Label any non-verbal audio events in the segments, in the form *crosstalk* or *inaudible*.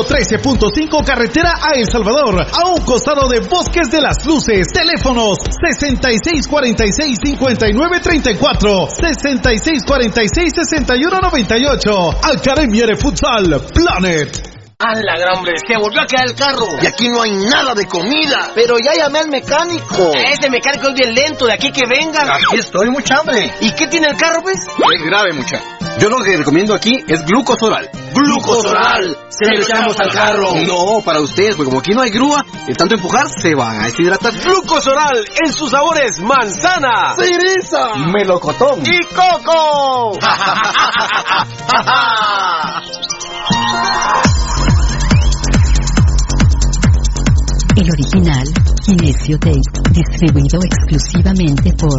13.5 carretera a El Salvador. A un costado de Bosques de las Luces. Teléfonos 6646-5934. 6646-6198. Academia de Futsal Planet. ¡A la gran hombre! ¡Se volvió a quedar el carro! Y aquí no hay nada de comida. Pero ya llamé al mecánico. Ese mecánico es bien lento, de aquí que venga. Aquí estoy, mucha hambre. ¿Y qué tiene el carro, pues? Es grave, mucha. Yo lo que recomiendo aquí es glucosoral. ¡Glucosoral! Se lo echamos al carro. No, para ustedes, porque como aquí no hay grúa, de tanto empujar se van a deshidratar. Glucosoral en sus sabores manzana, ¡Cereza! melocotón ¡Y coco! El original, Kinesio Tape, distribuido exclusivamente por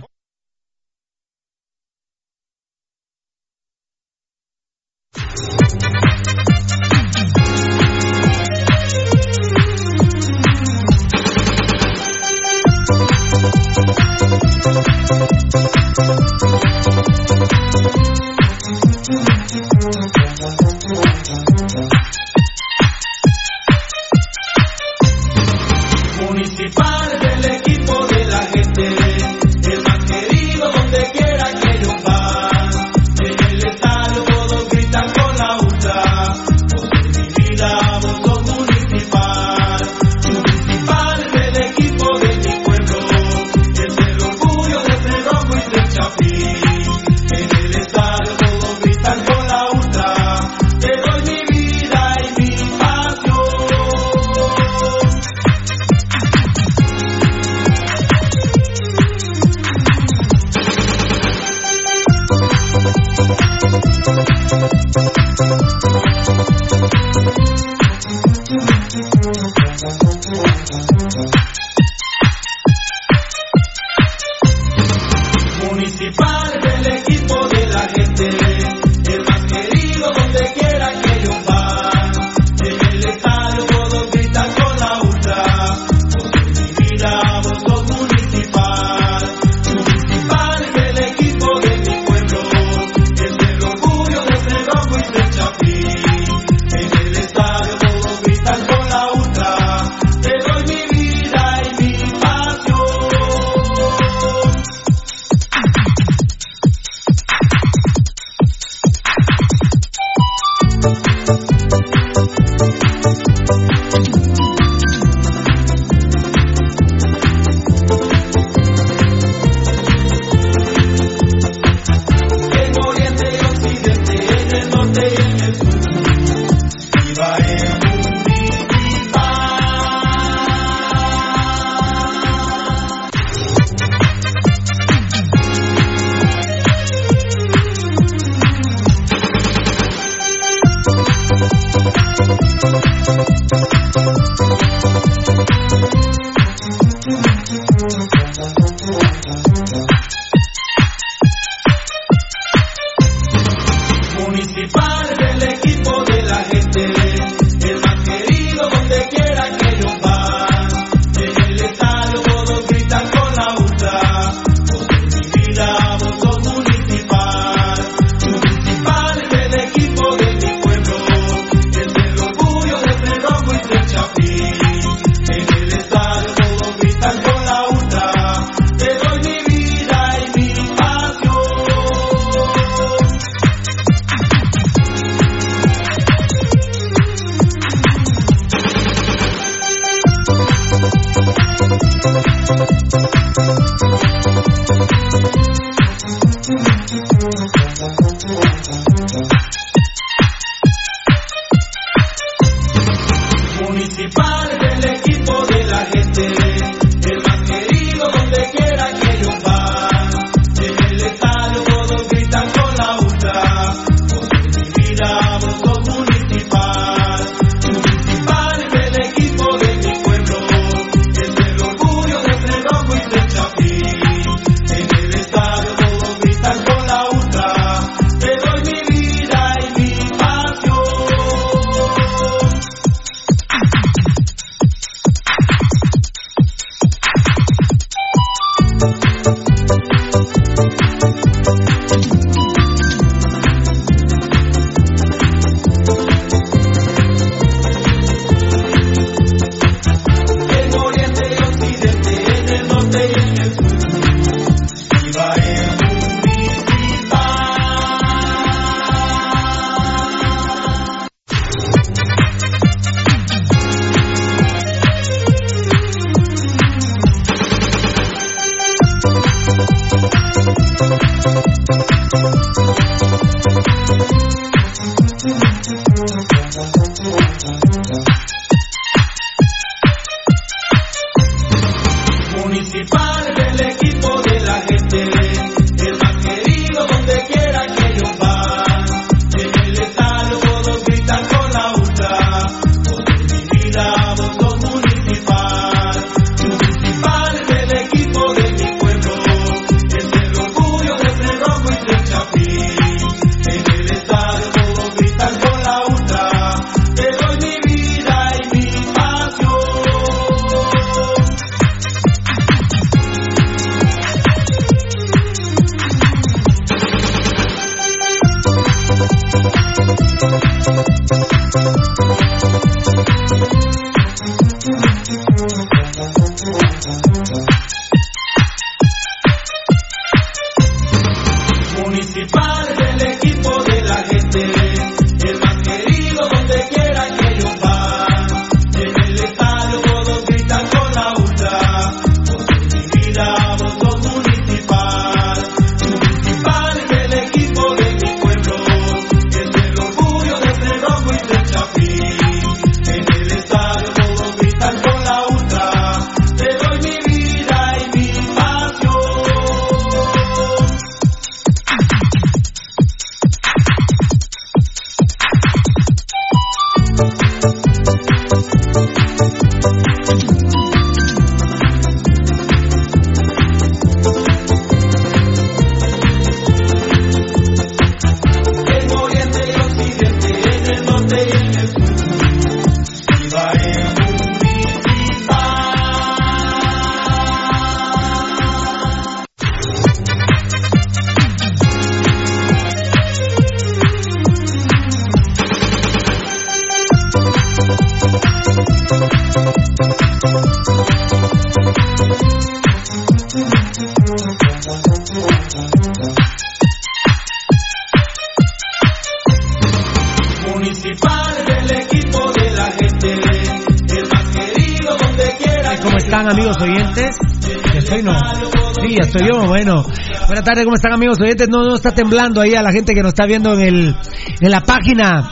Tardes, ¿cómo están amigos oyentes? No, no está temblando ahí a la gente que nos está viendo en el, en la página,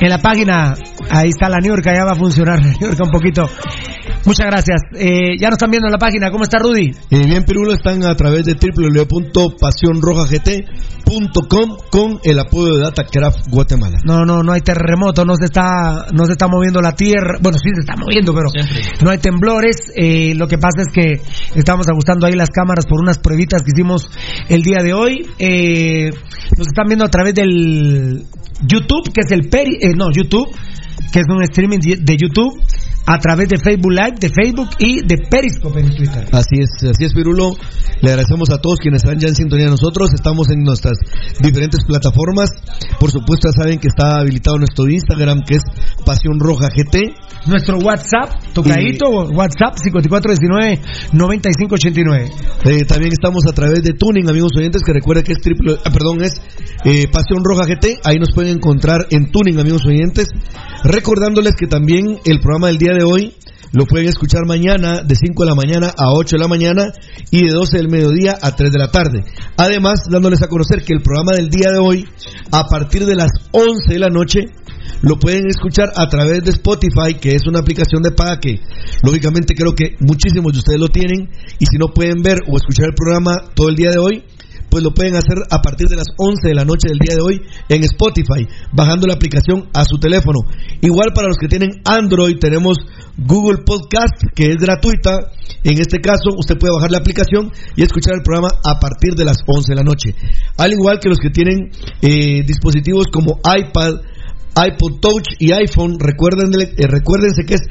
en la página. Ahí está la New York, ya va a funcionar *laughs* la York un poquito. Muchas gracias. Eh, ya nos están viendo en la página. ¿Cómo está Rudy? Eh, bien, Pirulo, están a través de www.pasionrojagt.com con el apoyo de DataCraft Guatemala. No, no, no hay terremoto, no se está, no se está moviendo la tierra. Bueno, sí se está moviendo, pero no hay temblores. Eh, lo que pasa es que estamos ajustando ahí las cámaras por unas pruebitas que hicimos el día de hoy. Eh, nos están viendo a través del YouTube, que es el Peri, eh, no, YouTube, que es un streaming de YouTube a través de Facebook Live, de Facebook y de Periscope en Twitter. Así es, así es, Pirulo. Le agradecemos a todos quienes están ya en sintonía de nosotros. Estamos en nuestras diferentes plataformas. Por supuesto, ya saben que está habilitado nuestro Instagram, que es Pasión Roja GT. Nuestro WhatsApp, tocadito, WhatsApp 5419-9589. Eh, también estamos a través de Tuning, amigos oyentes, que recuerden que es triple, ah, perdón, es eh, Pasión Roja GT. Ahí nos pueden encontrar en Tuning, amigos oyentes. Recordándoles que también el programa del día de hoy lo pueden escuchar mañana de 5 de la mañana a 8 de la mañana y de 12 del mediodía a 3 de la tarde. Además, dándoles a conocer que el programa del día de hoy, a partir de las 11 de la noche, lo pueden escuchar a través de Spotify, que es una aplicación de paga que lógicamente creo que muchísimos de ustedes lo tienen y si no pueden ver o escuchar el programa todo el día de hoy, pues lo pueden hacer a partir de las 11 de la noche del día de hoy en Spotify, bajando la aplicación a su teléfono. Igual para los que tienen Android, tenemos Google Podcast, que es gratuita. En este caso, usted puede bajar la aplicación y escuchar el programa a partir de las 11 de la noche. Al igual que los que tienen eh, dispositivos como iPad, iPod Touch y iPhone, recuerden, eh, recuérdense que es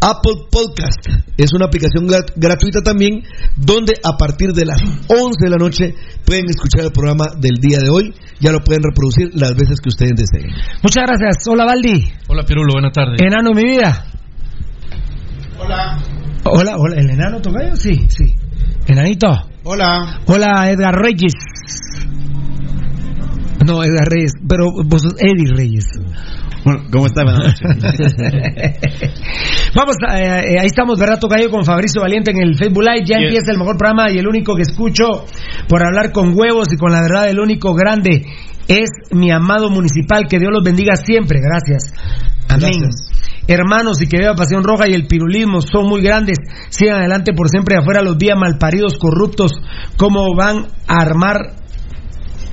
Apple Podcast es una aplicación grat gratuita también, donde a partir de las 11 de la noche pueden escuchar el programa del día de hoy. Ya lo pueden reproducir las veces que ustedes deseen. Muchas gracias. Hola, Valdi. Hola, Pirulo. Buenas tardes. Enano, mi vida. Hola. Hola, hola. ¿El enano tocayo? Sí, sí. Enanito. Hola. Hola, Edgar Reyes. No, Edgar Reyes, pero vos sos Eddie Reyes. Bueno, ¿cómo está? *laughs* Vamos, eh, eh, ahí estamos, ¿verdad? Tocayo con Fabricio Valiente en el Facebook Live. Ya Yes. empieza el mejor programa y el único que escucho por hablar con huevos y con la verdad, el único grande es mi amado municipal. Que Dios los bendiga siempre. Gracias. Amén. Hermanos, y que vea Pasión Roja y el pirulismo son muy grandes. Sigan adelante por siempre afuera los días malparidos, corruptos. ¿Cómo van a armar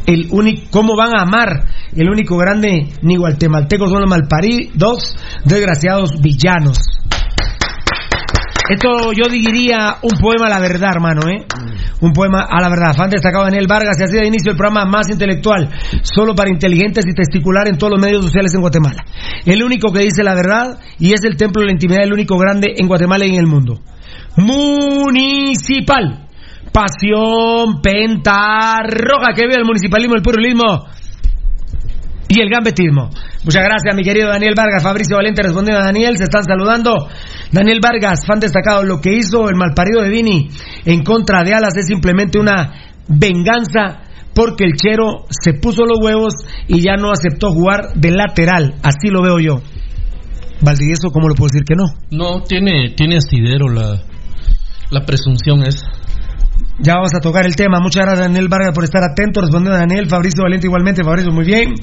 el único, cómo van a amar el único grande ni guatemaltecos son los malparidos, desgraciados villanos. Esto yo diría un poema a la verdad, hermano, ¿eh? Un poema a la verdad. Fan destacado Daniel Vargas y así de inicio el programa más intelectual, solo para inteligentes y testicular en todos los medios sociales en Guatemala. El único que dice la verdad y es el templo de la intimidad, el único grande en Guatemala y en el mundo. Municipal. Pasión pentarroja que vive el municipalismo, el pluralismo y el gambetismo. Muchas gracias, mi querido Daniel Vargas. Fabricio Valente respondiendo a Daniel, se están saludando. Daniel Vargas, fan destacado, lo que hizo el malparido de Vini en contra de Alas es simplemente una venganza porque el Chero se puso los huevos y ya no aceptó jugar de lateral. Así lo veo yo. Valdivieso, ¿cómo lo puedo decir que no? No, tiene, tiene asidero la, la presunción esa. Ya vamos a tocar el tema. Muchas gracias, Daniel Vargas, por estar atento. Respondiendo a Daniel, Fabricio Valente igualmente. Fabricio, muy bien.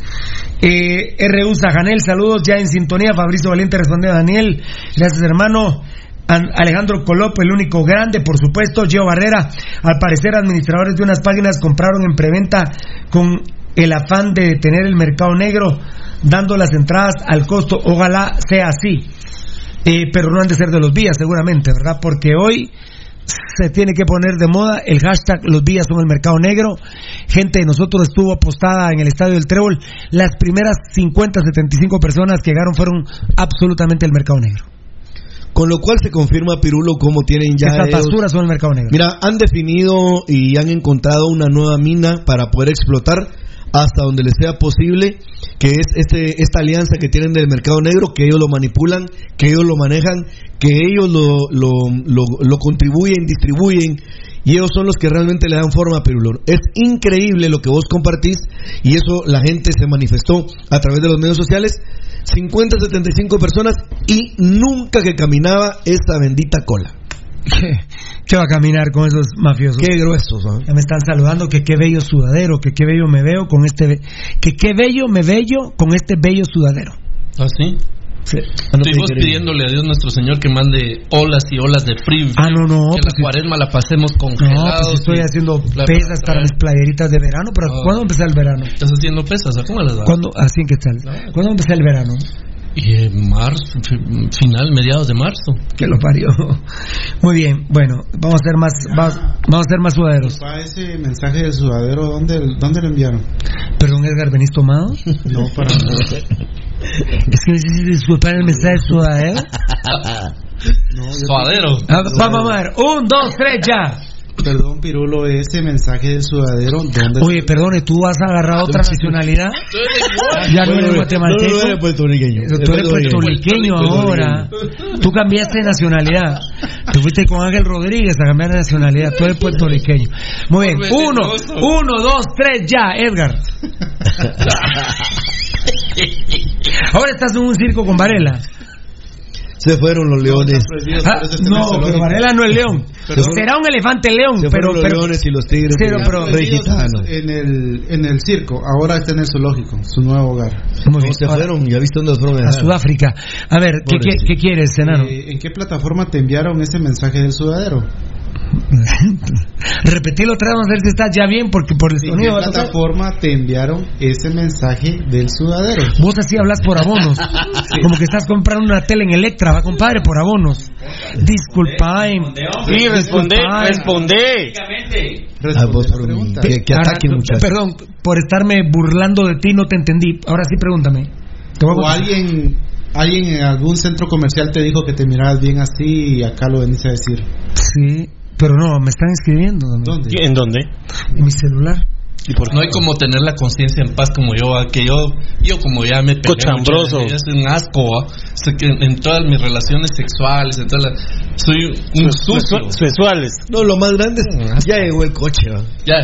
Eh, RU Sajanel, saludos ya en sintonía. Fabricio Valente respondiendo a Daniel. Gracias, hermano. An- Alejandro Colop, el único grande, por supuesto. Gio Barrera, al parecer, administradores de unas páginas compraron en preventa con el afán de tener el mercado negro, dando las entradas al costo. Ojalá sea así. Eh, pero no han de ser de los días, seguramente, ¿verdad? Porque hoy se tiene que poner de moda el hashtag los días son el mercado negro. Gente de nosotros estuvo apostada en el estadio del Trébol. Las primeras 50, 75 personas que llegaron fueron absolutamente el mercado negro. Con lo cual se confirma, Pirulo, cómo tienen ya. Estas basuras son el mercado negro. Mira, han definido y han encontrado una nueva mina para poder explotar hasta donde les sea posible, que es este, esta alianza que tienen del mercado negro, que ellos lo manipulan, que ellos lo manejan, que ellos lo, lo, lo, contribuyen, distribuyen, y ellos son los que realmente le dan forma a Perulor. Es increíble lo que vos compartís, y eso la gente se manifestó a través de los medios sociales. 50, 75 personas y nunca que caminaba esa bendita cola. ¿Qué, *laughs* qué va a caminar con esos mafiosos? Qué gruesos, ¿no? Ya me están saludando que qué bello sudadero, que qué bello me veo con este be- que qué bello me bello con este bello sudadero. ¿Ah, sí? Estuvimos pidiéndole a Dios nuestro Señor que mande olas y olas de frío. Ah, no, no, Que pues la cuaresma la pasemos No, congelados. pues estoy haciendo la- pesas para mis playeritas de verano, pero Ah. ¿cuándo empezó el verano? ¿Estás haciendo pesas? ¿A ¿Cómo las das? ¿Cuándo? Así que tal. ¿Cuándo empezó el verano? Y en marzo, fi- final, mediados de marzo. Que lo parió. Muy bien, bueno, vamos a hacer más, vamos, vamos a hacer más sudaderos. Pa, ese mensaje del sudadero, ¿dónde, ¿dónde lo enviaron? Perdón, Edgar, ¿venís tomado? *laughs* No, para Es que necesito disculpar el mensaje de sudadero. Suadero. *laughs* Ah, vamos a ver, un, dos, tres, ya. Perdón, Pirulo, ese mensaje del sudadero, ¿dónde? Oye, perdone, ¿tú has agarrado otra nacionalidad? Ya no eres guatemalteco. No, no eres puertorriqueño. Tú eres puertorriqueño ahora. Tú cambiaste de nacionalidad. Tú fuiste con Ángel Rodríguez a cambiar de nacionalidad. Tú eres puertorriqueño. Muy bien. Uno, uno, dos, tres, ya, Edgar. *laughs* Ahora estás en un circo con Varela. Se fueron los leones. Ah, no, pero Varela no es león. Será un elefante león, Se pero, los pero leones y los tigres. Pero, pero-. En el, en el circo, ahora está en el zoológico, su nuevo hogar. No, se fueron, ya viste dónde los fueron a. Sudáfrica. A ver, ¿qué, qué, qué quieres, enano? Eh, ¿En qué plataforma te enviaron ese mensaje del sudadero? *laughs* Repetilo otra vez, vamos a ver si estás ya bien, porque por el ¿En qué sonido. tocar. plataforma te enviaron ese mensaje del sudadero? Vos así hablas por abonos. *laughs* Como que estás comprando una tele en Electra, va compadre, por abonos. Disculpa. Sí, responde, responde. Ah, vos por un- que, que ataque, muchachos. Perdón, por estarme burlando de ti, no te entendí. Ahora sí, pregúntame. Te voy a ¿O alguien, alguien en algún centro comercial te dijo que te mirabas bien así y acá lo venís a decir? Sí, pero no, me están escribiendo. ¿Dónde? ¿En dónde? En mi celular. No hay como tener la conciencia en paz como yo, que yo, yo como ya me pegué Cochambroso. mucho, es un asco, ¿va? Sé que en, en todas mis relaciones sexuales, en todas las- soy un sucio. Sexuales. No, lo más grande es. Ya llegó el coche. Ya,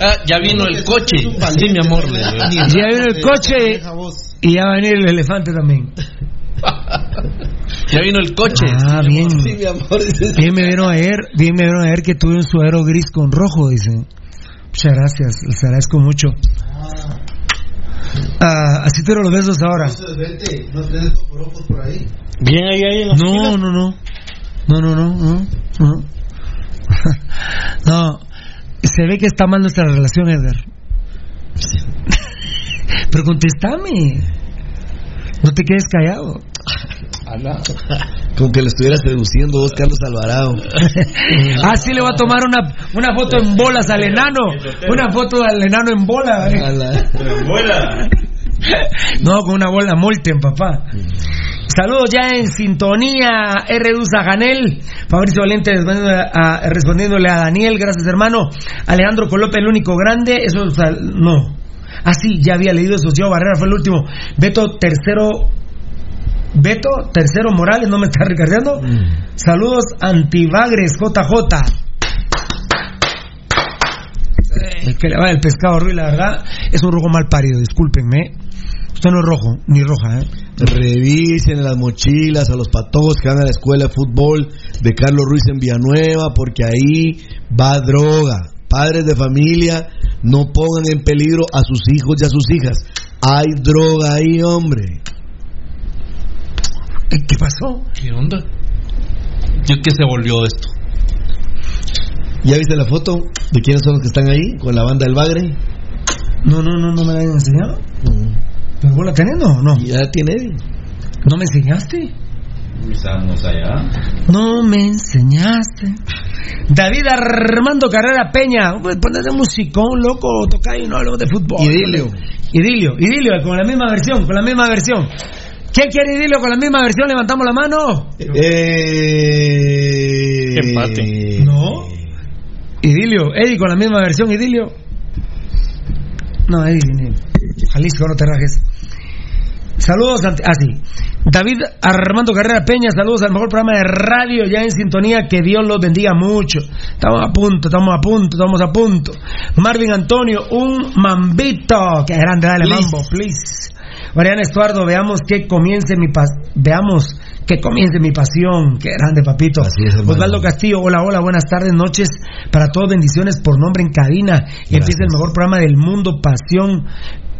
ah, ya vino el coche. Sí, mi amor. le. Ya vino el coche y ya va a venir el elefante también. *laughs* Ya vino el coche. Ah, bien. Sí, mi amor. Bien me vieron ayer, bien me vieron ayer que tuve un suero gris con rojo, dicen. Muchas gracias, les agradezco mucho. Ah, así te los besos ahora. Bien ahí, ahí en la No, no, no. No, no, no, no. No. *laughs* No. Se ve que está mal nuestra relación, Edgar. *laughs* Pero contestame. No te quedes callado. Como que lo estuviera seduciendo vos, Carlos Alvarado. *laughs* Así le voy a tomar una, una foto en bolas al enano. Una foto al enano en bola. ¿vale? A la- No, con una bola Molten, papá. Saludos ya en sintonía, R. Janel, Fabricio Valente respondiéndole a, respondiéndole a Daniel, gracias hermano. Alejandro Colope, el único grande, eso o sea, no. Ah, sí, ya había leído eso, Yo Barrera fue el último. Beto tercero, Beto tercero Morales, no me está recargando. Saludos antivagres, JJ. Eh, que le va el pescado Ruiz, la verdad, es un rojo mal parido, discúlpenme. Usted no es rojo, ni roja, ¿eh? Revisen las mochilas a los patojos que van a la escuela de fútbol de Carlos Ruiz en Villanueva, porque ahí va droga. Padres de familia, no pongan en peligro a sus hijos y a sus hijas. Hay droga ahí, hombre. ¿Eh, ¿Qué pasó? ¿Qué onda? ¿Yo qué se volvió esto? ¿Ya viste la foto de quiénes son los que están ahí con la banda del Bagre? No, no, no, no me la han enseñado. ¿Pero vos la tenés no? No. Ya tiene. ¿No me enseñaste? Estamos allá. No me enseñaste. David Armando Carrera Peña. Pues ponete musicón, loco, toca y no hablamos de fútbol. Idilio. Idilio, idilio, con la misma versión, con la misma versión. ¿Quién quiere idilio con la misma versión? Levantamos la mano. Eh... Empate. No. Idilio. Eddie con la misma versión, Idilio. No, Eddie, ni- Jalisco, no te rajes. Saludos, ante- ah, sí. David Armando Carrera Peña, saludos al mejor programa de radio ya en sintonía, que Dios los bendiga mucho. Estamos a punto, estamos a punto, estamos a punto. Marvin Antonio, un mambito. Qué grande, dale Please. mambo, please. Mariana Estuardo, veamos que comience mi pas veamos que comience mi pasión. Qué grande, papito. Así es, hermano. Osvaldo Castillo, hola, hola, buenas tardes, noches para todos, bendiciones por nombre en cabina. Y empieza el mejor programa del mundo, Pasión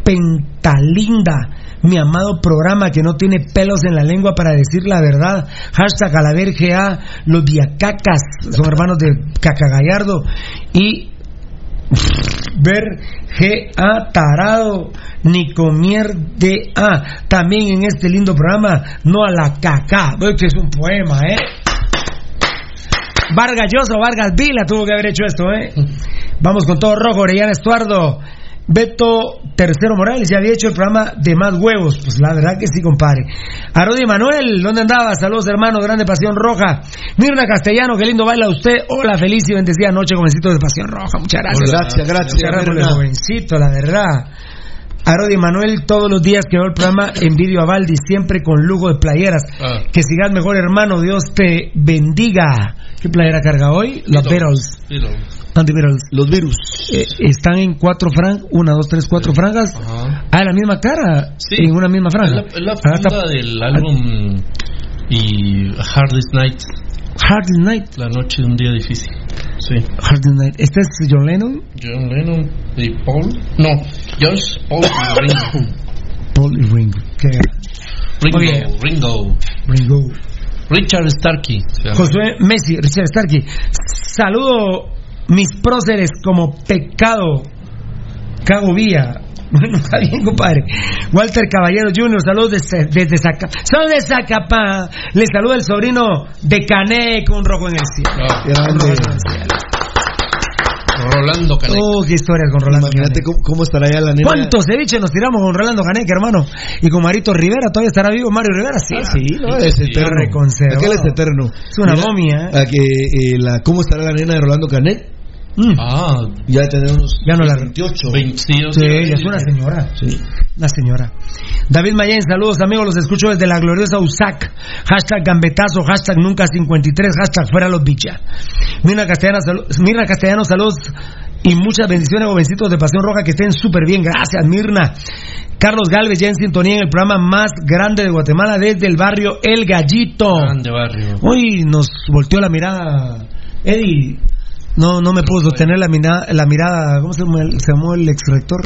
Pentalinda, mi amado programa que no tiene pelos en la lengua para decir la verdad. Hashtag Alaver GA, los Diacacas, son hermanos de Cacagallardo. Y ver GA Tarado, ni comier de A. También en este lindo programa, no a la caca. Que es un poema, ¿eh? Vargas Llosa, Vargas Vila tuvo que haber hecho esto, ¿eh? Vamos con todo rojo, Orellana Estuardo. Beto Tercero Morales ya había hecho el programa de más huevos. Pues la verdad que sí, compadre. Arodi Manuel, ¿dónde andaba? Saludos, hermano, grande Pasión Roja. Mirna Castellano, qué lindo baila usted. Hola, feliz y bendecida noche, jovencito de Pasión Roja. Muchas gracias. Gracias, gracias, Muchas gracias por el jovencito, la verdad. Arodi Manuel, todos los días que veo el programa envidio a Valdi, siempre con lujo de playeras. Ah. Que sigas mejor, hermano. Dios te bendiga. ¿Qué playera carga hoy? Los Beatles. Anti-Beatles. Los virus. Eh, están en cuatro franjas, una, dos, tres, cuatro franjas. Ajá. Ah, la misma cara. Sí. En una misma franja. la, es la Ah, está- funda del álbum y Hardest Night, Hard Night. la noche de un día difícil. Sí. Hard Night. ¿Este es John Lennon? John Lennon y Paul. No, Josh, Paul y Ringo. Paul y Ringo. ¿Qué? Ringo, bien. Ringo. Ringo. Richard Starkey. Josué Messi, Richard Starkey. Saludo mis próceres como pecado. Cago vía. *laughs* Bueno, está bien, compadre. Walter Caballero Jr., saludos desde, desde Zaca. Son de Zacapá. Le saluda el sobrino de Cané con un rojo en el cielo. Ah, Grande. Un rojo en el cielo. *laughs* Rolando Canek. Oh, qué historias con Rolando Imagínate Canek. cómo, cómo estará ya la nena. ¿Cuántos ceviches nos tiramos con Rolando Canek, hermano? Y con Marito Rivera, ¿todavía estará vivo Mario Rivera? Sí, sí. No, es eterno. Aquel es eterno. Es una momia, ¿eh? A que, eh, la, ¿Cómo estará la nena de Rolando Canet? Mm. Ah, Ya unos Ya no la 28. 20, sí, ella es una señora. Sí. La señora. David Mayen, saludos amigos, los escucho desde la gloriosa USAC. Hashtag gambetazo, hashtag nunca 53, hashtag fuera los bicha. Mirna Castellano, Mirna Castellano, saludos y muchas bendiciones, jovencitos de Pasión Roja, que estén súper bien. Gracias, Mirna. Carlos Galvez, ya en sintonía en el programa más grande de Guatemala, desde el barrio El Gallito. Grande barrio. Hoy nos volteó la mirada. Eddie, no, no me pudo sostener la, mina- la mirada. ¿Cómo se llamó el, se llamó el ex rector?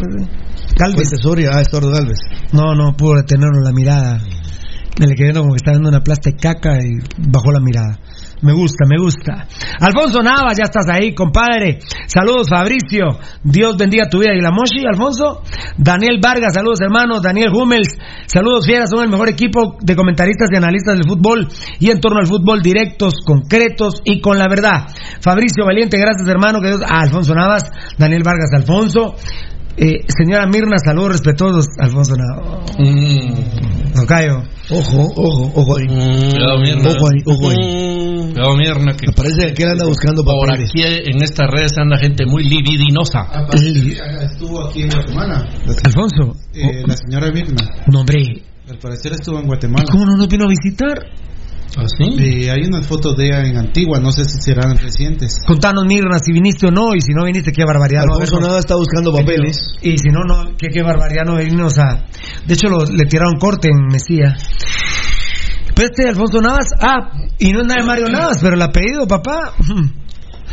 Galvez. Soria, ah, Estuardo Galvez. No, no pudo detenernos la mirada. Me le quedé como que estaba viendo una plasta de caca y bajó la mirada. Me gusta, me gusta. Alfonso Navas, ya estás ahí, compadre. Saludos, Fabricio. Dios bendiga tu vida. ¿Y la Moshi, Alfonso? Daniel Vargas, saludos, hermanos. Daniel Hummels, saludos, fieras. Son el mejor equipo de comentaristas y analistas del fútbol y en torno al fútbol directos, concretos y con la verdad. Fabricio Valiente, gracias, hermano. Que Dios... Ah, Alfonso Navas, Daniel Vargas, Alfonso. Eh, señora Mirna, saludos respetuosos, Alfonso Navas. Mm, Tocayo. Ojo, ojo, ojo ahí. Cuidado, Mirna. Ojo ahí, ojo ahí. Mm, Cuidado, Mirna, que Me parece que él anda buscando por papeles. aquí en estas redes anda gente muy libidinosa. Estuvo aquí en Guatemala. Alfonso. Eh, la señora Mirna. No, hombre. Al parecer estuvo en Guatemala. ¿Cómo no nos vino a visitar? ¿Ah, sí? Eh, hay unas fotos de ella en Antigua, no sé si serán recientes. Contanos, Mirna, si viniste o no, y si no viniste, qué barbaridad. no Alfonso Nava está buscando papeles. Y si no, no, qué, qué barbaridad no venirnos a... De hecho, lo- le tiraron corte en Mesía. Pero este Alfonso Navas, ah, y no es nada de Mario Navas, pero el apellido, papá.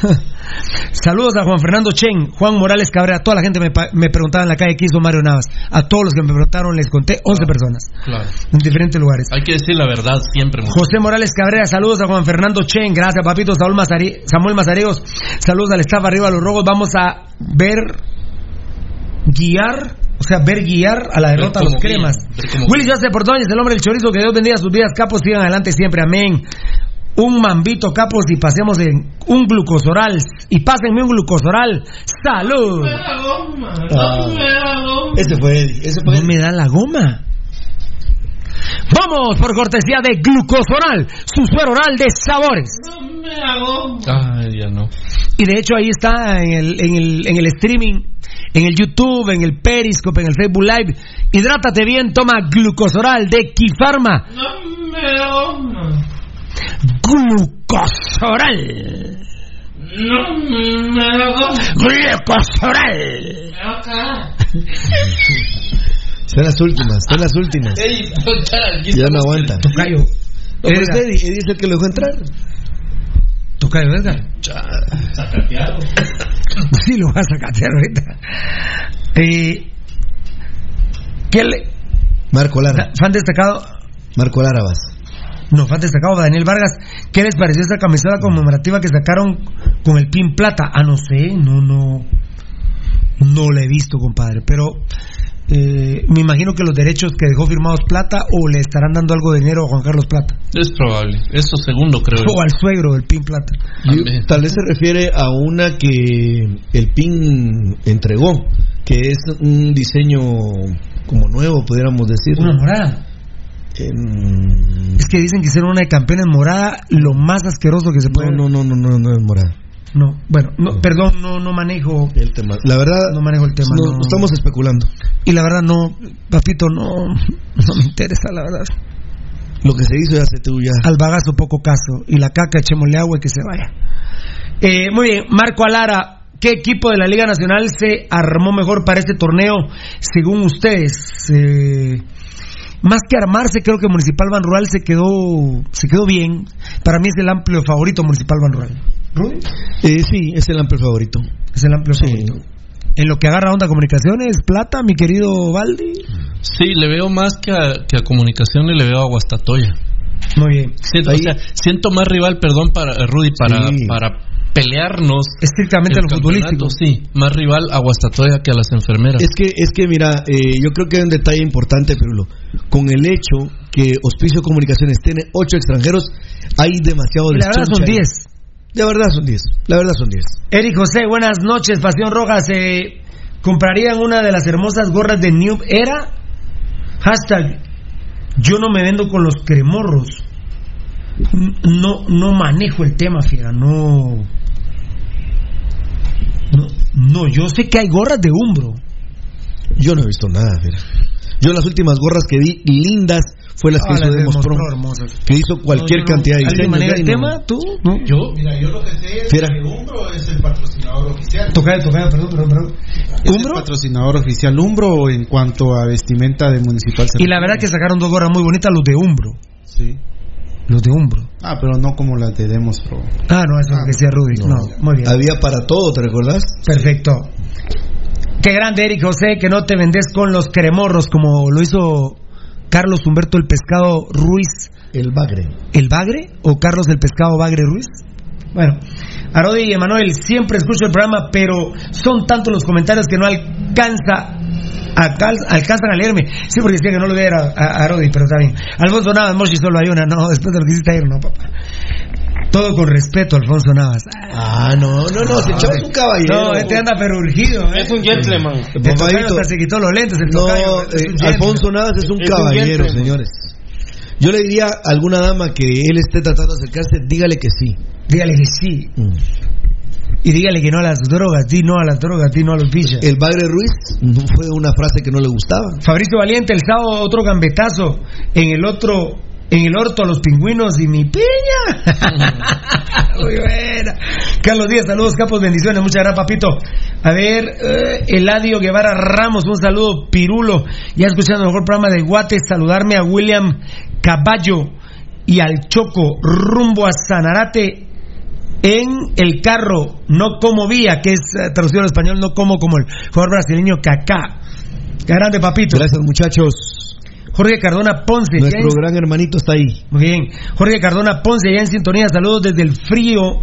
*laughs* Saludos a Juan Fernando Chen, Juan Morales Cabrera, toda la gente me, me preguntaba en la calle qué hizo Mario Navas. A todos los que me preguntaron les conté 11 personas Claro. en diferentes lugares. Hay que decir la verdad siempre. José Morales Cabrera, saludos a Juan Fernando Chen, gracias papito, Saúl Mazari- Samuel Mazariegos, saludos al staff arriba los rojos, vamos a ver guiar, o sea, ver guiar a la derrota a los cremas. Willy. José Portoñez, el hombre del chorizo, que Dios bendiga sus vidas, capos, sigan adelante siempre, amén. Un mambito, capos, y pasemos en un glucosoral. Y pásenme un glucosoral. ¡Salud! Ah, ese fue Eddie. Ese fue No me da la goma. Vamos por cortesía de Glucosoral, su suero oral de sabores. No me hago. Ay, ya no. Y de hecho ahí está en el, en el, en el streaming, en el YouTube, en el Periscope, en el Facebook Live. Hidrátate bien, toma Glucosoral de Kifarma. No me hago. Glucosoral. No me hago. Glucosoral. Son las últimas, son las últimas. Ey, Ya no aguanta. Tocayo. No, pero Edgar. es Eddie, Eddie es el que lo dejó entrar. Tocayo, Edgar. Sacateado. *laughs* Sí, lo vas a catear ahorita. Eh, ¿Qué le... Marco Lara. Fan destacado... Marco Lara vas. No, fan destacado Daniel Vargas. ¿Qué les pareció esta camiseta conmemorativa que sacaron con el pin plata? Ah, no sé, no, no. No la he visto, compadre. Pero eh, me imagino que los derechos que dejó firmados plata o le estarán dando algo de dinero a Juan Carlos Plata. Es probable. Eso segundo, creo. yo. O al suegro del pin plata. Y tal vez se refiere a una que el PIN entregó, que es un diseño como nuevo, pudiéramos decir. Una morada. En- Es que dicen que hicieron una de campeones morada, lo más asqueroso que se puede. No, no, no, no, no, no es morada. No, bueno, no, perdón, no, no manejo. El tema. La verdad, No manejo el tema. no- estamos especulando. Y la verdad, no, papito, no, no me interesa, la verdad. Lo que se hizo ya se tuvo ya. Al bagazo poco caso. Y la caca, echémosle agua y que se vaya. Eh, muy bien, Marco Alara. ¿Qué equipo de la Liga Nacional se armó mejor para este torneo, según ustedes? Eh, más que armarse, creo que Municipal Ban Rural se quedó, se quedó bien. Para mí es el amplio favorito Municipal Ban Rural. ¿Rudy? Eh, sí, es el amplio favorito. Es el amplio Sí. favorito. En lo que agarra Onda Comunicaciones, Plata, mi querido Valdi. Sí, le veo más que a, que a comunicación y le veo a Guastatoya. Muy bien. Siento, Ahí- o sea, siento más rival, perdón, para eh, Rudy, para, Sí. para pelearnos. Estrictamente el a lo futbolístico. campeonato, Sí, más rival a Guastatoya que a las enfermeras. Es que, es que mira, eh, yo creo que hay un detalle importante, Pirulo. Con el hecho que Hospicio Comunicaciones tiene ocho extranjeros, hay demasiado la verdad son deschonche ahí. 10. De verdad son 10. La verdad son 10. Eric José, buenas noches, Pasión Roja. ¿Se comprarían una de las hermosas gorras de New Era? Hashtag, yo no me vendo con los cremorros. No, no manejo el tema, fiera, no. No, no, yo sé que hay gorras de Umbro. Yo no he visto nada, mira. Yo las últimas gorras que vi lindas fue las que Ah, hizo Demos Pro, que hizo cualquier No, yo no- cantidad de ¿Alguien diseños. maneja el tema? ¿Tú? ¿No? Yo, Mira, yo lo que sé es Fiera. que Umbro es el patrocinador oficial. Tocayo, tocayo, perdón, perdón, perdón. Es ¿Umbro? el patrocinador oficial Umbro en cuanto a vestimenta de municipal. Y la verdad que sacaron dos gorras muy bonitas, los de Umbro. Sí. Los de Umbro. Ah, pero no como las de Demos Pro. Ah, no, eso es lo que decía Rudy. No, muy bien. Había para todo, ¿te recordás? Perfecto. Qué grande, Eric José, que no te vendes con los cremorros como lo hizo Carlos Humberto el Pescado Ruiz, El bagre. el Bagre, o Carlos el Pescado Bagre Ruiz. Bueno, Arodi y Emanuel, siempre escucho el programa, pero son tantos los comentarios que no alcanza. alcanzan a leerme. Sí, porque decía que no lo viera a, a Arodi, pero está bien. Alfonso Navas, Moshi, solo hay una. No, después de lo que hiciste ayer, no, papá. Todo con respeto, Alfonso Navas. Ah, no, no, no, chavo es un caballero. No, este anda pero urgido. ¿eh? Es un gentleman. El tocayo se quitó los lentes. El No, tocayo, eh, Alfonso Navas es un Es caballero, señores. Yo le diría a alguna dama que él esté tratando de acercarse, dígale que sí. Dígale que sí. Mm. Y dígale que no a las drogas, di no a las drogas, di no a los bichos. El bagre Ruiz fue una frase que no le gustaba. Fabricio Valiente, el sábado otro gambetazo. En el otro, en el orto a los pingüinos y mi piña. *laughs* Muy buena. Carlos Díaz, saludos, capos, bendiciones. Muchas gracias, papito. A ver, eh, Eladio Guevara Ramos, un saludo, Pirulo. Ya escuchando el mejor programa de Guate, saludarme a William Caballo y al Choco rumbo a Sanarate en el carro, no como vía, que es eh, traducido al español, no como como el jugador brasileño Kaká. Grande, papito. Gracias, muchachos. Jorge Cardona Ponce. Nuestro en- gran hermanito está ahí. Muy bien. Jorge Cardona Ponce, ya en sintonía. Saludos desde el frío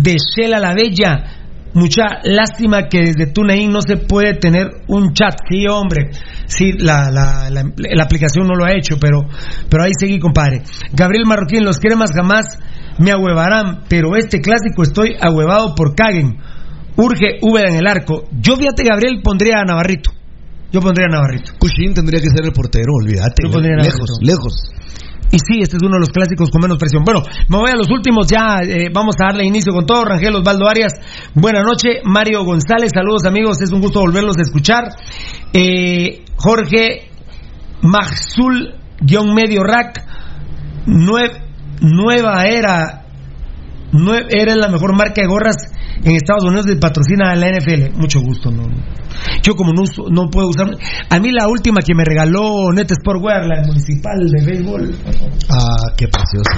de Shela la Bella. Mucha lástima que desde TuneIn no se puede tener un chat. Sí, hombre. Sí, la, la, la, la aplicación no lo ha hecho, pero, pero ahí seguí, compadre. Gabriel Marroquín, los cremas jamás me ahuevarán, pero este clásico estoy ahuevado por Caguen. Urge Úbeda en el arco. Yo, fíjate, Gabriel, pondría a Navarrito. Yo pondría a Navarrito. Cushing tendría que ser el portero, olvídate. Yo pondría a lejos, Navarrito. lejos. Y sí, este es uno de los clásicos con menos presión. Bueno, me voy a los últimos ya. eh, vamos a darle inicio con todo. Rangel Osvaldo Arias, buenas noches. Mario González, saludos amigos. Es un gusto volverlos a escuchar. Eh, Jorge Maxul, guion medio rack. Nue- nueva era. Era la mejor marca de gorras en Estados Unidos y patrocina a la NFL. Mucho gusto, ¿no? Yo como no, uso- no puedo usar... A mí la última que me regaló Net Sportwear, la municipal de béisbol. Ah, qué precioso.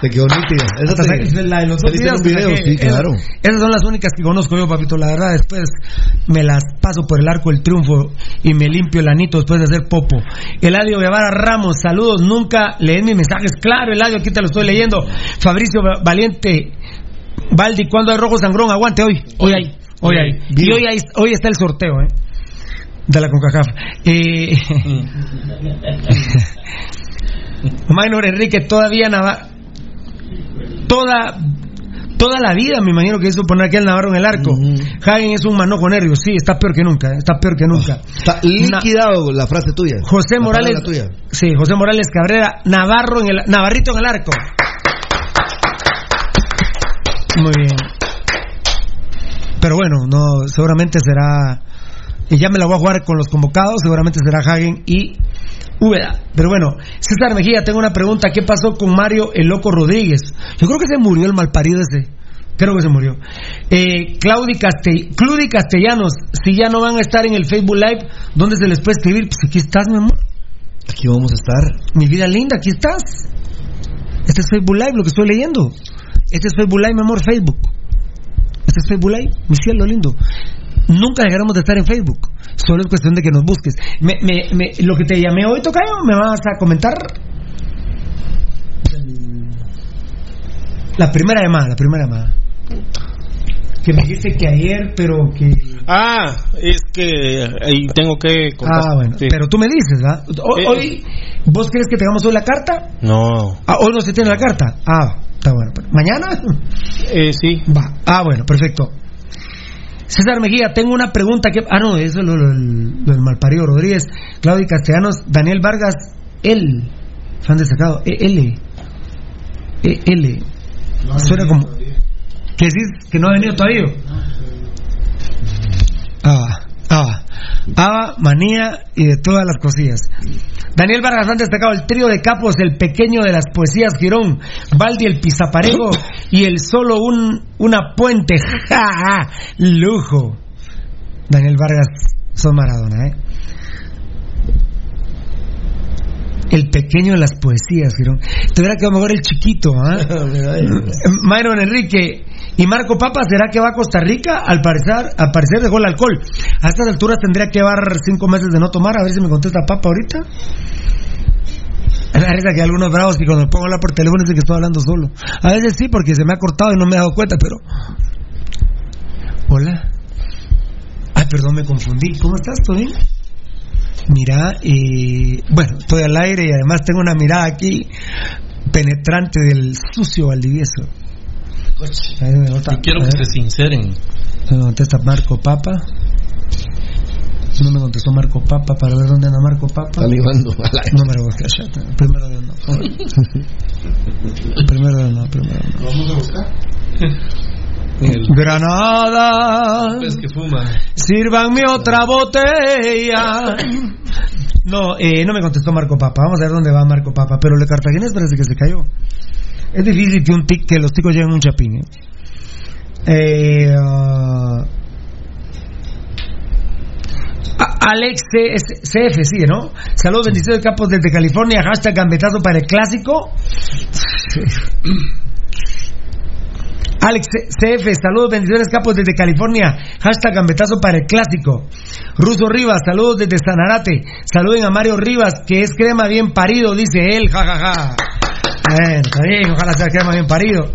Te quedó nítida. Esa te- la de los dos videos que sí, claro. Esas, esas son las únicas que conozco yo, papito. La verdad, después me las paso por el arco del triunfo y me limpio el anito después de hacer popo. Eladio Guevara Ramos, saludos. Nunca leen mis mensajes. Claro, Eladio, aquí te lo estoy leyendo. Fabricio Valiente, Baldi, ¿cuándo hay rojo sangrón? Aguante hoy. Hoy hay. Hoy hay. Y hoy, hay- hoy está el sorteo, ¿eh? De la CONCACAF. Eh, *laughs* Minor Enrique, todavía Navarro. Toda. Toda la vida me imagino que hizo poner aquí al Navarro en el arco. Hagen es un manojo nervio, sí, está peor que nunca, eh, está peor que nunca. Está liquidado la frase tuya. José Morales, tuya. sí, José Morales Cabrera, Navarro en el, Navarrito en el arco. Muy bien. Pero bueno, no, seguramente será, y ya me la voy a jugar con los convocados, seguramente será Hagen y Úbeda. Pero bueno, César Mejía, tengo una pregunta, ¿qué pasó con Mario el Loco Rodríguez? Yo creo que se murió el malparido ese. Creo que se murió. Eh, Claudi Castell- Castellanos, si ya no van a estar en el Facebook Live, ¿dónde se les puede escribir? Pues aquí estás, mi amor. Aquí vamos a estar. Mi vida linda, aquí estás. Este es Facebook Live, lo que estoy leyendo. Este es Facebook Live, mi amor, Facebook. Este es Facebook Live, mi cielo lindo. Nunca dejaremos de estar en Facebook. Solo es cuestión de que nos busques. Me, me, me- lo que te llamé hoy, Tocayo, ¿me vas a comentar? La primera llamada, la primera llamada. Que me dijiste que ayer, pero que... Ah, es que ahí tengo que contar. Ah, bueno. Sí. Pero tú me dices, ¿verdad? Hoy, Eh, hoy- ¿Vos crees que tengamos hoy la carta? No. Ah, hoy no se tiene la carta. Ah, está bueno. ¿Mañana? Eh, sí. Va. Ah, bueno, perfecto. César Mejía, tengo una pregunta que... Ah, no, eso es lo, lo- lo del malparido Rodríguez. Claudia Castellanos, Daniel Vargas, él. Fan destacado. E- L. E- L. Suena como... ¿Qué decís? Que no ha venido todavía. Ah, ah, ah, manía y de todas las cosillas. Daniel Vargas han destacado el trío de capos, el pequeño de las poesías Girón, Valdi el Pizaparejo y el solo un una puente. *laughs* ¡Ja, ja! Lujo. Daniel Vargas, son Maradona, ¿eh? El pequeño de las poesías, Girón. Te hubiera quedado mejor el chiquito, ¿ah? *laughs* Myron Enrique y Marco Papa, ¿será que va a Costa Rica? Al parecer, al parecer dejó el alcohol. A estas alturas tendría que llevar cinco meses de no tomar, a ver si me contesta Papa ahorita. Risa que hay algunos bravos que cuando pongo hablar por teléfono dicen que estoy hablando solo. A veces sí, porque se me ha cortado y no me he dado cuenta, pero. Hola. Ay, perdón, me confundí. ¿Cómo estás? ¿Todo bien? Mira, eh, bueno, estoy al aire y además tengo una mirada aquí penetrante del sucio Valdivieso. Y quiero que se sinceren. Me contesta Marco Papa. No me contestó Marco Papa para ver dónde anda Marco Papa. Salivando. No me lo. Primero de no. Primero de no, primero de no. Vamos a buscar. Granada. Es que fuma. Sírvanme otra botella. No, eh, no me contestó Marco Papa. Vamos a ver dónde va Marco Papa. Pero el de Cartaginés parece que se cayó. Es difícil que, un tic, que los ticos lleven un chapín. ¿eh? Eh, a- Alex CF, sí, ¿no? Saludos, bendiciones, capos desde California. Hashtag gambetazo para el clásico. Alex CF, saludos, bendiciones, capos desde California. Hashtag gambetazo para el clásico. Ruso Rivas, saludos desde Sanarate. Saluden a Mario Rivas, que es crema bien parido, dice él, jajaja. Bueno, está bien, ojalá sea crema bien parido.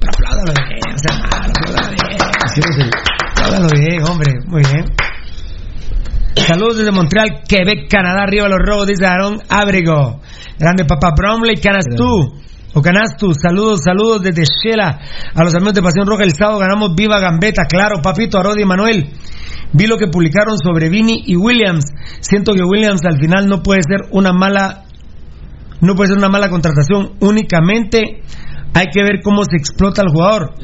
Pero apláudalo bien, no sea apláudalo bien. Apláudalo bien, hombre, muy bien. Saludos desde Montreal, Quebec, Canadá, arriba los robos, dice Aaron Abrego. Grande papá Bromley, canas tú. O canas tú, saludos, saludos desde Shela. A los amigos de Pasión Roja el sábado ganamos Viva Gambeta, claro, papito, Arodi y Manuel. Vi lo que publicaron sobre Vini y Williams. Siento que Williams al final no puede ser una mala no puede ser una mala contratación. Únicamente hay que ver cómo se explota al jugador.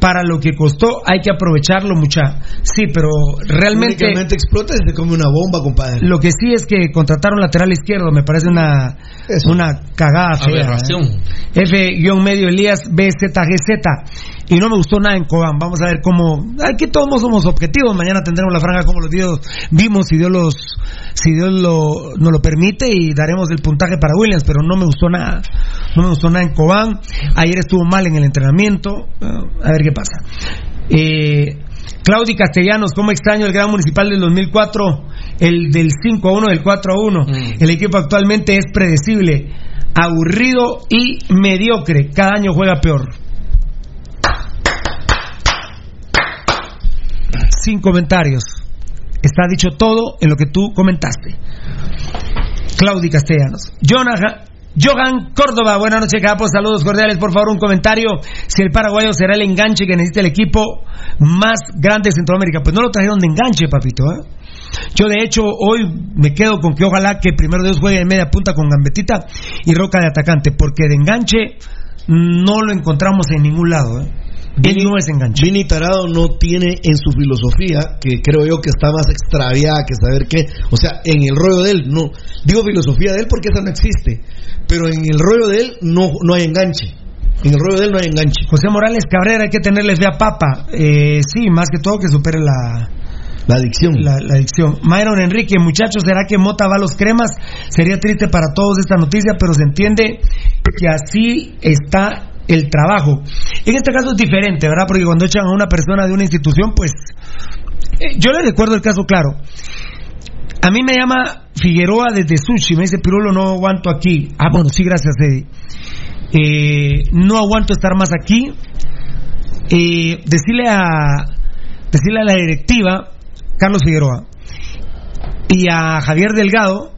Para lo que costó hay que aprovecharlo mucha. Sí, pero realmente Únicamente explota y se come una bomba, compadre. lo que sí es que contrataron lateral izquierdo, me parece una, una cagada fea. Aberración. ¿eh? F-medio Elías BZGZ. Y no me gustó nada en Cobán. Vamos a ver cómo. Aquí todos somos objetivos. Mañana tendremos la franja como los Dios vimos, si Dios los, si Dios lo, nos lo permite, y daremos el puntaje para Williams. Pero no me gustó nada. No me gustó nada en Cobán. Ayer estuvo mal en el entrenamiento. Eh, a ver qué pasa. Eh, Claudi Castellanos, ¿cómo extraño el gran municipal del 2004? El del 5 a 1, del 4 a 1. El equipo actualmente es predecible, aburrido y mediocre. Cada año juega peor. Sin comentarios. Está dicho todo en lo que tú comentaste. Claudi Castellanos. Johan Córdoba, buenas noches, capos. Saludos cordiales. Por favor, un comentario. Si el paraguayo será el enganche que necesita el equipo más grande de Centroamérica. Pues no lo trajeron de enganche, papito. ¿eh? Yo, de hecho, hoy me quedo con que ojalá que primero Dios juegue de media punta con Gambetita y Roca de atacante. Porque de enganche no lo encontramos en ningún lado. ¿eh? Él no es enganche. Vini Tarado no tiene en su filosofía, que creo yo que está más extraviada que saber qué. O sea, en el rollo de él, no. Digo filosofía de él porque esa no existe. Pero en el rollo de él no, no hay enganche. En el rollo de él no hay enganche. José Morales Cabrera, hay que tenerle fe a Papa. Eh, sí, más que todo que supere la, La adicción. la, la adicción. Myron Enrique, muchachos, ¿será que Mota va a los cremas? Sería triste para todos esta noticia, pero se entiende que así está el trabajo. En este caso es diferente, ¿verdad? Porque cuando echan a una persona de una institución, pues eh, yo le recuerdo el caso claro. A mí me llama Figueroa desde Sushi, me dice, Pirulo, no aguanto aquí. Ah, bueno, sí, gracias, Eddie. Eh, no aguanto estar más aquí. Eh, decirle a decirle a la directiva, Carlos Figueroa, y a Javier Delgado,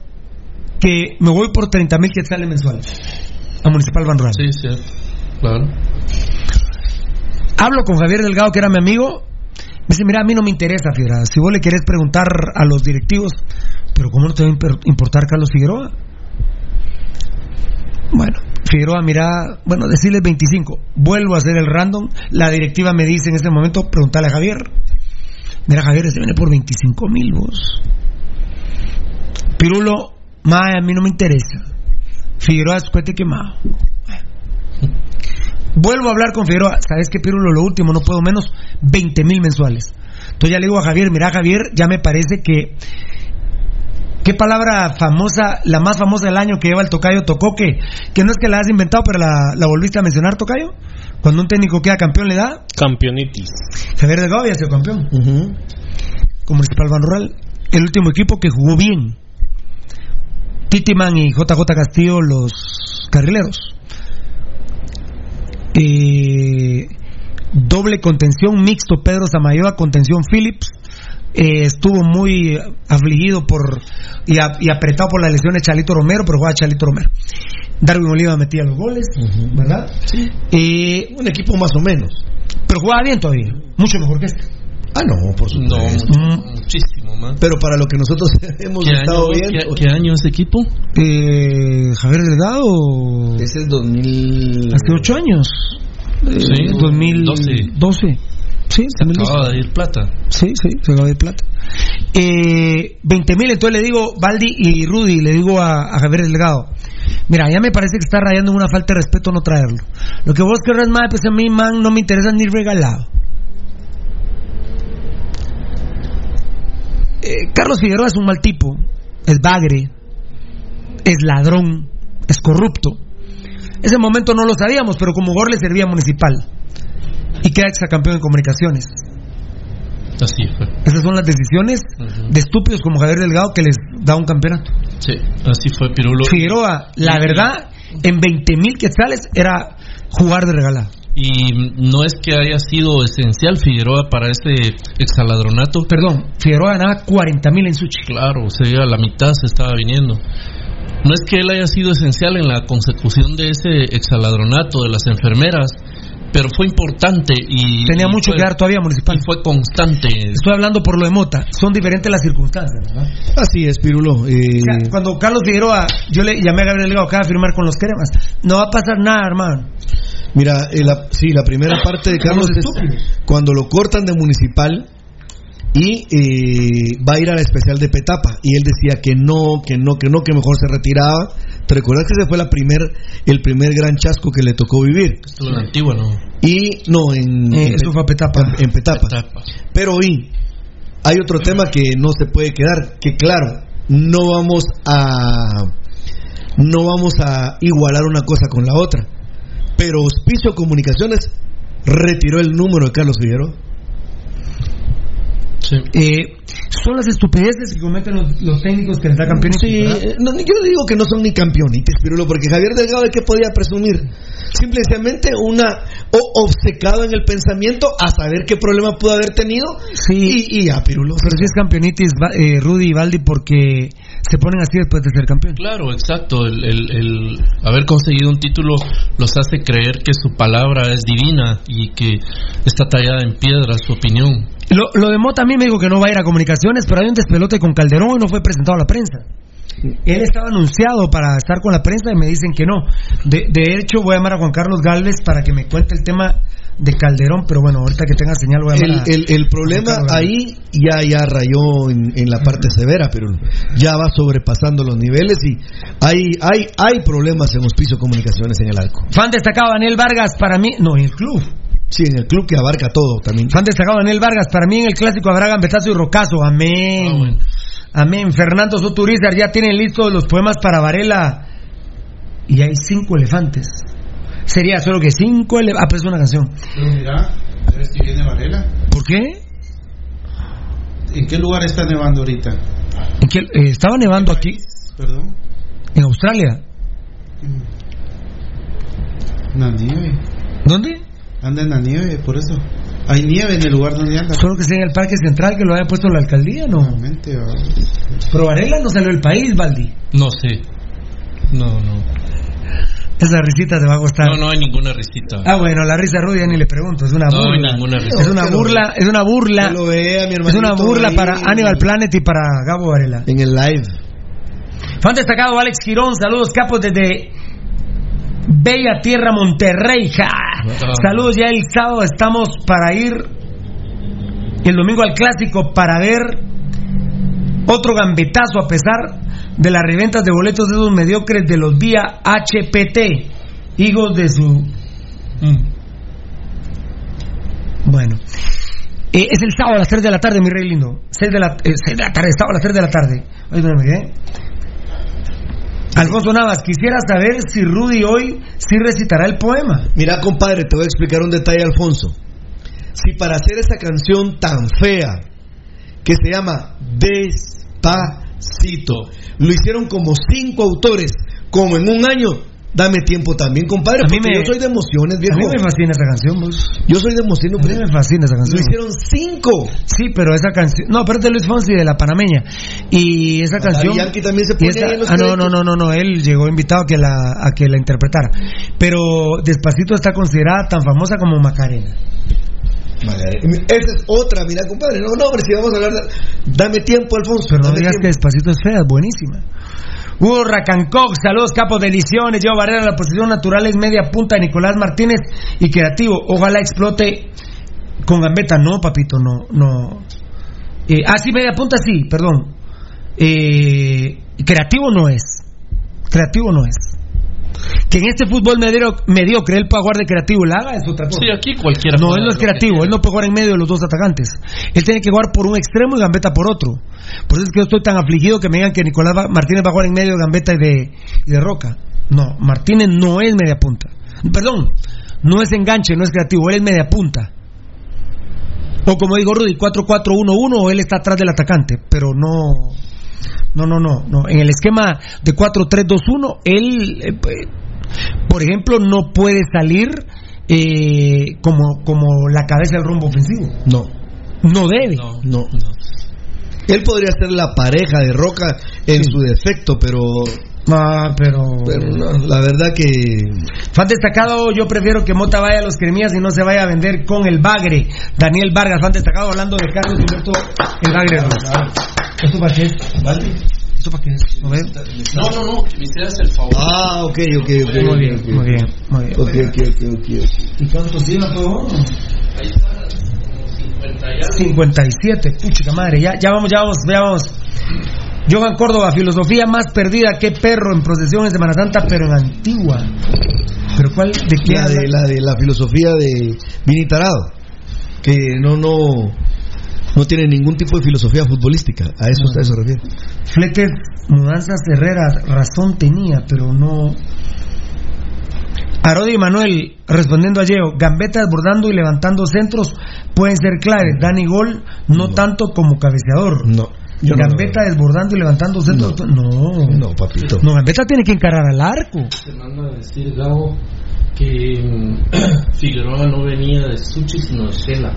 que me voy por 30 mil quetzales mensuales a Municipal Rural. Sí, sí, claro. Hablo con Javier Delgado, que era mi amigo. Me dice, mira, a mí no me interesa, Figueroa. Si vos le querés preguntar a los directivos, pero ¿cómo no te va a importar Carlos Figueroa? Bueno, Figueroa, mira, bueno, decirles 25. Vuelvo a hacer el random. La directiva me dice en este momento, preguntarle a Javier. Mira, Javier, se viene por 25 mil vos. Pirulo, mae, a mí no me interesa. Figueroa, escuete quemado. Vuelvo a hablar con Figueroa. ¿Sabes qué, Pirulo? Lo último, no puedo menos 20 mil mensuales. Entonces ya le digo a Javier, mira, Javier, ya me parece que. ¿Qué palabra famosa, la más famosa del año que lleva el Tocayo tocó? Que, no es que la has inventado, pero la, la volviste a mencionar, Tocayo. Cuando un técnico queda campeón, le da. Campeonitis. Javier Delgado había sido campeón. Con Municipal Ban Rural. El último equipo que jugó bien. Titiman y JJ Castillo, los carrileros. Eh, doble contención, mixto Pedro Samayoa, contención Phillips. Eh, estuvo muy afligido por y, a- y apretado por la lesión de Chalito Romero, pero jugaba Chalito Romero. Darwin Oliva metía los goles, ¿verdad? Eh, Un equipo más o menos. pero jugaba bien todavía, mucho mejor que este. Ah, no, por No, supuesto. mucho- muchísimo más. Pero para lo que nosotros *laughs* hemos ¿Qué estado año, viendo. ¿qué, qué año ese equipo? Eh, Javier Delgado, Ese es 2000. hace ocho años. Eh, Sí, 2012. Sí, 2012. Acaba de ir plata. Sí, sí, se acaba de plata. Eh, 20 mil, entonces le digo, Baldi y Rudy, le digo a, a Javier Delgado, mira, ya me parece que está rayando en una falta de respeto no traerlo. Lo que vos querrás más, pues a mí, man, no me interesa ni regalado. Eh, Carlos Figueroa es un mal tipo, es bagre, es ladrón, es corrupto. Ese momento no lo sabíamos, pero como gol le servía a municipal. Y queda exacampeón en comunicaciones. Así fue. Esas son las decisiones de estúpidos como Javier Delgado que les da un campeonato. Sí, así fue Pirulo. Figueroa, la verdad, en 20 mil quetzales era jugar de regalado. Y no es que haya sido esencial Figueroa para ese exaladronato. Perdón, Figueroa ganaba 40 mil en Suchi. Claro, o sea, la mitad se estaba viniendo. No es que él haya sido esencial en la consecución de ese exaladronato de las enfermeras, pero fue importante y Tenía y mucho fue- que dar todavía municipal. y fue constante. Estoy hablando por lo de Mota. Son diferentes las circunstancias, ¿verdad? Así es, Pirulo. eh, cuando Carlos Figueroa, yo le llamé a Gabriel Delgado, acaba de firmar con los cremas. No va a pasar nada, hermano. Mira, eh, la- sí, la primera parte de Carlos es cuando lo cortan de municipal y eh, va a ir a la especial de Petapa y él decía que no, que no, que no, que mejor se retiraba. ¿Te recuerdas que ese fue la primer, el primer gran chasco que le tocó vivir? Estuvo en la antigua, ¿no? Y no, en, Eh, en eso fue a Petapa. en Petapa. Etapa. Pero y hay otro tema que no se puede quedar, que claro, no vamos a no vamos a igualar una cosa con la otra. Pero Hospicio Comunicaciones retiró el número de Carlos Figueroa. Sí. Eh, son las estupideces que cometen los, los técnicos que les da campeones. Sí, eh, no, yo digo que no son ni campeonites, Pirulo, porque Javier Delgado de qué podía presumir. Simplemente una o obcecado en el pensamiento a saber qué problema pudo haber tenido Sí. y, y ya, Pirulo. Pero si es campeonitis, va- eh, Rudy y Valdi, porque se ponen así después de ser campeón. Claro, exacto. El, el- el haber conseguido un título los hace creer que su palabra es divina y que está tallada en piedra su opinión. Lo, lo de Mota a mí me dijo que no va a ir a comunicaciones, pero hay un despelote con Calderón y no fue presentado a la prensa. Él estaba anunciado para estar con la prensa y me dicen que no. De, de hecho, voy a llamar a Juan Carlos Galvez para que me cuente el tema de Calderón, pero bueno, ahorita que tenga señal voy a El, llamar a- el- el problema ahí ya ya rayó en, en la parte severa, pero ya va sobrepasando los niveles y hay hay hay problemas en Hospicio Comunicaciones en el arco. Fan destacado Daniel Vargas para mí, no, en el club. Sí, en el club que abarca todo también. Fan destacado Daniel Vargas, para mí en el clásico habrá gambetazo y rocazo. Amén. Ah, bueno. Amén. Fernando Soturizar ya tienen listos los poemas para Varela. Y hay cinco elefantes. Sería solo que cinco elefantes. Ah, pues es una canción. Pero mira, ver si viene Varela. ¿Por qué? ¿En qué lugar está nevando ahorita? ¿En qué- eh, estaba nevando aquí, Perdón. en Australia. En la nieve. ¿Dónde? Anda en la nieve, por eso. Hay nieve en el lugar donde anda. Solo que sea en el Parque Central que lo haya puesto la alcaldía, ¿no? Normalmente, ¿va? Pero Varela no salió del país, Valdi. No sé. No, no. Esa risita te va a costar. No, no hay ninguna risita. Ah, bueno, la risa Rudy ya ni le pregunto, es una No hay burla. ninguna risa. Es una burla, es una burla. Lo vea, mi Es una burla ahí para Animal Planet y para Gabo Varela. En el live. Fan destacado Alex Girón, saludos capos desde Bella Tierra Monterrey. ja. Saludos ya el sábado estamos para ir el domingo al clásico para ver otro gambetazo a pesar de las reventas de boletos de esos mediocres de los vía HPT, hijos de su Mm. Bueno. Eh, es el sábado a las 3 de la tarde, mi rey lindo. 6 de la, eh, seis de la tarde, sábado a las 3 de la tarde. Ay, no me quedé. Alfonso Navas, quisiera saber si Rudy hoy sí recitará el poema. Mira, compadre, te voy a explicar un detalle, Alfonso. Si para hacer esa canción tan fea, que se llama Despacito, lo hicieron como cinco autores, como en un año, dame tiempo también, compadre, A mí porque me- yo soy de emociones, A viejo. mí me fascina esa canción, vos. Yo soy de emociones, A mí me fascina esa Lo canción. hicieron cinco. Sí, pero esa canción. No, pero es de Luis Fonsi de la panameña. Y esa Daddy canción. Yankee también se y pone esa- ahí en los ah, no, no, no, no, no. Él llegó invitado a que la, a que la interpretara. Pero Despacito está considerada tan famosa como Macarena. Esa es otra, mira, compadre. No, no, hombre, si vamos a hablar de... Dame tiempo, Alfonso. Pero no digas que. Despacito es fea, es buenísima. Hugo Racancoc, saludos capos de Liciones, Diego Barrera, la posición natural es media punta, Nicolás Martínez y creativo, ojalá explote con gambeta, no papito, no, no. Eh, ah, sí, media punta sí, perdón. Eh, creativo no es, creativo no es. Que en este fútbol medio- mediocre él pueda jugar de creativo, la haga es otra cosa. Sí, aquí cualquiera. No, él no es creativo, él no puede jugar en medio de los dos atacantes. Él tiene que jugar por un extremo y Gambetta por otro. Por eso es que yo estoy tan afligido que me digan que Nicolás Martínez va a jugar en medio de Gambetta y de, y de Roca. No, Martínez no es media punta. Perdón, no es enganche, no es creativo, él es media punta. O como digo Rudy, 4-4-1-1 o él está atrás del atacante, pero no... No, no, no, no. En el esquema de 4-3-2-1, él, eh, pues, por ejemplo, no puede salir eh, como, como la cabeza del rumbo ofensivo. No, No debe. No, no. no. Él podría ser la pareja de Roca en su defecto, pero Ah, pero... Pero no, la verdad que... Fan destacado, yo prefiero que Mota vaya a los cremías y no se vaya a vender con el bagre. Daniel Vargas, fan destacado, hablando de Carlos Humberto el bagre. ¿Esto para qué es? ¿Esto para qué es? ¿No? No, no, no, que me hicieras el favor. Ah, ok, ok, ok. Muy bien, muy bien, muy bien. Ok, ok, ok, ok. ¿Y cuántos tiene, todo? Ahí está, 50 y algo. 57, puchica madre, ya, ya vamos, ya vamos, ya vamos. Johan Córdoba, filosofía más perdida que perro en procesiones de Semana Santa, pero en antigua. ¿Pero cuál? ¿De qué La de, la de la filosofía de Vini Tarado, que no, no, no tiene ningún tipo de filosofía futbolística. A eso, a eso se refiere. Fletes, mudanzas Herrera, razón tenía, pero no. Arodi y Manuel, respondiendo a Yeo, Gambetta desbordando y levantando centros pueden ser claves. Dani Gol, no, tanto como cabeceador. No. Yo no Gambetta desbordando y levantando centros. No. No, papito. No, Gambetta tiene que encarar al arco. Se manda a decir, Gabo, que *clears throat* Figueroa no venía de Suchi, sino de Shela.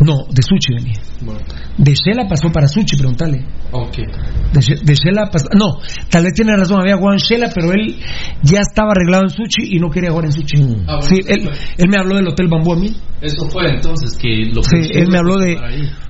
No, de Suchi venía. Bueno, De Shela pasó para Suchi, pregúntale. ok. De, She- de Shela pasó. No, tal vez tiene razón, había jugado en Shela, pero él ya estaba arreglado en Suchi y no quería jugar en Suchi. Ah, bueno, sí, él, fue. él me habló del Hotel Bambú a mí. Eso fue entonces que lo Sí, que él me habló de.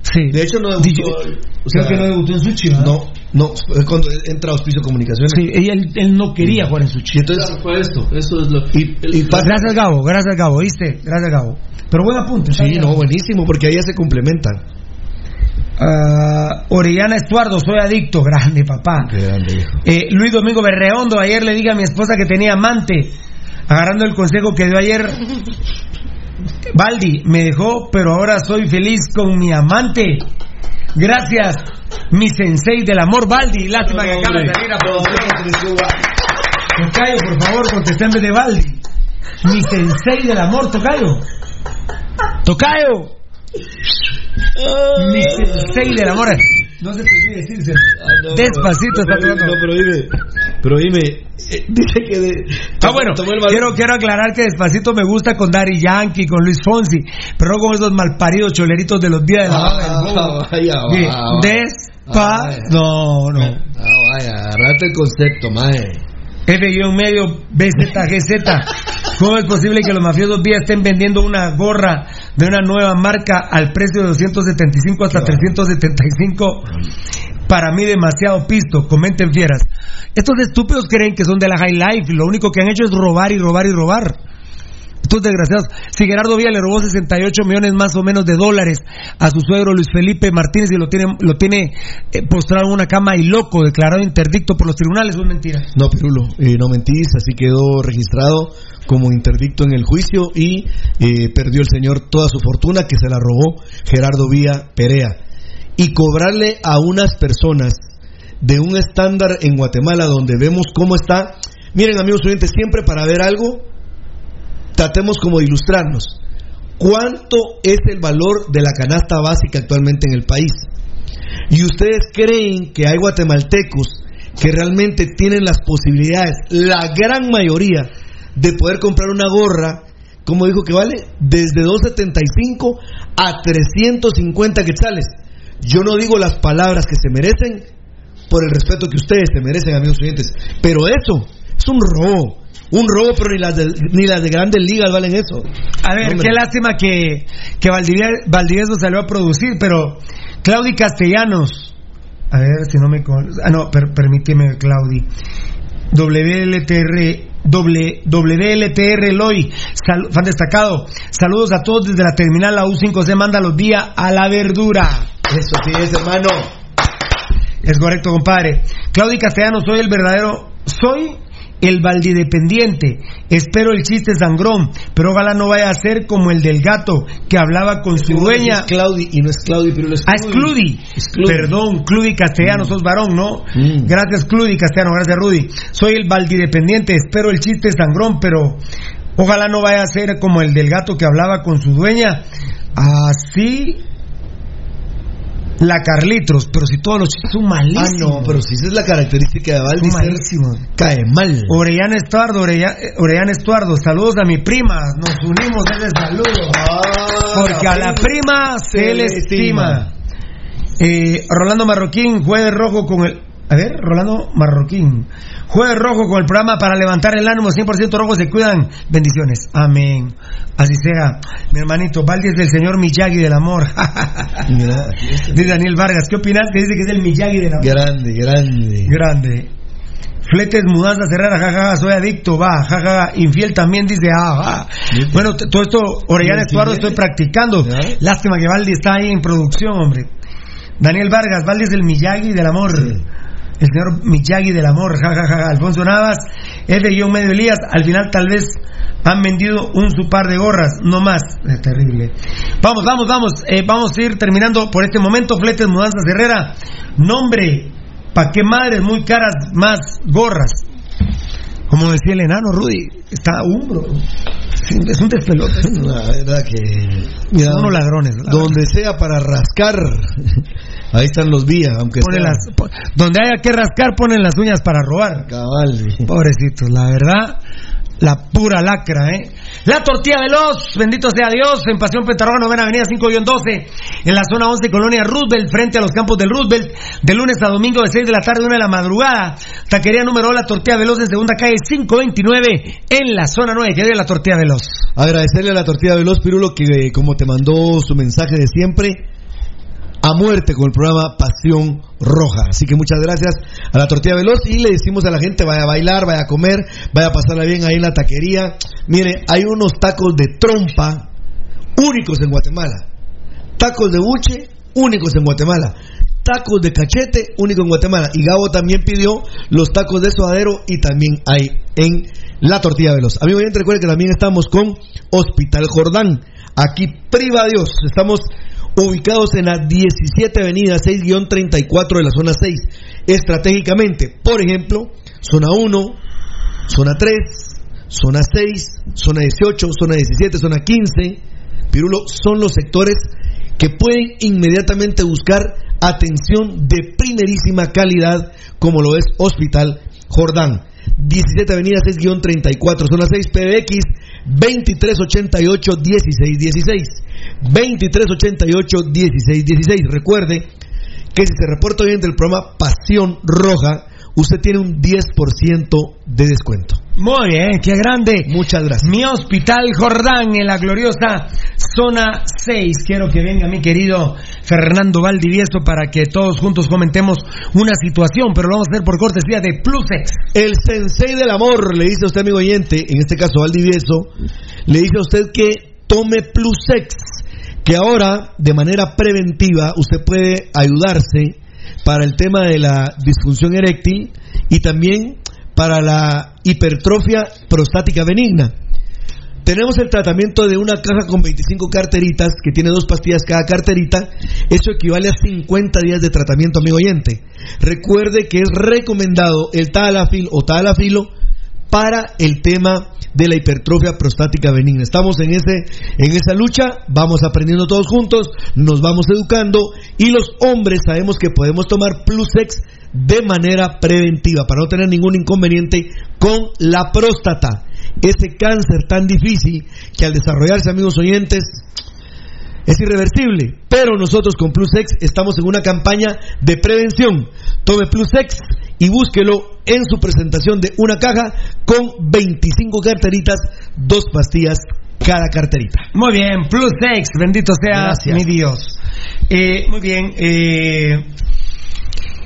Sí. De hecho, no debutó. Dije- o creo sea, que no debutó en Suchi, ¿verdad? No, no, es cuando entra a Auspicio Comunicaciones. Sí, y él, él no quería jugar en Suchi. Y entonces, Claro, fue esto. Eso es lo y, el- y pasa- Gracias, Gabo, gracias, Gabo, ¿viste? Gracias, Gabo. Pero buen apunte. Sí, no, buenísimo, porque ahí ya se complementan. Ah, Orellana Estuardo, soy adicto, grande papá. Qué grande, viejo. Eh, Luis Domingo Berreondo, ayer le dije a mi esposa que tenía amante, agarrando el consejo que dio ayer. Baldi, me dejó, pero ahora soy feliz con mi amante. Gracias, mi sensei del amor, Baldi. Lástima que acaba de salir a producción. Tocayo, por favor, contesta en vez de Baldi. Mi sensei del amor, Tocayo. Tocayo. Mi sensei del amor. No se te olvide decírselo. Despacito está tocando. no, pero dime, pero dime, eh, dice que de, Ah, bueno, quiero, quiero aclarar que Despacito me gusta con Daddy Yankee, con Luis Fonsi, pero no con esos malparidos choleritos de los días de la Ah, banda del bobo. vaya, Sí, va, va. Despa... Vaya. No, no. Ah, vaya, agarrate el concepto, mae. F-medio BZGZ. ¿Cómo es posible que los mafiosos vía estén vendiendo una gorra de una nueva marca al precio de 275 hasta 375? Para mí demasiado pisto, comenten fieras. Estos estúpidos creen que son de la High Life y lo único que han hecho es robar y robar y robar. Estos desgraciados. Si Gerardo Villa le robó 68 millones más o menos de dólares a su suegro Luis Felipe Martínez y lo tiene, lo tiene eh, postrado en una cama y loco, declarado interdicto por los tribunales, es mentira. No, Pirulo, eh, no mentís, así quedó registrado como interdicto en el juicio y eh, perdió el señor toda su fortuna que se la robó Gerardo Vía Perea. Y cobrarle a unas personas de un estándar en Guatemala donde vemos cómo está. Miren, amigos oyentes, siempre para ver algo, tratemos como de ilustrarnos. ¿Cuánto es el valor de la canasta básica actualmente en el país? Y ustedes creen que hay guatemaltecos que realmente tienen las posibilidades, la gran mayoría, de poder comprar una gorra, como dijo que vale, desde 275 a 350 quetzales. Yo no digo las palabras que se merecen por el respeto que ustedes se merecen, amigos oyentes, pero eso es un robo. Un robo, pero ni las de, ni las de grandes ligas valen eso. A ver, Hombre. qué lástima que, que Valdivieso salió a producir, pero Claudi Castellanos, a ver si no me... con- Ah, no, per- permíteme, Claudi. WLTR, WLTR Loy, sal- fan destacado. Saludos a todos desde la terminal, la U5C manda los días a la verdura. Eso sí es, hermano. Es correcto, compadre. Claudia Castellano, soy el verdadero, soy el valdidependiente. Espero el chiste sangrón, pero ojalá no vaya a ser como el del gato que hablaba con su dueña. Es Claudi y no es Claudi, pero es Ah, es Cludi. Es Cludi. Perdón, Cludi Castellano, sos varón, ¿no? Mm. Gracias, Cludi Castellano, gracias, Rudy. Soy el valdidependiente, espero el chiste sangrón, pero ojalá no vaya a ser como el del gato que hablaba con su dueña. Así. La Carlitos, pero si todos los chistes son malísimos. Ah, no, pero si esa es la característica de Valdi, malísimos. cae mal. Orellana Estuardo, Orella- eh, Orellana Estuardo, saludos a mi prima, nos unimos ese saludo. Porque a la prima se le estima. Eh, Rolando Marroquín, jueves rojo con el A ver, Rolando Marroquín. Jueves rojo con el programa para levantar el ánimo. 100% rojo se cuidan. Bendiciones. Amén. Así sea. Mi hermanito, Valdi es del señor Miyagi del amor. *laughs* Dice Daniel Vargas. ¿Qué opinas? Que dice que es el Miyagi del amor. Grande, grande. Grande. Fletes, mudanza cerrada, jajaja, soy adicto, va, jajaja, infiel también dice, ah, va. Bueno, t- todo esto, Orellana Estuardo, estoy practicando. Lástima que Valdi está ahí en producción, hombre. Daniel Vargas, Valdi es el Miyagi del amor. El señor Miyagi del amor, jajaja. Alfonso Navas, es de guion medio Elías. Al final, tal vez han vendido un su par de gorras, no más. Es terrible. Vamos, vamos, vamos. eh, vamos a ir terminando por este momento. Fletes, mudanzas Herrera. Nombre, ¿pa' qué madres muy caras más gorras? Como decía el enano, Rudy, está a hombro. Sí, Es un despelote. La verdad que. Son unos ladrones. la Donde sea para rascar. Ahí están los vías, aunque sea- las- donde haya que rascar, ponen las uñas para robar. Cabal. Pobrecitos, la verdad, la pura lacra, ¿eh? La tortilla veloz, bendito sea Dios, en Pasión Pentarroja, novena avenida 5-12, en la zona 11, colonia Roosevelt, frente a los campos del Roosevelt, de lunes a domingo de 6 de la tarde, 1 de la madrugada. Taquería número la tortilla veloz en segunda calle 529, en la zona 9, que viene la tortilla veloz. Agradecerle a la tortilla veloz Pirulo que eh, como te mandó su mensaje de siempre a muerte con el programa Pasión Roja. Así que muchas gracias a la tortilla veloz y le decimos a la gente vaya a bailar, vaya a comer, vaya a pasarla bien ahí en la taquería. Mire, hay unos tacos de trompa únicos en Guatemala. Tacos de buche únicos en Guatemala. Tacos de cachete únicos en Guatemala. Y Gabo también pidió los tacos de suadero y también hay en la tortilla veloz. Amigo oyente, recuerde que también estamos con Hospital Jordán. Aquí, priva Dios. Estamos ubicados en la 17 Avenida 6-34 de la zona 6. Estratégicamente, por ejemplo, zona 1, zona 3, zona 6, zona 18, zona 17, zona 15. Pirulo, son los sectores que pueden inmediatamente buscar atención de primerísima calidad, como lo es Hospital Jordán. 17 Avenida 6-34, zona 6, PBX 2388 1616. 2388 1616. Recuerde que si se reporta bien del programa Pasión Roja, usted tiene un 10% de descuento. Muy bien, qué grande. Muchas gracias. Mi hospital Jordán en la gloriosa zona 6. Quiero que venga mi querido Fernando Valdivieso para que todos juntos comentemos una situación, pero lo vamos a hacer por cortesía de Plusex. El sensei del amor, le dice a usted, amigo oyente, en este caso Valdivieso, le dice a usted que tome Plusex, que ahora, de manera preventiva, usted puede ayudarse para el tema de la disfunción eréctil y también para la hipertrofia prostática benigna. Tenemos el tratamiento de una caja con 25 carteritas, que tiene dos pastillas cada carterita. Eso equivale a 50 días de tratamiento, amigo oyente. Recuerde que es recomendado el Tadalafil o Tadalafilo para el tema de la hipertrofia prostática benigna. Estamos en ese en esa lucha, vamos aprendiendo todos juntos, nos vamos educando y los hombres sabemos que podemos tomar Plusex de manera preventiva para no tener ningún inconveniente con la próstata. Ese cáncer tan difícil que al desarrollarse, amigos oyentes, es irreversible. Pero nosotros con Plusex estamos en una campaña de prevención. Tome Plusex y búsquelo en su presentación de una caja con 25 carteritas, dos pastillas cada carterita. Muy bien, Plusex, bendito sea Gracias. mi Dios. Eh, muy bien, eh,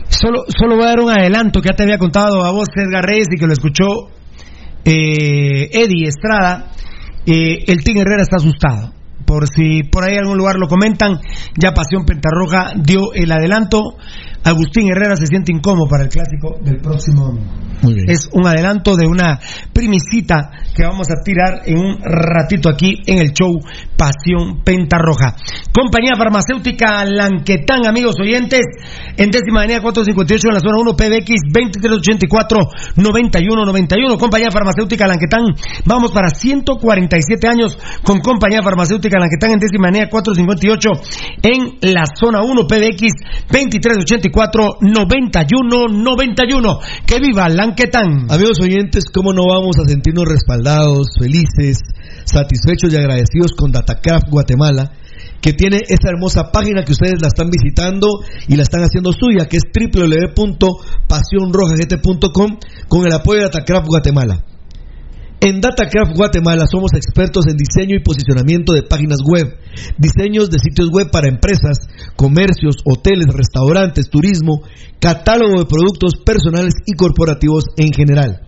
solo, solo voy a dar un adelanto que ya te había contado a vos, Edgar Reyes, y que lo escuchó eh, Eddie Estrada. Eh, el Team Herrera está asustado. Por si por ahí en algún lugar lo comentan, ya Pasión Pentarroja dio el adelanto. Agustín Herrera se siente incómodo para el clásico del próximo domingo. Es un adelanto de una primisita que vamos a tirar en un ratito aquí en el show Pasión Pentarroja. Compañía Farmacéutica Lanquetán, amigos oyentes, en décima avenida 458 en la zona 1 PBX 2384-9191. Compañía Farmacéutica Lanquetán, vamos para 147 años con Compañía Farmacéutica Lanquetán en décima avenida 458 en la zona 1 PBX 2384-9191. ¡Que viva Lanquetán! Amigos oyentes, ¿cómo no vamos a sentirnos respaldados, felices, satisfechos y agradecidos con Datacraft Guatemala? que tiene esa hermosa página que ustedes la están visitando y la están haciendo suya, que es www.pasionrojagt.com con el apoyo de Datacraft Guatemala. En Datacraft Guatemala somos expertos en diseño y posicionamiento de páginas web, diseños de sitios web para empresas, comercios, hoteles, restaurantes, turismo, catálogo de productos personales y corporativos en general.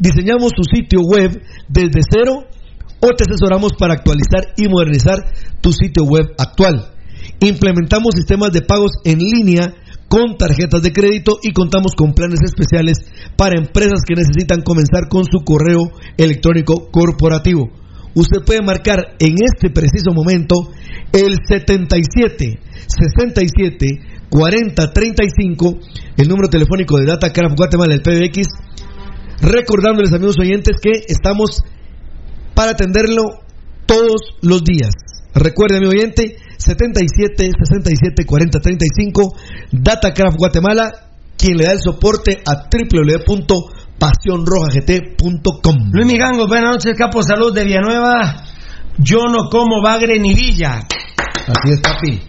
Diseñamos tu sitio web desde cero o te asesoramos para actualizar y modernizar tu sitio web actual. Implementamos sistemas de pagos en línea con tarjetas de crédito y contamos con planes especiales para empresas que necesitan comenzar con su correo electrónico corporativo. Usted puede marcar en este preciso momento el 77 67 40 35, el número telefónico de Datacraft Guatemala, el PBX, recordándoles amigos oyentes que estamos para atenderlo todos los días. Recuerde, amigo oyente, 77 67 40 35, Datacraft Guatemala, quien le da el soporte a www.pasionrojagt.com. Luis Migangos, buenas noches, capo salud de Villanueva. Yo no como bagre ni villa. Así es, papi.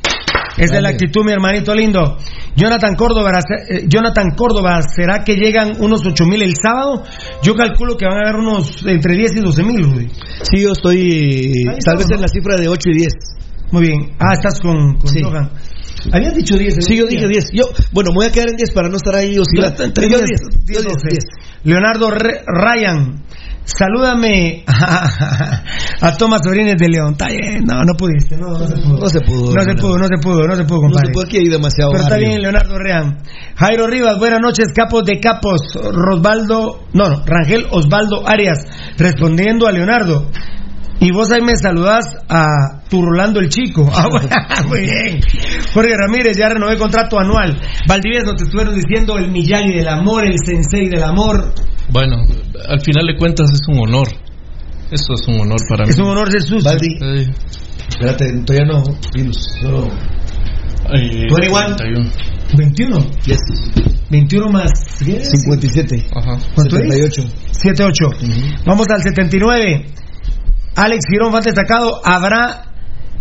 Esa es la actitud, mi hermanito lindo. Jonathan Córdoba, eh, Jonathan Córdoba, ¿será que llegan unos 8 mil el sábado? Yo calculo que van a haber unos entre 10 y 12 mil. Sí, yo estoy tal vez en la cifra de 8 y 10. Muy bien. Ah, estás con, con Sí. Logan. Habías dicho 10. Sí, yo dije 10. Yo, bueno, voy a quedar en 10 para no estar ahí oscilando. Entre Yo 10, 10, 10, yo 10, 12. 10. Leonardo Re- Ryan, salúdame *laughs* a Tomás Orines de León. Está bien, no, no pudiste, no, no se pudo. No se pudo. No se pudo, no se pudo, no se pudo, No se puede, aquí hay demasiado Pero está bien, Leonardo Rean. Jairo Rivas, buenas noches, capos de capos. Rosvaldo, no, no, Rangel Osvaldo Arias, respondiendo a Leonardo. Y vos ahí me saludás a tu Rolando el Chico. Ah, *laughs* bueno, muy bien. Jorge Ramírez, ya renové contrato anual. Valdivieso, te estuvieron diciendo el Miyagi del amor, el Sensei del amor. Bueno, al final de cuentas es un honor. Eso es un honor para mí. Es un honor sucio. Valdi, Sí. espérate, todavía no. Solo. Eh, 21. 31. 21. Yes. 21 más. ¿qué? 57. Ajá. ¿Cuánto es? 78. 78. Vamos al 79. Alex Girón va destacado. ¿Habrá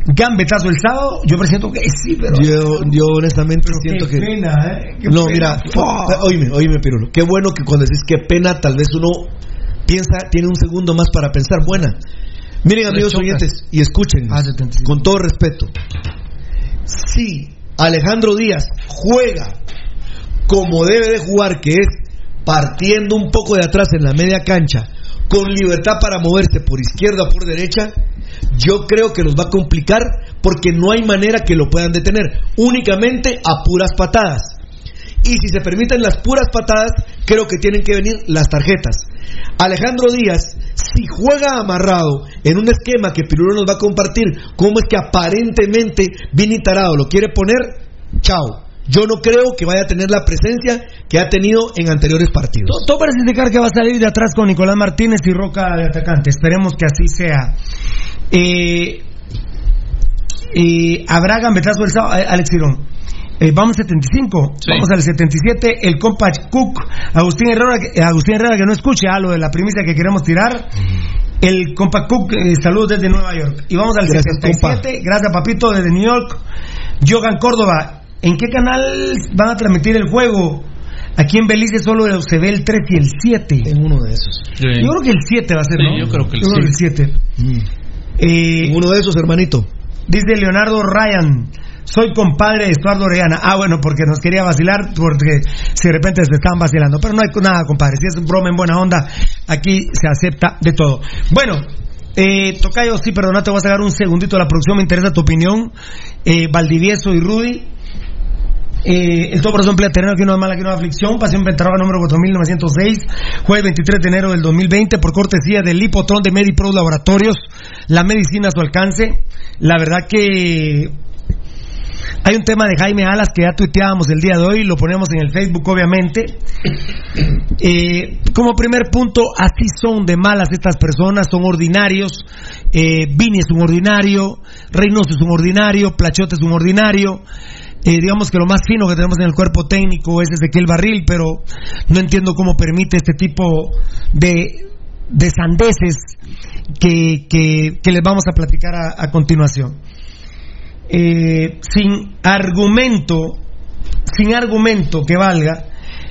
gambetazo el sábado? Yo presiento que sí, pero. Yo, yo honestamente pero siento qué que. pena, ¿eh? Qué No, pena. mira, Fuck. oíme, oíme, Pirulo. Qué bueno que cuando decís qué pena, tal vez uno piensa, tiene un segundo más para pensar. Buena. Miren, amigos oyentes, y escuchen, Ah, 75. con todo respeto. Si Alejandro Díaz juega como debe de jugar, que es partiendo un poco de atrás en la media cancha, con libertad para moverse por izquierda o por derecha, yo creo que nos va a complicar porque no hay manera que lo puedan detener, únicamente a puras patadas. Y si se permiten las puras patadas, creo que tienen que venir las tarjetas. Alejandro Díaz, si juega amarrado en un esquema que Pirulo nos va a compartir, cómo es que aparentemente Vini Tarado lo quiere poner, chao. Yo no creo que vaya a tener la presencia que ha tenido en anteriores partidos. To- Todo parece indicar que va a salir de atrás con Nicolás Martínez y Roca de atacante. Esperemos que así sea. Eh, eh, ¿Habrá gambetazo el sábado? Eh, Alex Girón. Eh, vamos 75, Sí. vamos al 77, el compa Cook, Agustín Herrera, que- eh, Agustín Herrera que no escuche a lo de la primicia que queremos tirar, el compa Cook, eh, saludos desde Nueva York. Y vamos al Gracias, 77, gracias papito desde New York, Jogan Córdoba, ¿en qué canal van a transmitir el juego? Aquí en Belice solo se ve el 3 y el 7. En uno de esos. Sí. Yo creo que el 7 va a ser, Sí, ¿no? yo creo que el el 7. Eh, En uno de esos, hermanito. Dice Leonardo Ryan, soy compadre de Estuardo Orellana. Ah, bueno, porque nos quería vacilar, porque si de repente se están vacilando. Pero no hay nada, compadre. Si es un broma en buena onda, aquí se acepta de todo. Bueno, eh, Tocayo, sí, perdona, te voy a sacar un segundito de la producción. Me interesa tu opinión. Eh, Valdivieso y Rudy. Eh, el todo por emplea terreno no es mala, no es aflicción. Pasión Ventarroga número 4906, jueves 23 de enero del 2020, por cortesía del Hipotron de MediPro Laboratorios, la medicina a su alcance. La verdad que hay un tema de Jaime Alas que ya tuiteábamos el día de hoy, lo ponemos en el Facebook, obviamente. Eh, como primer punto, así son de malas estas personas, son ordinarios. Eh, Vini es un ordinario, Reynoso es un ordinario, Plachote es un ordinario. Eh, digamos que lo más fino que tenemos en el cuerpo técnico es Ezequiel Barril, pero no entiendo cómo permite este tipo de, de sandeces que, que- que les vamos a platicar a, a continuación. eh, sin argumento, sin argumento que valga,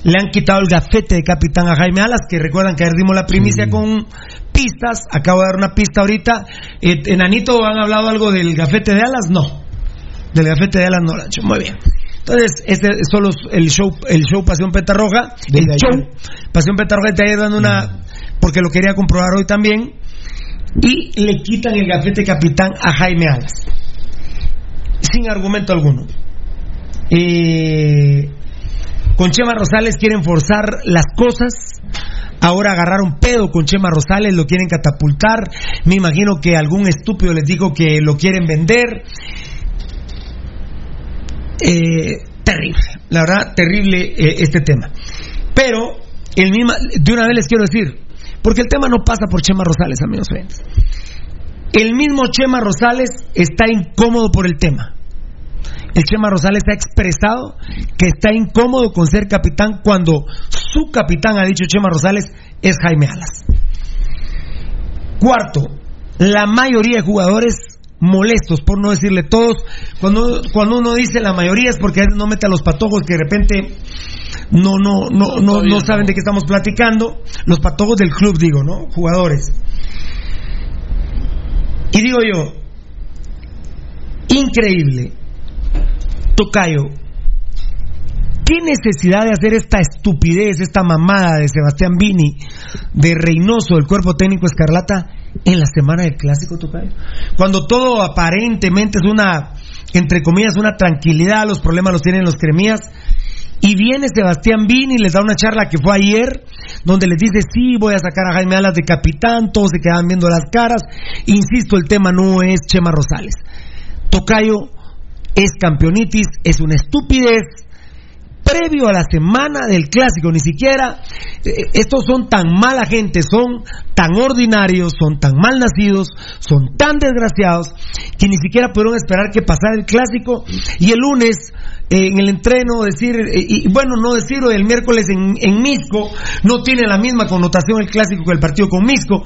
le han quitado el gafete de capitán a Jaime Alas, que recuerdan que ayer dimos la primicia con pistas, acabo de dar una pista ahorita. Eh, Enanito, ¿han hablado algo del gafete de Alas? No. Del gafete de Alas no lo han hecho. Muy bien. Entonces, este es solo el show, el show Pasión Petarroja, el show Pasión Petarroja de ayer dando una, porque lo quería comprobar hoy también, y le quitan el gafete capitán a Jaime Alas, sin argumento alguno. Eh, con Chema Rosales quieren forzar las cosas. Ahora agarraron pedo con Chema Rosales, lo quieren catapultar. Me imagino que algún estúpido les dijo que lo quieren vender. Eh, terrible, la verdad, terrible eh, este tema. Pero, el mismo, de una vez les quiero decir, porque el tema no pasa por Chema Rosales, amigos friends. El mismo Chema Rosales está incómodo por el tema. El Chema Rosales ha expresado que está incómodo con ser capitán cuando su capitán, ha dicho Chema Rosales, es Jaime Alas. Cuarto, la mayoría de jugadores molestos, por no decirle todos, cuando, cuando uno dice la mayoría es porque no mete a los patojos que de repente no, no, no, no, no saben de qué estamos platicando, los patojos del club, digo, ¿no? Jugadores. Y digo yo, increíble, Tocayo, ¿qué necesidad de hacer esta estupidez, esta mamada de Sebastián Vini, de Reynoso, del cuerpo técnico Escarlata, en la semana del clásico, Tocayo? Cuando todo aparentemente es una, entre comillas, una tranquilidad, los problemas los tienen los cremías. Y viene Sebastián Vini les da una charla que fue ayer, donde les dice, sí, voy a sacar a Jaime Alas de capitán, todos se quedan viendo las caras. Insisto, el tema no es Chema Rosales. Tocayo, es campeonitis, es una estupidez. Previo a la semana del clásico, ni siquiera eh, estos son tan mala gente, son tan ordinarios, son tan mal nacidos, son tan desgraciados que ni siquiera pudieron esperar que pasara el clásico. Y el lunes en el entreno decir, eh, y bueno, no decirlo el miércoles en, en Misco, no tiene la misma connotación el clásico que el partido con Misco.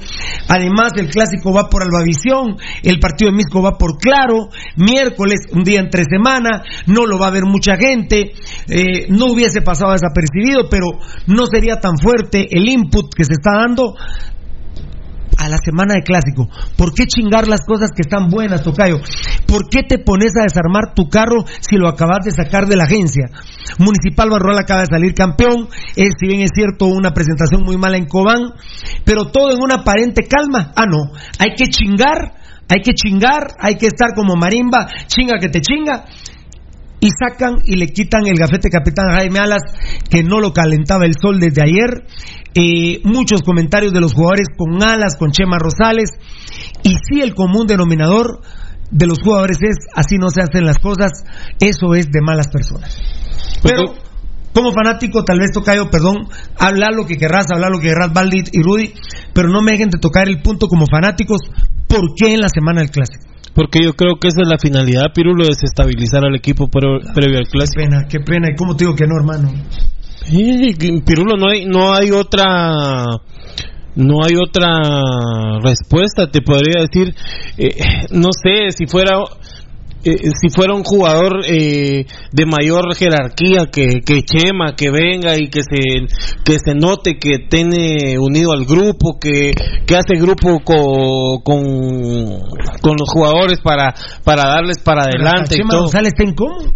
Además, el clásico va por Albavisión, el partido de Misco va por Claro, miércoles, un día entre semana, no lo va a ver mucha gente, eh, no hubiese pasado desapercibido, pero no sería tan fuerte el input que se está dando a la semana de clásico. ¿Por qué chingar las cosas que están buenas, Tocayo? ¿Por qué te pones a desarmar tu carro si lo acabas de sacar de la agencia? Municipal Barroal acaba de salir campeón, es, si bien es cierto, una presentación muy mala en Cobán, pero todo en una aparente calma. Ah, no, hay que chingar, hay que chingar, hay que estar como marimba, chinga que te chinga y sacan y le quitan el gafete capitán Jaime Alas, que no lo calentaba el sol desde ayer. Eh, muchos comentarios de los jugadores con Alas, con Chema Rosales. Y sí, el común denominador de los jugadores es así no se hacen las cosas, eso es de malas personas. Pero como fanático, tal vez Tocayo, perdón, hablar lo que querrás, hablar lo que querrás, Baldi y Rudy, pero no me dejen de tocar el punto como fanáticos, ¿por qué en la semana del clásico? Porque yo creo que esa es la finalidad, Pirulo, desestabilizar al equipo pero- previo al clásico. Qué pena, qué pena. ¿Y cómo te digo que no, hermano? Sí, Pirulo, no hay, no hay otra no hay otra respuesta te podría decir eh, no sé si fuera eh, si fuera un jugador eh, de mayor jerarquía que, que Chema que venga y que se que se note que tiene unido al grupo que, que hace grupo co- con, con los jugadores para para darles para adelante y Chema todo. González está incómodo.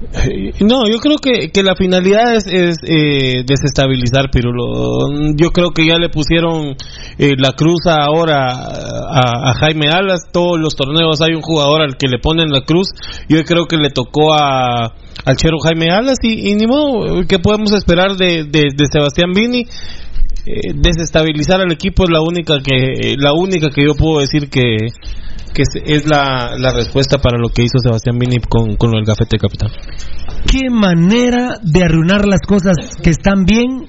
Eh, No, yo creo que, que la finalidad es, es, eh, desestabilizar Pirulo. Yo creo que ya le pusieron eh, la cruz ahora a, a Jaime Alas. Todos los torneos hay un jugador al que le ponen la cruz. Yo creo que le tocó a, al chero Jaime Alas y, ni modo, ¿qué podemos esperar de, de, de Sebastián Vini? Eh, desestabilizar al equipo es la única que la única que yo puedo decir que, que es, es la, la respuesta para lo que hizo Sebastián Vini con, con el gafete capitán. Qué manera de arruinar las cosas que están bien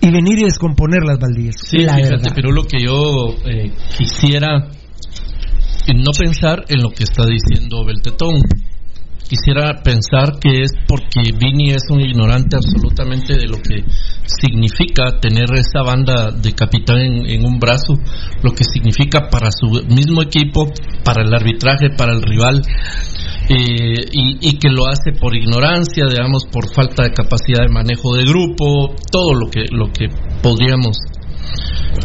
y venir y descomponerlas, Valdíez. Sí, la fíjate, verdad. pero lo que yo eh, quisiera no pensar en lo que está diciendo Beltetón. Quisiera pensar que es porque Vini es un ignorante absolutamente de lo que significa tener esa banda de capitán en, un brazo, lo que significa para su mismo equipo, para el arbitraje, para el rival, eh, y, y que lo hace por ignorancia, digamos, por falta de capacidad de manejo de grupo, todo lo que, lo que podríamos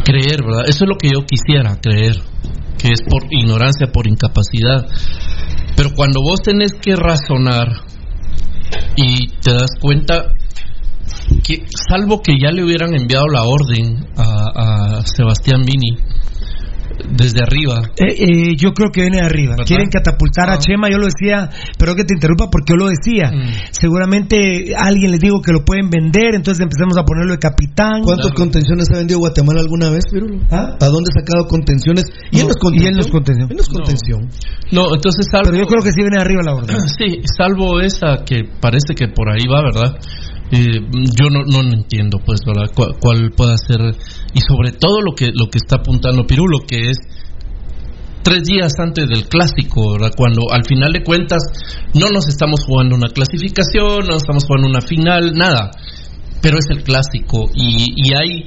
creer, ¿verdad? Eso es lo que yo quisiera creer, que es por ignorancia, por incapacidad. Pero cuando vos tenés que razonar y te das cuenta que, salvo que ya le hubieran enviado la orden a, Sebastián Vini desde arriba, Eh, eh, yo creo que viene de arriba. ¿Verdad? Quieren catapultar a Chema, yo lo decía, pero que te interrumpa porque yo lo decía. Seguramente alguien les dijo que lo pueden vender, entonces empezamos a ponerlo de capitán. ¿Cuántos contenciones ha vendido Guatemala alguna vez, Pirulo? ¿Ah? ¿A dónde ha sacado contenciones? Y él no es y él no es contención. contención. Él no es contención. No, entonces salvo... Pero yo creo que sí viene de arriba la orden. *clears throat* Sí, salvo esa que parece que por ahí va, ¿verdad? Eh, yo no, no entiendo, pues, ¿verdad? Cuál, pueda ser y sobre todo lo que lo que está apuntando Pirulo, que es tres días antes del clásico. Cuando al final de cuentas no nos estamos jugando una clasificación, no estamos jugando una final, nada, pero es el clásico y, y hay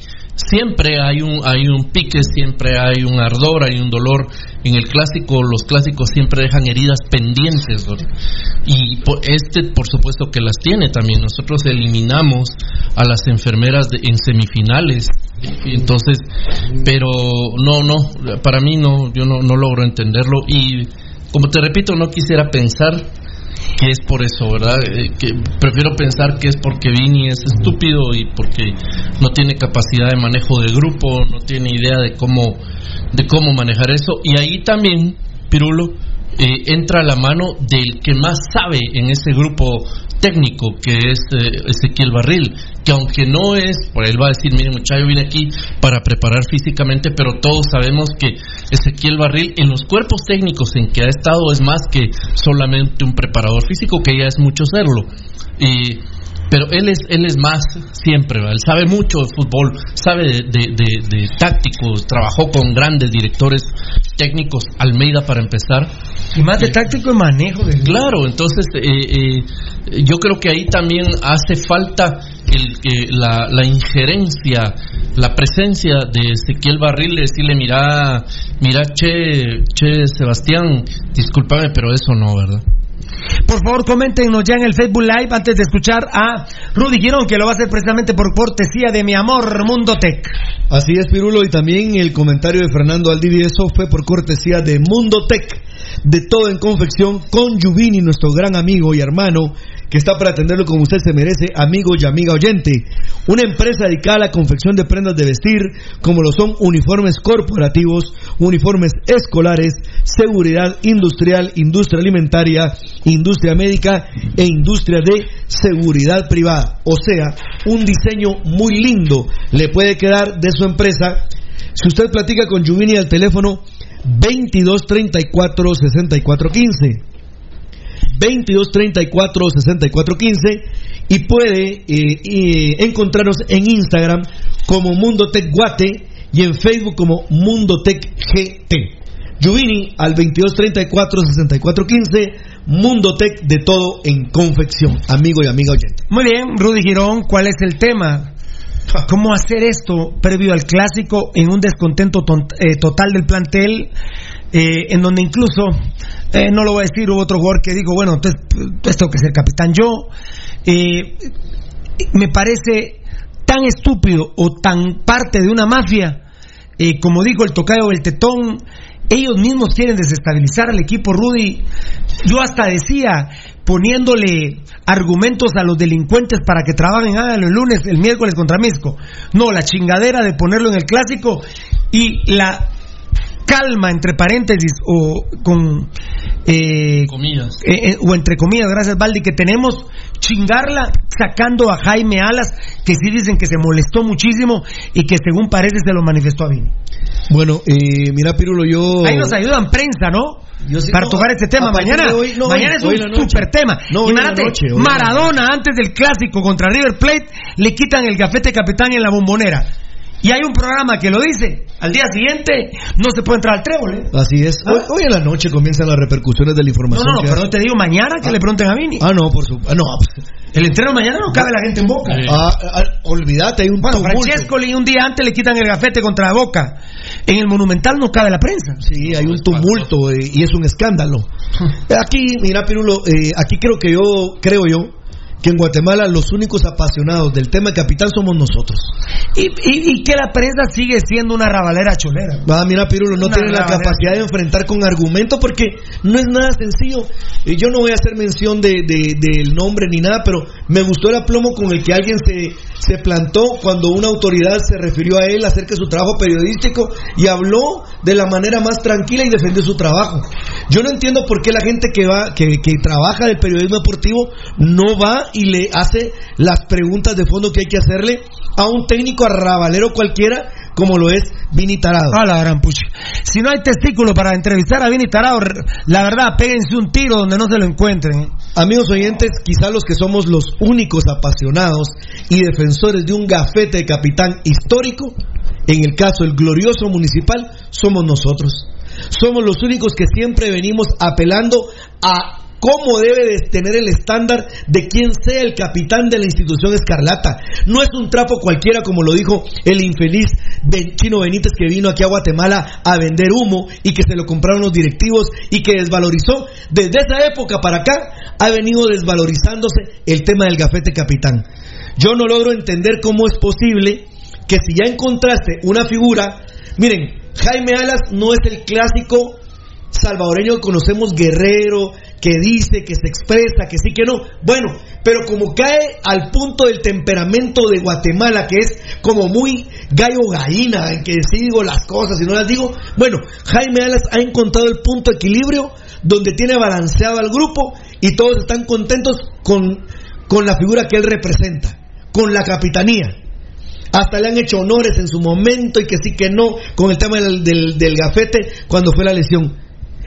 siempre hay un hay un pique, siempre hay un ardor, hay un dolor. En el clásico, los clásicos siempre dejan heridas pendientes, y por- este, por supuesto que las tiene también. Nosotros eliminamos a las enfermeras de- en semifinales, entonces, pero no, no, para mí no, yo no, no logro entenderlo y como te repito, no quisiera pensar que es por eso, ¿verdad? Eh, que prefiero pensar que es porque Vini es estúpido y porque no tiene capacidad de manejo de grupo, no tiene idea de cómo de cómo manejar eso y ahí también Pirulo eh, entra a la mano del que más sabe en ese grupo técnico que es eh, Ezequiel Barril, que aunque no es, por él va a decir, miren muchacho, vine aquí para preparar físicamente, pero todos sabemos que Ezequiel Barril en los cuerpos técnicos en que ha estado es más que solamente un preparador físico, que ya es mucho serlo. Y pero él es él es más siempre ¿verdad? él sabe mucho de fútbol sabe de, de- de- de tácticos trabajó con grandes directores técnicos Almeida para empezar Y más de táctico y manejo. De... Claro, entonces eh, eh, yo creo que ahí también hace falta el, que la, la injerencia, la presencia de Ezequiel Barril, de decirle, mira, mira, che, che, Sebastián, discúlpame, pero eso no, ¿verdad? Por favor, coméntenos ya en el Facebook Live antes de escuchar a Rudy Girón, que lo va a hacer precisamente por cortesía de mi amor Mundo Tech. Así es, Pirulo, y también el comentario de Fernando Aldivieso fue por cortesía de Mundo Tech, de todo en confección, con Yuvini, nuestro gran amigo y hermano, que está para atenderlo como usted se merece, amigo y amiga oyente. Una empresa dedicada a la confección de prendas de vestir, como lo son uniformes corporativos, uniformes escolares, seguridad industrial, industria alimentaria, industria médica e industria de seguridad privada. O sea, un diseño muy lindo le puede quedar de su empresa. Si usted platica con Yuvini al teléfono 2234 6415 2234 6415 y puede eh, eh, encontrarnos en Instagram como Mundo Tech Guate y en Facebook como Mundo Tech GT. Yuvini al 2234 6415 Mundo Tech de todo en confección, amigo y amiga oyente. Muy bien, Rudy Girón, ¿cuál es el tema? ¿Cómo hacer esto previo al clásico en un descontento eh, total del plantel? Eh, en donde incluso, eh, no lo voy a decir, hubo otro jugador que dijo, bueno, entonces, entonces tengo que ser capitán yo. Eh, me parece tan estúpido o tan parte de una mafia, eh, como dijo el tocayo del tetón, ellos mismos quieren desestabilizar al equipo Rudy. Yo hasta decía, poniéndole argumentos a los delincuentes para que trabajen háganlo el lunes, el miércoles contra Misco. No, la chingadera de ponerlo en el clásico y la calma entre paréntesis o con eh, Comillas. eh, eh, o entre comillas, gracias Valdi, que tenemos chingarla sacando a Jaime Alas, que sí dicen que se molestó muchísimo y que según parece se lo manifestó a Vini. Bueno, eh, mira Pirulo, yo... Ahí nos ayudan prensa, ¿no? Yo sí- Para no, tocar este tema mañana. de hoy- no, mañana hoy- es un super tema. No, Imagínate, noche, Maradona antes del clásico contra River Plate le quitan el gafete capitán en la bombonera. Y hay un programa que lo dice, al día siguiente no se puede entrar al trébol. ¿eh? Así es. Hoy, hoy en la noche comienzan las repercusiones de la No, información. no, no, que pero te digo mañana que le pregunten a Vini. Ah, no, por supuesto. no, pues, El entreno mañana no cabe la gente en boca. ah, ah, olvídate, hay un Bueno, tumulto. Francescoli un día antes le quitan el gafete contra la boca. En el Monumental no cabe la prensa. Sí, hay un tumulto eh, y es un escándalo. *laughs* Aquí, mira, Pirulo, eh, aquí creo que yo, creo yo, que en Guatemala los únicos apasionados del tema de Capitán somos nosotros. Y, y- y que la prensa sigue siendo una rabalera cholera. Va, mira, Pirulo, no Una tiene la capacidad de enfrentar con argumento porque no es nada sencillo. Yo no voy a hacer mención de, de- del nombre ni nada, pero me gustó el aplomo con el que alguien se, se plantó cuando una autoridad se refirió a él acerca de su trabajo periodístico y habló de la manera más tranquila y defendió su trabajo. Yo no entiendo por qué la gente que va, que, que trabaja del periodismo deportivo no va y le hace las preguntas de fondo que hay que hacerle a un técnico arrabalero cualquiera como lo es Vini Tarado. A la gran pucha. Si no hay testículo para entrevistar a Vini Tarado, la verdad, péguense un tiro donde no se lo encuentren. ¿eh? Amigos oyentes, quizá los que somos los únicos apasionados y defensores de un gafete de capitán histórico, en el caso del glorioso municipal, somos nosotros. Somos los únicos que siempre venimos apelando a cómo debe de tener el estándar de quien sea el capitán de la institución escarlata. No es un trapo cualquiera como lo dijo el infeliz Chino Benítez que vino aquí a Guatemala a vender humo y que se lo compraron los directivos y que desvalorizó. Desde esa época para acá ha venido desvalorizándose el tema del gafete capitán. Yo no logro entender cómo es posible que si ya encontraste una figura, miren, Jaime Alas no es el clásico salvadoreño que conocemos guerrero, que dice, que se expresa, que sí, que no. Bueno, pero como cae al punto del temperamento de Guatemala, que es como muy gallo gallina, en que sí digo las cosas y no las digo. Bueno, Jaime Alas ha encontrado el punto de equilibrio donde tiene balanceado al grupo y todos están contentos con, con la figura que él representa, con la capitanía. Hasta le han hecho honores en su momento y que sí que no con el tema del, del, del gafete cuando fue la lesión.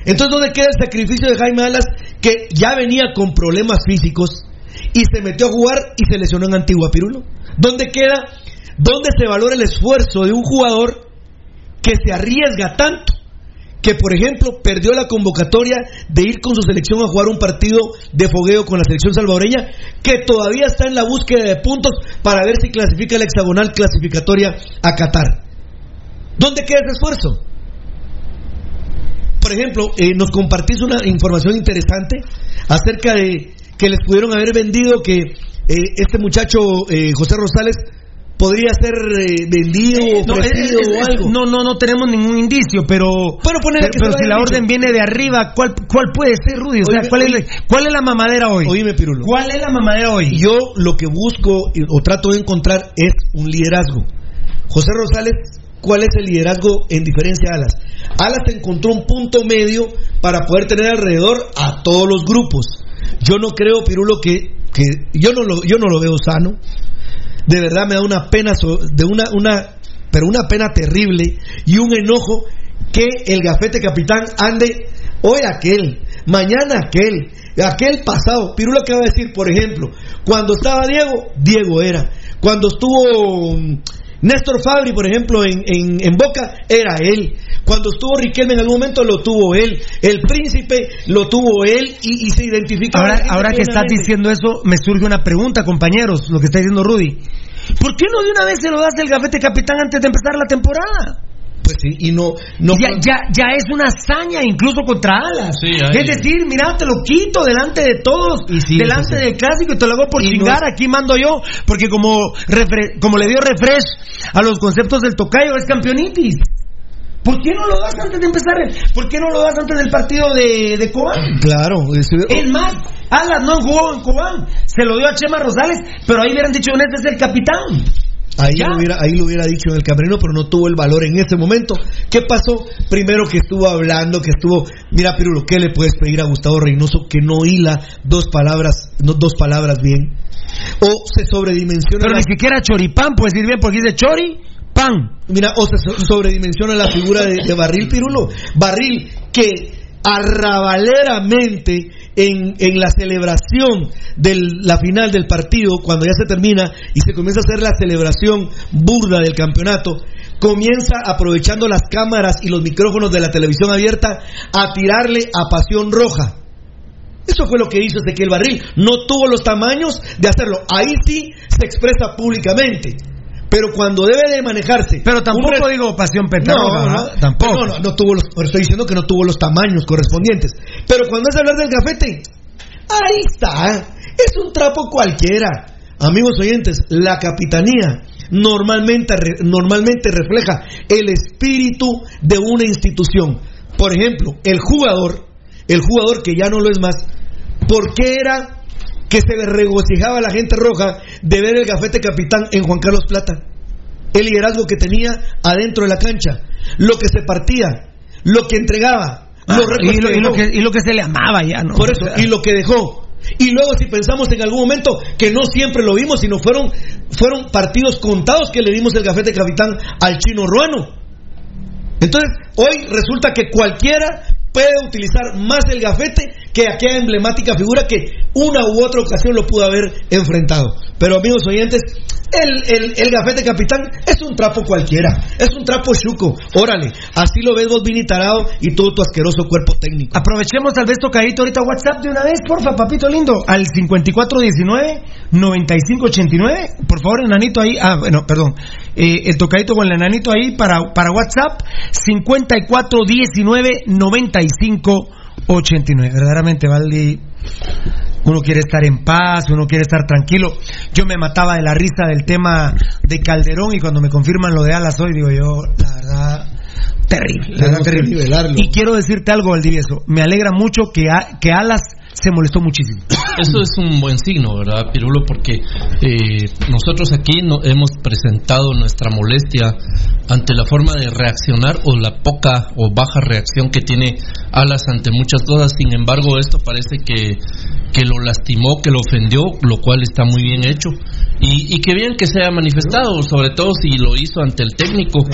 Entonces, ¿dónde queda el sacrificio de Jaime Alas que ya venía con problemas físicos y se metió a jugar y se lesionó en Antigua Pirulo? ¿Dónde queda, dónde se valora el esfuerzo de un jugador que se arriesga tanto? Que, por ejemplo, perdió la convocatoria de ir con su selección a jugar un partido de fogueo con la selección salvadoreña, que todavía está en la búsqueda de puntos para ver si clasifica la hexagonal clasificatoria a Qatar. ¿Dónde queda ese esfuerzo? Por ejemplo, eh, nos compartís una información interesante acerca de que les pudieron haber vendido que eh, este muchacho eh, José Rosales podría ser eh, vendido, No, ofrecido es- es- o algo. no, no, no tenemos ningún indicio, pero. Bueno, pero, que pero si la orden dicho. viene de arriba, ¿cuál, cuál puede ser, Rudy? O sea, Oíme, ¿cuál, es oíme. ¿cuál es la mamadera hoy? Oíme, Pirulo. ¿Cuál es la mamadera hoy? Yo lo que busco o trato de encontrar es un liderazgo. José Rosales, ¿cuál es el liderazgo en diferencia a Alas? Alas encontró un punto medio para poder tener alrededor a todos los grupos. Yo no creo, Pirulo, que, que yo no lo, yo no lo veo sano. De verdad me da una pena, de una, una, pero una pena terrible y un enojo que el gafete capitán ande hoy aquel, mañana aquel, aquel pasado. Pirulo acaba de decir, por ejemplo, cuando estaba Diego, Diego era. Cuando estuvo Néstor Fabri, por ejemplo, en, en, en Boca, era él. Cuando estuvo Riquelme en algún momento, lo tuvo él. El príncipe lo tuvo él y, y se identifica. Ahora, ahora que estás diciendo eso, me surge una pregunta, compañeros, lo que está diciendo Rudy. ¿Por qué no de una vez se lo das el gafete capitán antes de empezar la temporada? Pues sí, y no. no ya, ya, ya es una hazaña incluso contra Alas. Sí, es decir, mira, te lo quito delante de todos, sí, delante del clásico y te lo hago por Y no chingar. es- Aquí mando yo, porque como, refre- como le dio refresh a los conceptos del tocayo, es campeonitis. ¿Por qué no lo das antes de empezar? el- ¿Por qué no lo das antes del partido de, de Cobán? Claro, es- Es más, Alas no jugó en Cobán, se lo dio a Chema Rosales, pero ahí hubieran dicho, este es el capitán. Ahí Ya. lo, hubiera, ahí lo hubiera dicho en el camerino, pero no tuvo el valor en ese momento. ¿Qué pasó? Primero que estuvo hablando, que estuvo. Mira, Pirulo, ¿qué le puedes pedir a Gustavo Reynoso que no hila dos palabras, no dos palabras bien? O se sobredimensiona. Pero la- ni siquiera choripán puede decir bien, porque dice chori, pan. Mira, o se so- sobredimensiona la figura de, de Barril Pirulo. Barril, que arrabaleramente en, en la celebración de la final del partido, cuando ya se termina y se comienza a hacer la celebración burda del campeonato, comienza aprovechando las cámaras y los micrófonos de la televisión abierta a tirarle a Pasión Roja. Eso fue lo que hizo Ezequiel Barril. No tuvo los tamaños de hacerlo. Ahí sí se expresa públicamente. Pero cuando debe de manejarse. Pero tampoco un digo pasión pentarroja, no, no, tampoco. No, no, no tuvo los, estoy diciendo que no tuvo los tamaños correspondientes. Pero cuando es hablar del gafete, ahí está. Es un trapo cualquiera. Amigos oyentes, la capitanía normalmente, normalmente refleja el espíritu de una institución. Por ejemplo, el jugador, el jugador que ya no lo es más, ¿por qué era que se le regocijaba a la gente roja de ver el gafete capitán en Juan Carlos Plata? El liderazgo que tenía adentro de la cancha, lo que se partía, lo que entregaba, Ah, los y, lo, que y lo que, y lo que se le amaba ya, ¿no? Por eso, y lo que dejó. Y luego si pensamos en algún momento que no siempre lo vimos, sino fueron, fueron partidos contados que le dimos el gafete capitán al chino ruano. Entonces, hoy resulta que cualquiera puede utilizar más el gafete que aquella emblemática figura que una u otra ocasión lo pudo haber enfrentado. Pero amigos oyentes, el, el, gafete capitán es un trapo cualquiera, es un trapo chuco. Órale, así lo ves vos, Vini Tarado, y todo tu asqueroso cuerpo técnico. Aprovechemos tal vez tocadito ahorita WhatsApp de una vez, porfa, papito lindo, al 5419-9589. Por favor, enanito ahí. Ah, bueno, perdón. Eh, el tocadito con el enanito ahí para, para WhatsApp, 5419-9589. Verdaderamente, Valdi, uno quiere estar en paz, uno quiere estar tranquilo. Yo me mataba de la risa del tema de Calderón y cuando me confirman lo de Alas hoy, digo yo, la verdad, terrible. La verdad, terrible. Y quiero decirte algo, Valdivieso. Me alegra mucho que, a- que Alas se molestó muchísimo. *coughs* Eso es un buen signo, ¿verdad, Pirulo? Porque eh, nosotros aquí no, hemos presentado nuestra molestia ante la forma de reaccionar o la poca o baja reacción que tiene Alas ante muchas cosas. Sin embargo, esto parece que, que lo lastimó, que lo ofendió, lo cual está muy bien hecho. Y, y qué bien que se haya manifestado, sobre todo si lo hizo ante el técnico.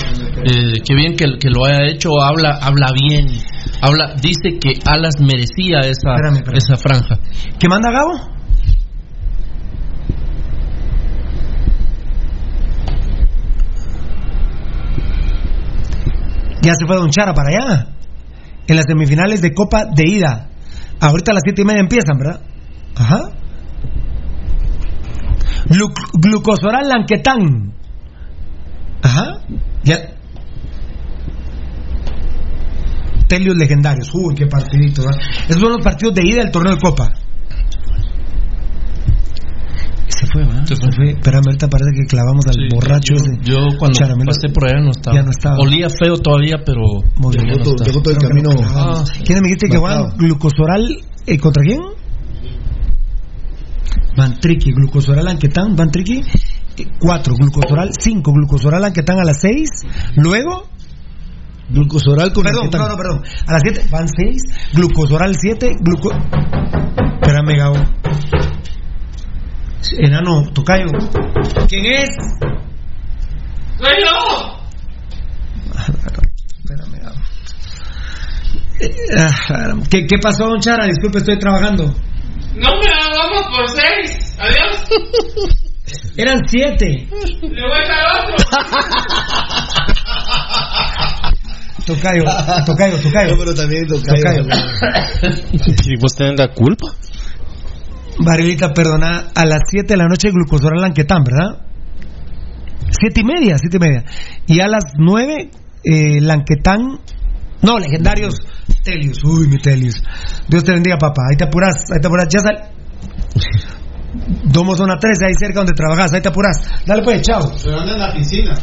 Eh, qué bien que, que lo haya hecho, habla, habla bien. Habla, dice que Alas merecía esa, Espérame, espérame. esa franja. ¿Qué manda Gabo? Ya se fue Don Chara para allá. En las semifinales de Copa de Ida. Ahorita a las siete y media empiezan, ¿verdad? Ajá. Glu- glucosoral Lanquetán. Ajá. Ya. Telios legendarios. Uy, qué partidito. ¿verdad? Esos son los partidos de ida del torneo de Copa. Se fue, ¿verdad? Se fue. Espérame, ahorita parece que clavamos al Sí, borracho yo, ese. yo cuando Charamelo. pasé por allá no estaba. Ya no estaba. Olía feo todavía, pero, Muy bien. ya no. Dejó todo el camino. clavamos. ¿Quiénes me dijiste que van glucosoral eh, contra quién? Bantriqui, glucosoral Anquetán, Bantriqui, eh, cuatro, glucosoral cinco, glucosoral Anquetán a las seis, luego, Glucosoral con perdón, no, no, perdón, a las siete, van seis, glucosoral siete, gluco... Espérame, Gabo. Enano, tocayo. ¿Quién es? ¡Soy yo! Espérame, Gabo. Eh, ah, ¿Qué, ¿Qué pasó, don Chara? Disculpe, estoy trabajando. No me la vamos por seis. Adiós. Eran siete. Le voy a otro. *laughs* Tocayo, tocayo, tocayo. No, pero también tocayo. *laughs* ¿Y vos tenés la culpa? Barilita, perdona, a las 7 de la noche glucosoral Lanquetán, ¿verdad? Siete y media, siete y media. Y a las 9, eh, Lanquetán. No, legendarios Telius. Uy, mi Telius. Dios te bendiga, papá. Ahí te apuras, ahí te apuras. Ya sal. Domo zona 13, ahí cerca donde trabajas. Ahí te apuras. Dale pues, chao. Pero anda en la piscina.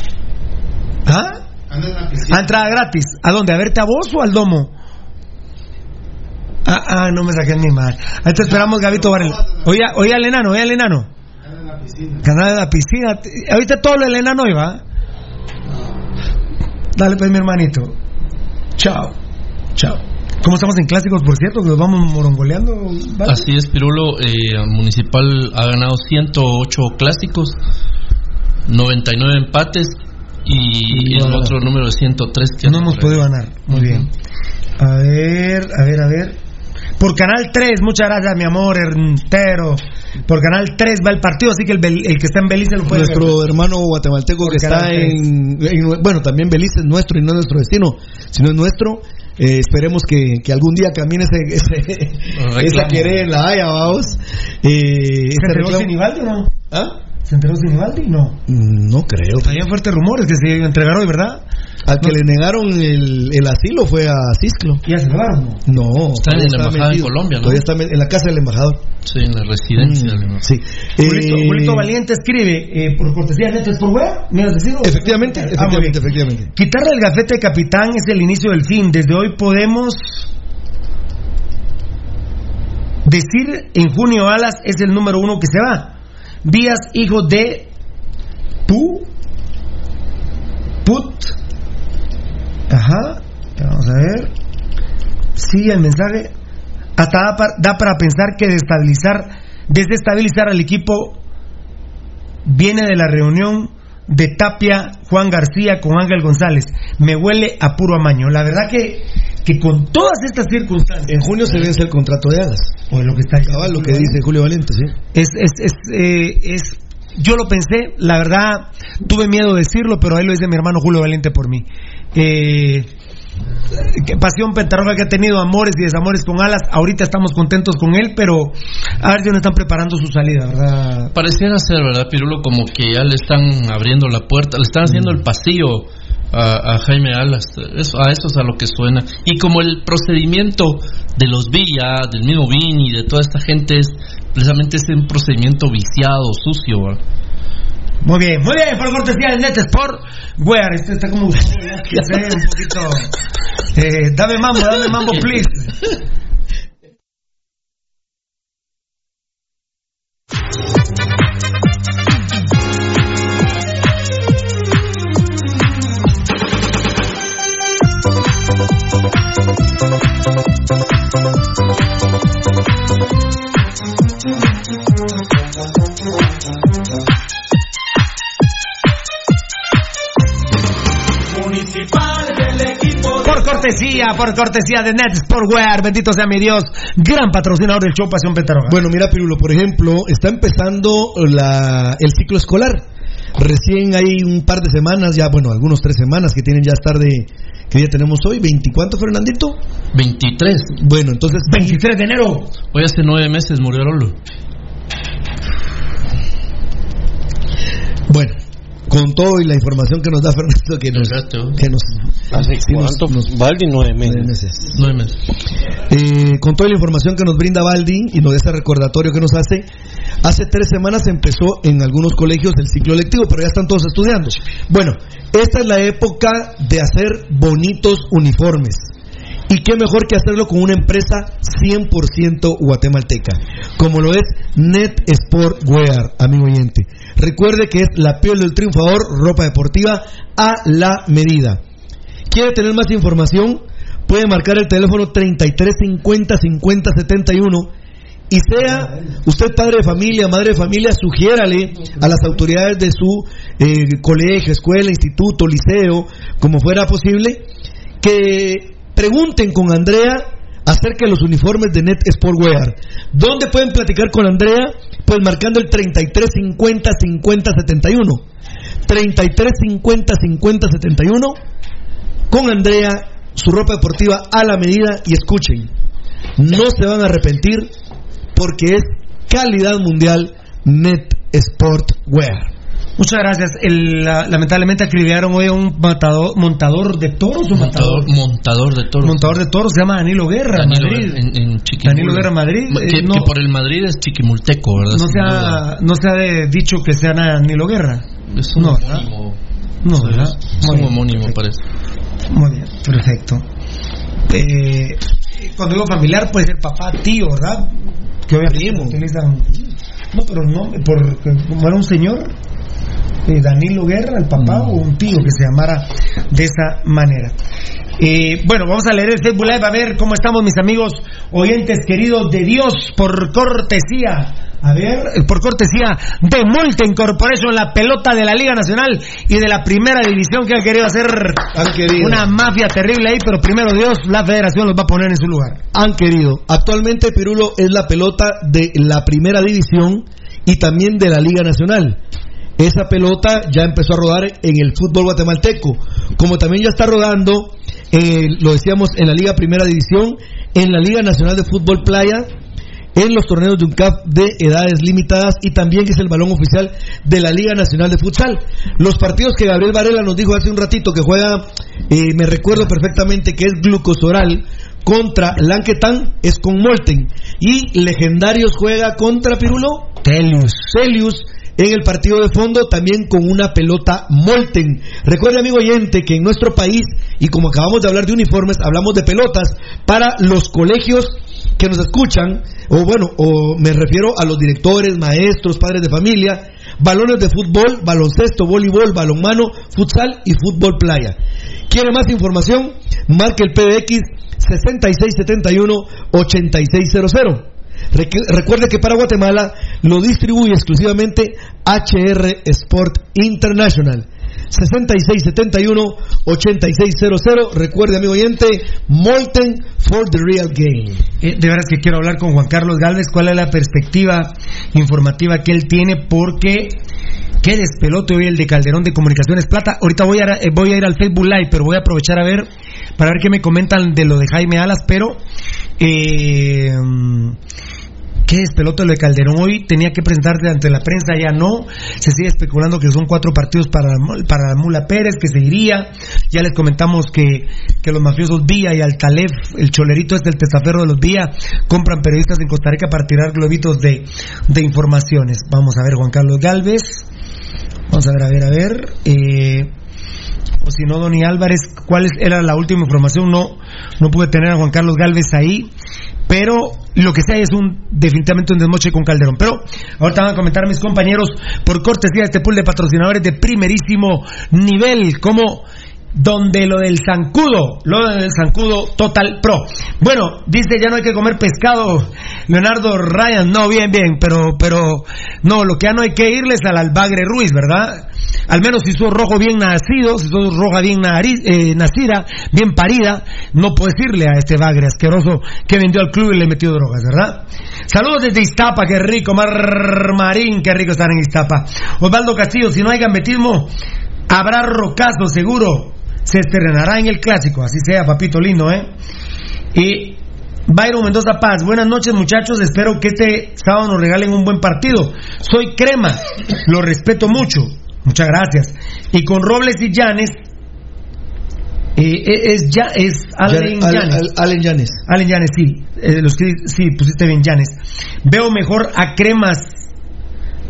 ¿Ah? Anda en la piscina. A entrada gratis. ¿A dónde? ¿A verte a vos o al domo? Ah, ah, no me saqué ni mal. Ahí te esperamos, Gabito Varela. Oye, oye al enano, oye al enano. Anda en la piscina. Canal de la piscina. Ahorita todo lo del enano va. Dale pues, mi hermanito. Chao. Chao. ¿Cómo estamos en clásicos, por cierto? Que los vamos morongoleando. ¿vale? Así es, Pirulo. Eh, Municipal ha ganado 108 clásicos, 99 empates y No, el otro número de 103 que No hemos podido ganar. Muy bien. A ver, a ver, a ver. Por Canal 3, muchas gracias, mi amor entero. Por Canal 3 va el partido, así que el, el que está en Belice lo puede Nuestro ver. hermano guatemalteco Por que está Canal en, en- Bueno, también Belice es nuestro y no es nuestro destino, sino es nuestro. Eh, esperemos que, que algún día camine ese, *laughs* ese- esa querella en la Haya, vamos. Eh, ¿Se enteró reclamo- Sinibaldi o no? ¿Ah? ¿Se enteró Sinibaldi? No. Mm, No creo. Habían fuertes rumores que se entregaron, ¿verdad? Al que le negaron el, el asilo fue a Cisclo. ¿Ya se llevaron? No. Está en la embajada en. Colombia, ¿no? Todavía está en la casa del embajador. Sí, en la residencia. Mm, ¿no? sí. Julito, Eh, Julito Valiente escribe, eh, por cortesía de Netes por web, ¿me has decidido? Efectivamente, Ah, efectivamente, efectivamente. Quitarle el gafete de capitán es el inicio del fin. Desde hoy podemos decir en junio Alas es el número uno que se va. Díaz, hijo de Pu, Put. Ajá, vamos a ver. Sigue el mensaje. Hasta da, pa- da para pensar que destabilizar, desestabilizar al equipo viene de la reunión de Tapia, Juan García con Ángel González. Me huele a puro amaño. La verdad que, que con todas estas circunstancias. En junio se vence el contrato de Alas. O lo que está Cabal, lo que dice Julio Valente, sí. es, es, es, eh, es- yo lo pensé, la verdad, tuve miedo de decirlo, pero ahí lo dice mi hermano Julio Valente por mí. Eh, que pasión pentarroja que ha tenido amores y desamores con alas, ahorita estamos contentos con él, pero a ver si no están preparando su salida, ¿verdad? Pareciera ser, ¿verdad, Pirulo? Como que ya le están abriendo la puerta, le están haciendo el pasillo a, a Jaime Alas. Eso, a eso es a lo que suena. Y como el procedimiento de los Villa, del mismo Vini, de toda esta gente, es precisamente es un procedimiento viciado, sucio. ¿verdad? Muy bien, muy bien, por cortesía de Net Sport. Wear, este está como que sé, un poquito. *laughs* Eh, dame mambo, dame mambo, please. Cortesía, por cortesía de Net Sportwear, bendito sea mi Dios, gran patrocinador del show Pasión Petaroga. Bueno, mira, Pirulo, por ejemplo, está empezando la, el ciclo escolar. Recién hay un par de semanas, ya, bueno, algunos tres semanas que tienen ya estar de. ¿Qué día tenemos hoy? ¿20 cuánto, Fernandito? 23. Bueno, entonces. 23 de enero. Hoy hace nueve meses murió Rolo. Bueno, con todo y la información que nos da Fernando, que nos. Que nos ¿Hace nos- cuánto? nos- Valdi, nueve nueve meses. meses. Nueve meses. Eh, con toda la información que nos brinda Baldi y de ese recordatorio que nos hace, hace tres semanas empezó en algunos colegios el ciclo lectivo, pero ya están todos estudiando. Bueno, esta es la época de hacer bonitos uniformes. Y qué mejor que hacerlo con una empresa 100% guatemalteca, como lo es Net Sport Wear, amigo oyente. Recuerde que es la piel del triunfador, ropa deportiva a la medida. ¿Quiere tener más información? Puede marcar el teléfono 33 50 50 71 y sea usted padre de familia, madre de familia, sugiérale a las autoridades de su eh, colegio, escuela, instituto, liceo, como fuera posible, que pregunten con Andrea acerca de los uniformes de Net Sportwear. ¿Dónde pueden platicar con Andrea? Pues marcando el 33 50 50 71. 33 50 50 71 con Andrea, su ropa deportiva a la medida y escuchen, no se van a arrepentir porque es calidad mundial Net Sport Wear. Muchas gracias. El, la- lamentablemente acribillaron hoy a un matador, montador de toros. ¿o Montador, matador? montador de toros. Montador de toros se llama Danilo Guerra, Danilo Madrid. Guerra, en, en. Danilo Guerra, Madrid. Que, Eh, no- que por el Madrid es chiquimulteco, ¿verdad? No se ha, no se ha dicho que sea Danilo Guerra. Es un No, ¿verdad? homónimo. No, Sí, ¿verdad? Es un homónimo, perfecto. parece. Muy bien, perfecto. Eh, cuando digo familiar puede ser papá, tío, ¿verdad? Que obviamente utilizan. No, pero no, porque como era un señor, eh, Danilo Guerra, el papá, o un tío que se llamara de esa manera. Eh, bueno, vamos a leer el Facebook Live a ver cómo estamos, mis amigos oyentes queridos de Dios, por cortesía A ver, por cortesía de Molten Corporation, la pelota de la Liga Nacional y de la primera división que han querido hacer Han querido. una mafia terrible ahí, pero primero Dios, la federación los va a poner en su lugar. Han querido. Actualmente Pirulo es la pelota de la primera división y también de la Liga Nacional. Esa pelota ya empezó a rodar en el fútbol guatemalteco, como también ya está rodando, eh, lo decíamos, en la Liga Primera División, en la Liga Nacional de Fútbol Playa, en los torneos de UNCAP de edades limitadas y también es el balón oficial de la Liga Nacional de Futsal. Los partidos que Gabriel Varela nos dijo hace un ratito que juega, eh, me recuerdo perfectamente que es Glucosoral contra Lanquetán, es con Molten. Y Legendarios juega contra Pirulo Telius. Celius en el partido de fondo también con una pelota Molten. Recuerde amigo oyente que en nuestro país, y como acabamos de hablar de uniformes, hablamos de pelotas para los colegios que nos escuchan, o bueno, o me refiero a los directores, maestros, padres de familia, balones de fútbol, baloncesto, voleibol, balonmano, futsal y fútbol playa. ¿Quiere más información? Marque el PBX 6671-8600. Recu- Recuerde que para Guatemala lo distribuye exclusivamente HR Sport International. 6671-8600. Recuerde, amigo oyente, Molten for the real game. Eh, de veras que quiero hablar con Juan Carlos Galvez, cuál es la perspectiva informativa que él tiene, porque qué despelote hoy el de Calderón de Comunicaciones Plata. Ahorita voy a, eh, voy a ir al Facebook Live, pero voy a aprovechar a ver, para ver qué me comentan de lo de Jaime Alas, pero... Eh, ¿Qué despelote lo de Calderón hoy? Tenía que presentarse ante la prensa, ya no. Se sigue especulando que son cuatro partidos para, para Mula Pérez, que se iría. Ya les comentamos que, que los mafiosos Vía y Altalef, el cholerito este, el testaferro de los Vía, compran periodistas en Costa Rica para tirar globitos de, de informaciones. Vamos a ver, Juan Carlos Galvez. Vamos a ver, a ver, a ver. Eh, o si no, Donny Álvarez, ¿cuál era la última información? No, no pude tener a Juan Carlos Galvez ahí, pero lo que sea es un definitivamente un desmoche con Calderón. Pero ahorita van a comentar mis compañeros por cortesía de este pool de patrocinadores de primerísimo nivel, como donde lo del zancudo, lo del zancudo Total Pro. Bueno, dice ya no hay que comer pescado, Leonardo Ryan, no, bien, bien, pero, pero, no, lo que ya no hay que irles al albagre Ruiz, ¿verdad? Al menos si sos rojo bien nacido, si sos roja bien eh, nacida, bien parida, no puedes irle a este bagre asqueroso que vendió al club y le metió drogas, ¿verdad? Saludos desde Iztapa, qué rico, Mar Marín, qué rico estar en Iztapa. Osvaldo Castillo, si no hay gambetismo, habrá rocazo seguro. Se estrenará en el clásico, así sea, papito lindo, ¿eh? Y Byron Mendoza Paz, buenas noches muchachos, espero que este sábado nos regalen un buen partido. Soy Crema, lo respeto mucho, muchas gracias. Y con Robles y Llanes, eh, es, ya, es Allen Al- Llanes. Al- Allen Llanes. Allen Llanes, sí, eh, los que, sí, pusiste bien Llanes. Veo mejor a Cremas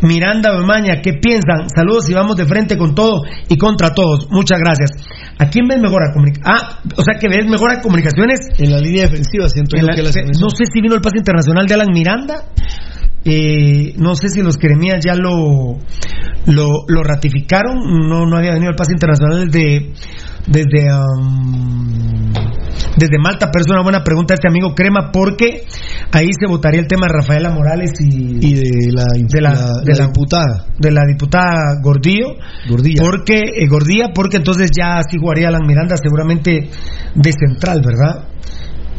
Miranda Bemaña, ¿qué piensan? Saludos y vamos de frente con todo y contra todos. Muchas gracias. ¿A quién ves mejor a comunicaciones? Ah, o sea que ves mejor a comunicaciones. En la línea defensiva siento En yo la- que la no sé si vino el pase internacional de Alan Miranda. Eh, no sé si los Cremías ya lo, lo, lo ratificaron. No, no había venido el pase internacional desde, desde, um, desde Malta, pero es una buena pregunta este amigo Crema, porque ahí se votaría el tema de Rafaela Morales y, Y de la, de la, la- de la diputada. de la diputada Gordillo. Gordilla. Porque, eh, Gordía, porque entonces ya sí jugaría Alan Miranda seguramente de central, ¿verdad?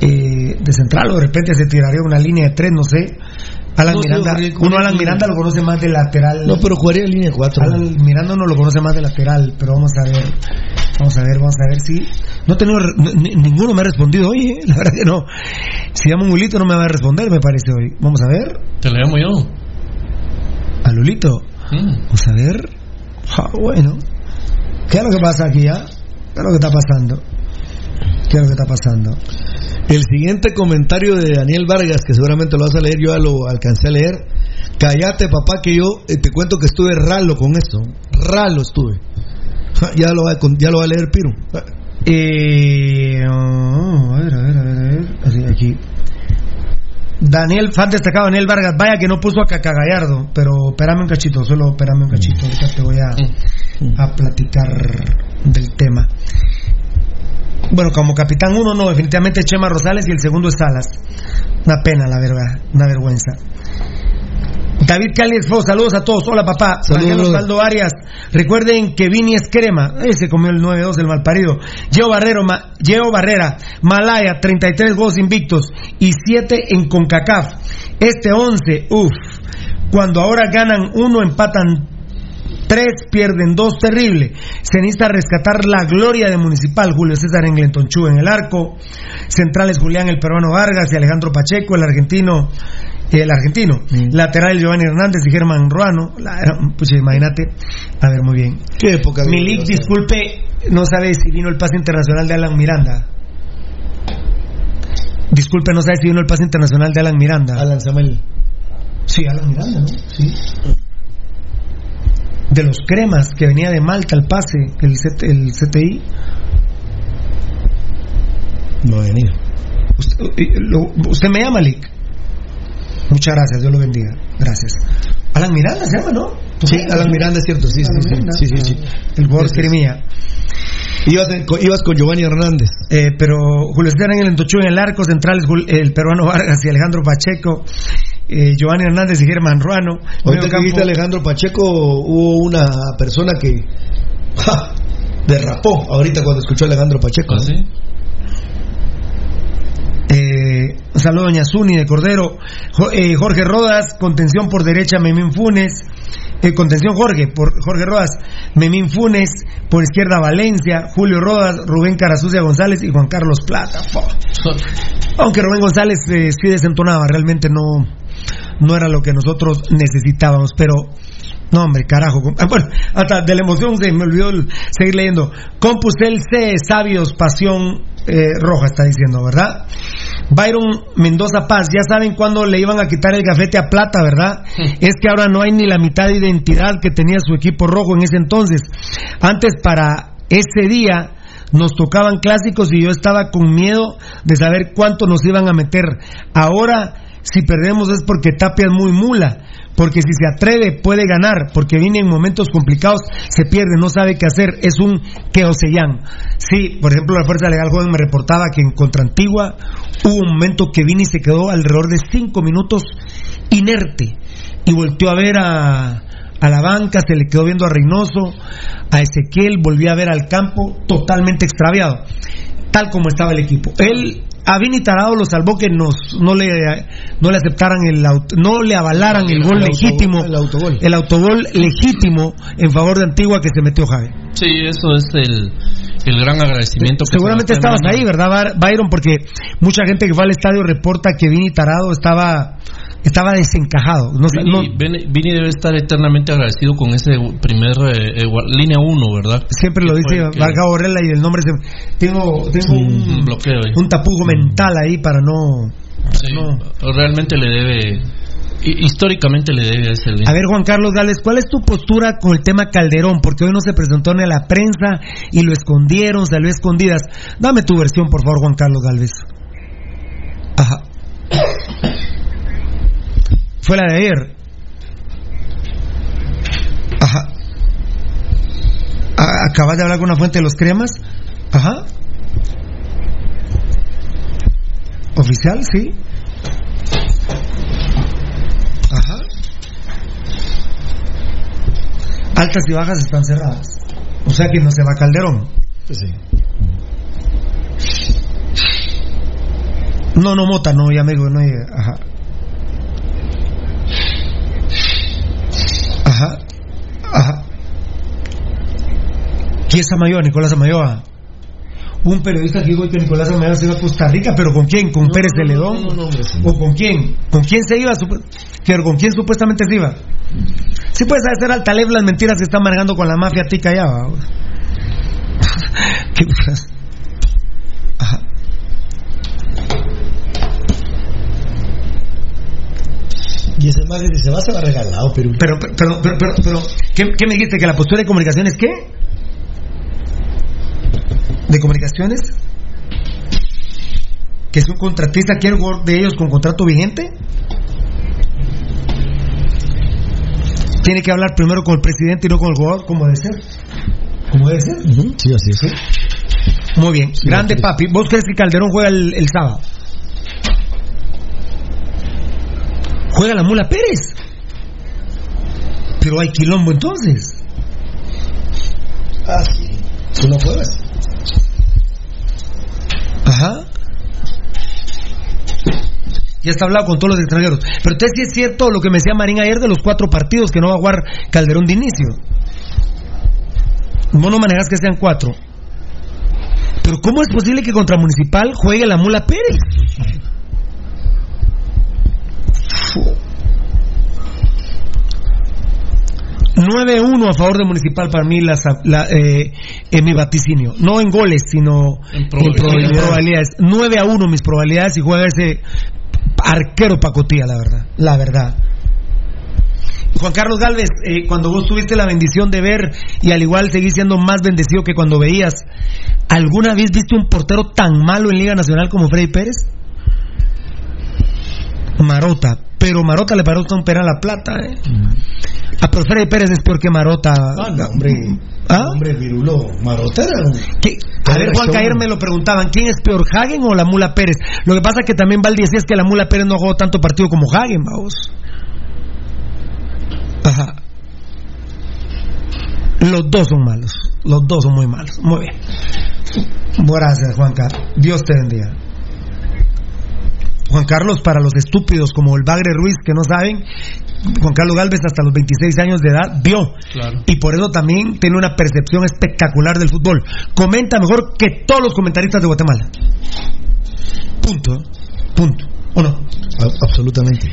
Eh, de central o de repente se tiraría una línea de tres, no sé. Alan No, Miranda, uno Alan Miranda lo conoce más de lateral. No, pero jugaría en línea 4. Alan Miranda no lo conoce más de lateral, pero vamos a ver. Vamos a ver, vamos a ver si. No n- ninguno me ha respondido hoy, ¿eh? *laughs* la verdad que no. Si llamo a Lulito no me va a responder, me parece hoy. Vamos a ver. Te lo llamo yo. A Lulito. Mm. Vamos a ver. Ah, bueno. ¿Qué es lo que pasa aquí ya? ¿Qué es lo que está pasando? ¿Qué es lo que está pasando? El siguiente comentario de Daniel Vargas, que seguramente lo vas a leer, yo ya lo alcancé a leer. Cállate, papá, que yo eh, te cuento que estuve ralo con esto. Ralo estuve. Ya lo va ya lo va a leer Piro. Eh, oh, a ver, a ver, a ver, a ver. Así, aquí. Daniel, fan destacado Daniel Vargas, vaya que no puso a Cacagallardo, pero espérame un cachito, solo espérame un cachito, ahorita te voy a, a platicar del tema. Bueno, como capitán uno no, definitivamente Chema Rosales y el segundo es Salas. Una pena, la verdad, una vergüenza. David Caliesfo, saludos a todos. Hola papá. Mariano. Osvaldo Arias. Recuerden que Vini es crema. Ese comió el 9-2 el malparido. Geo Barrero, Ma- Geo Barrera, Malaya, 33 goles invictos y 7 en CONCACAF. Este 11, uff. Cuando ahora ganan uno, empatan tres, pierden dos, terrible. Se necesita rescatar la gloria de Municipal, Julio César Englenton Chu en el arco. Centrales Julián el peruano Vargas y Alejandro Pacheco, el argentino. El argentino, lateral Giovanni Hernández y Germán Ruano. La- *laughs* pucha, imagínate. A ver, muy bien. Qué época. Milik, disculpe, no sabe si vino el pase internacional de Alan Miranda. Disculpe, no sabe si vino el pase internacional de Alan Miranda. Alan Samuel. Sí, Alan Miranda, ¿no? Sí. De los cremas que venía de Malta el pase, el, CT el CTI. No ha venido. Usted, lo- usted me llama, Lick. Muchas gracias, Dios lo bendiga. Gracias. Alan Miranda se llama, ¿no? Sí, Alan Miranda es cierto, sí, sí, sí, sí. El jugador cremía. Ibas, en- con- ibas con Giovanni Hernández. Eh, pero Julio César en el Entochú en el arco central, el peruano Vargas y Alejandro Pacheco, eh, Giovanni Hernández y Germán Ruano. Ahorita que viste a Alejandro Pacheco, hubo una persona que ¡ja! derrapó ahorita cuando escuchó a Alejandro Pacheco. ¿Ah, sí? Eh, un saludo a Doña Zuni de Cordero. Eh, Jorge Rodas, contención por derecha, Memín Funes. Contención Jorge, por Jorge Rodas, Memín Funes, por izquierda Valencia, Julio Rodas, Rubén Carasucia González y Juan Carlos Plata. Aunque Rubén González eh, sí desentonaba, realmente no, no era lo que nosotros necesitábamos, pero no, hombre, carajo. *laughs* ah, Bueno, hasta de la emoción se me olvidó seguir leyendo. Compusel C, sabios, pasión eh, roja, está diciendo, ¿verdad? Byron Mendoza Paz, ya saben cuándo le iban a quitar el gafete a Plata, ¿verdad? Es que ahora no hay ni la mitad de identidad que tenía su equipo rojo en ese entonces. Antes, para ese día, nos tocaban clásicos y yo estaba con miedo de saber cuánto nos iban a meter. Ahora, si perdemos es porque Tapia es muy mula, porque si se atreve puede ganar, porque viene en momentos complicados, se pierde, no sabe qué hacer, es un queosellán. Sí, por ejemplo, la Fuerza Legal Joven me reportaba que en Contra Antigua hubo un momento que vine y se quedó alrededor de cinco minutos inerte y volteó a ver a, a la banca, se le quedó viendo a Reynoso, a Ezequiel, volvió a ver al campo totalmente extraviado, tal como estaba el equipo. Él, a Vini Tarado lo salvó que nos, no, le, no le aceptaran el auto- no le avalaran el gol El autogol, legítimo, el autogol. el autogol legítimo en favor de Antigua que se metió Javi. Sí, eso es el, el gran agradecimiento. que Seguramente estabas ahí. ¿verdad, Byron? Porque mucha gente que fue al estadio reporta que Vini Tarado estaba, estaba desencajado. No, Vini, debe estar eternamente agradecido con ese primer eh, eh, línea 1, ¿verdad? siempre lo dice que- Vargas Borrella y el nombre se... Tengo, tengo un un, bloqueo un tapujo mental ahí para no... Sí, no. realmente le debe, hi- históricamente le debe a ese línea. A ver, Juan Carlos Gales, ¿cuál es tu postura con el tema Calderón? Porque hoy no se presentó ni a la prensa y lo escondieron, salió a escondidas. Dame tu versión, por favor, Juan Carlos Galvez. Ajá. Fue la de ayer. Ajá. A- ¿Acabas de hablar con una fuente de los cremas? Ajá. ¿Oficial? Sí. Ajá. Altas y bajas están cerradas. O sea que no se va Calderón. No, no, Mota, no, ya me digo, no, ya-. Ajá. Ajá. ¿Quién es Amayoa? Nicolás Amayoa. Un periodista que dijo que Nicolás Amayoa se iba a Costa Rica, pero ¿con quién? ¿Con Pérez de Ledón? ¿O con quién? ¿Con quién se iba? Pero ¿con quién supuestamente se iba? Sí puedes hacer al Taleb las mentiras que está manejando con la mafia tica allá. *laughs* ¿Qué pasa? Ajá. Y ese madre si se va, se va regalado, pero. Pero, pero, pero, pero, pero, pero, ¿qué, qué me dijiste? ¿Que la postura de comunicaciones qué? ¿De comunicaciones? ¿Que es un contratista quiere de ellos con contrato vigente? Tiene que hablar primero con el presidente y no con el jugador, como debe ser. Como debe ser. Sí, así es. Muy bien. Grande papi. ¿Vos crees que Calderón juega el, el sábado? ¿Juega la mula Pérez? Pero hay quilombo entonces. Ah, sí. Tú no juegas. Ajá. Ya está hablado con todos los extranjeros. Pero entonces sí es cierto lo que me decía Marín ayer de los cuatro partidos que no va a jugar Calderón de inicio. Vos no manejas que sean cuatro. Pero ¿cómo es posible que contra Municipal juegue la Mula Pérez? 9-1 a favor de Municipal para mí la, la, eh, en mi vaticinio. No en goles, sino en, probabilidades. En probabilidades. 9 a 1 mis probabilidades y juega ese arquero pacotía, la verdad. La verdad. Juan Carlos Galvez, eh, cuando vos tuviste la bendición de ver y al igual seguís siendo más bendecido que cuando veías, ¿alguna vez viste un portero tan malo en Liga Nacional como Freddy Pérez? Marota, pero Marota le paró un pera a la plata. ¿eh? Mm. Ah, pero Freddy Pérez es peor que Marota. Ah, no, hombre. ¿Ah? Hombre, Virulo, Marota. A ver, Juan, ayer me lo preguntaban, ¿quién es peor, Hagen o la Mula Pérez? Lo que pasa es que también Valdi decía es que la Mula Pérez no jugó tanto partido como Hagen, vamos. Ajá. Los dos son malos. Los dos son muy malos. Muy bien. Gracias, Juan Carlos. Dios te bendiga. Juan Carlos, para los estúpidos como el Bagre Ruiz que no saben, Juan Carlos Galvez hasta los 26 años de edad vio. Y por eso también tiene una percepción espectacular del fútbol. Comenta mejor que todos los comentaristas de Guatemala. Punto. Punto. ¿O no? absolutamente.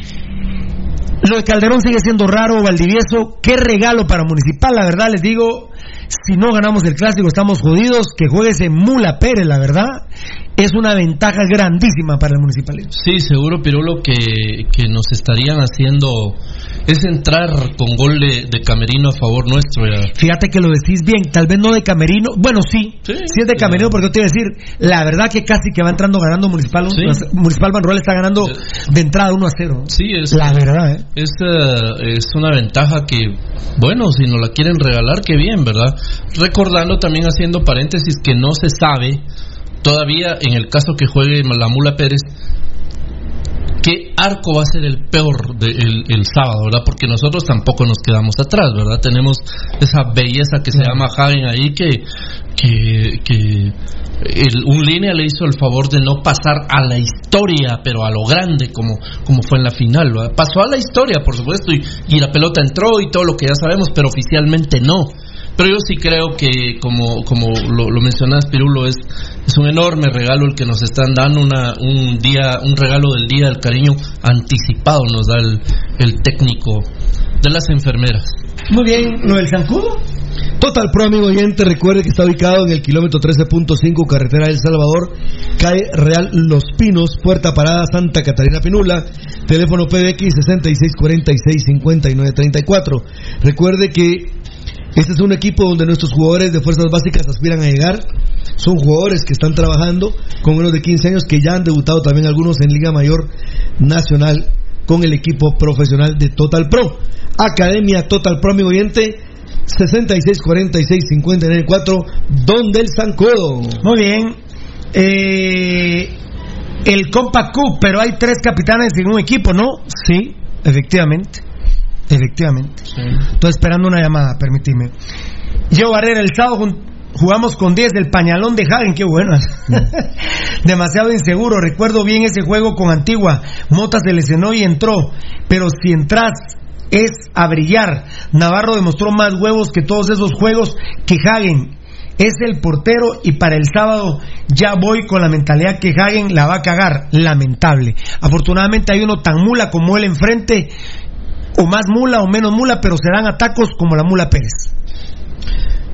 Lo de Calderón sigue siendo raro, Valdivieso. Qué regalo para Municipal, la verdad, les digo. Si no ganamos el clásico, estamos jodidos. Que juegue ese Mula Pérez, la verdad es una ventaja grandísima para el municipalismo. Sí, seguro, Pirulo, que, que nos estarían haciendo es entrar con gol de, Camerino a favor nuestro. Fíjate que lo decís bien, tal vez no de Camerino, bueno, sí, sí, es de Camerino, porque yo te iba a decir, la verdad que casi que va entrando ganando Municipal, Municipal Banrural está ganando de entrada 1 a 0. Sí, es la verdad. ¿eh? Es, eh, es una ventaja que, bueno, si nos la quieren regalar, qué bien, ¿verdad? Recordando también haciendo paréntesis que no se sabe todavía en el caso que juegue la Mula Pérez, ¿qué arco va a ser el peor de, el, sábado, verdad? Porque nosotros tampoco nos quedamos atrás, ¿verdad? Tenemos esa belleza que se llama Hagen ahí que, que, un línea le hizo el favor de no pasar a la historia, pero a lo grande, como, como fue en la final. ¿verdad? Pasó a la historia, por supuesto, y, y la pelota entró y todo lo que ya sabemos, pero oficialmente no. Pero yo sí creo que, como, como lo, lo mencionas, Pirulo, es, es un enorme regalo el que nos están dando, una, un, día, un regalo del Día del Cariño anticipado nos da el, el técnico de las enfermeras. Muy bien, ¿lo del zancudo? Total Pro, amigo oyente, recuerde que está ubicado en el kilómetro 13.5, carretera del Salvador, cae Real Los Pinos, puerta parada Santa Catarina Pinula, teléfono PBX 6646-5934. Recuerde que este es un equipo donde nuestros jugadores de fuerzas básicas aspiran a llegar. Son jugadores que están trabajando con menos de 15 años, que ya han debutado también algunos en Liga Mayor Nacional con el equipo profesional de Total Pro. Academia Total Pro, amigo oyente, 6646-594, donde el Zancodo. Muy bien. Eh, el Compact Cup, pero hay tres capitanes en un equipo, ¿no? Sí, efectivamente. Efectivamente. Estoy esperando una llamada, permitime. Yo Barrera, el sábado jugamos con 10 del pañalón de Hagen, qué bueno. *laughs* Demasiado inseguro. Recuerdo bien ese juego con Antigua. Mota se lesionó y entró. Pero si entras es a brillar. Navarro demostró más huevos que todos esos juegos que Hagen. Es el portero y para el sábado ya voy con la mentalidad que Hagen la va a cagar. Lamentable. Afortunadamente hay uno tan mula como él enfrente o más mula o menos mula, pero se dan atacos como la mula Pérez.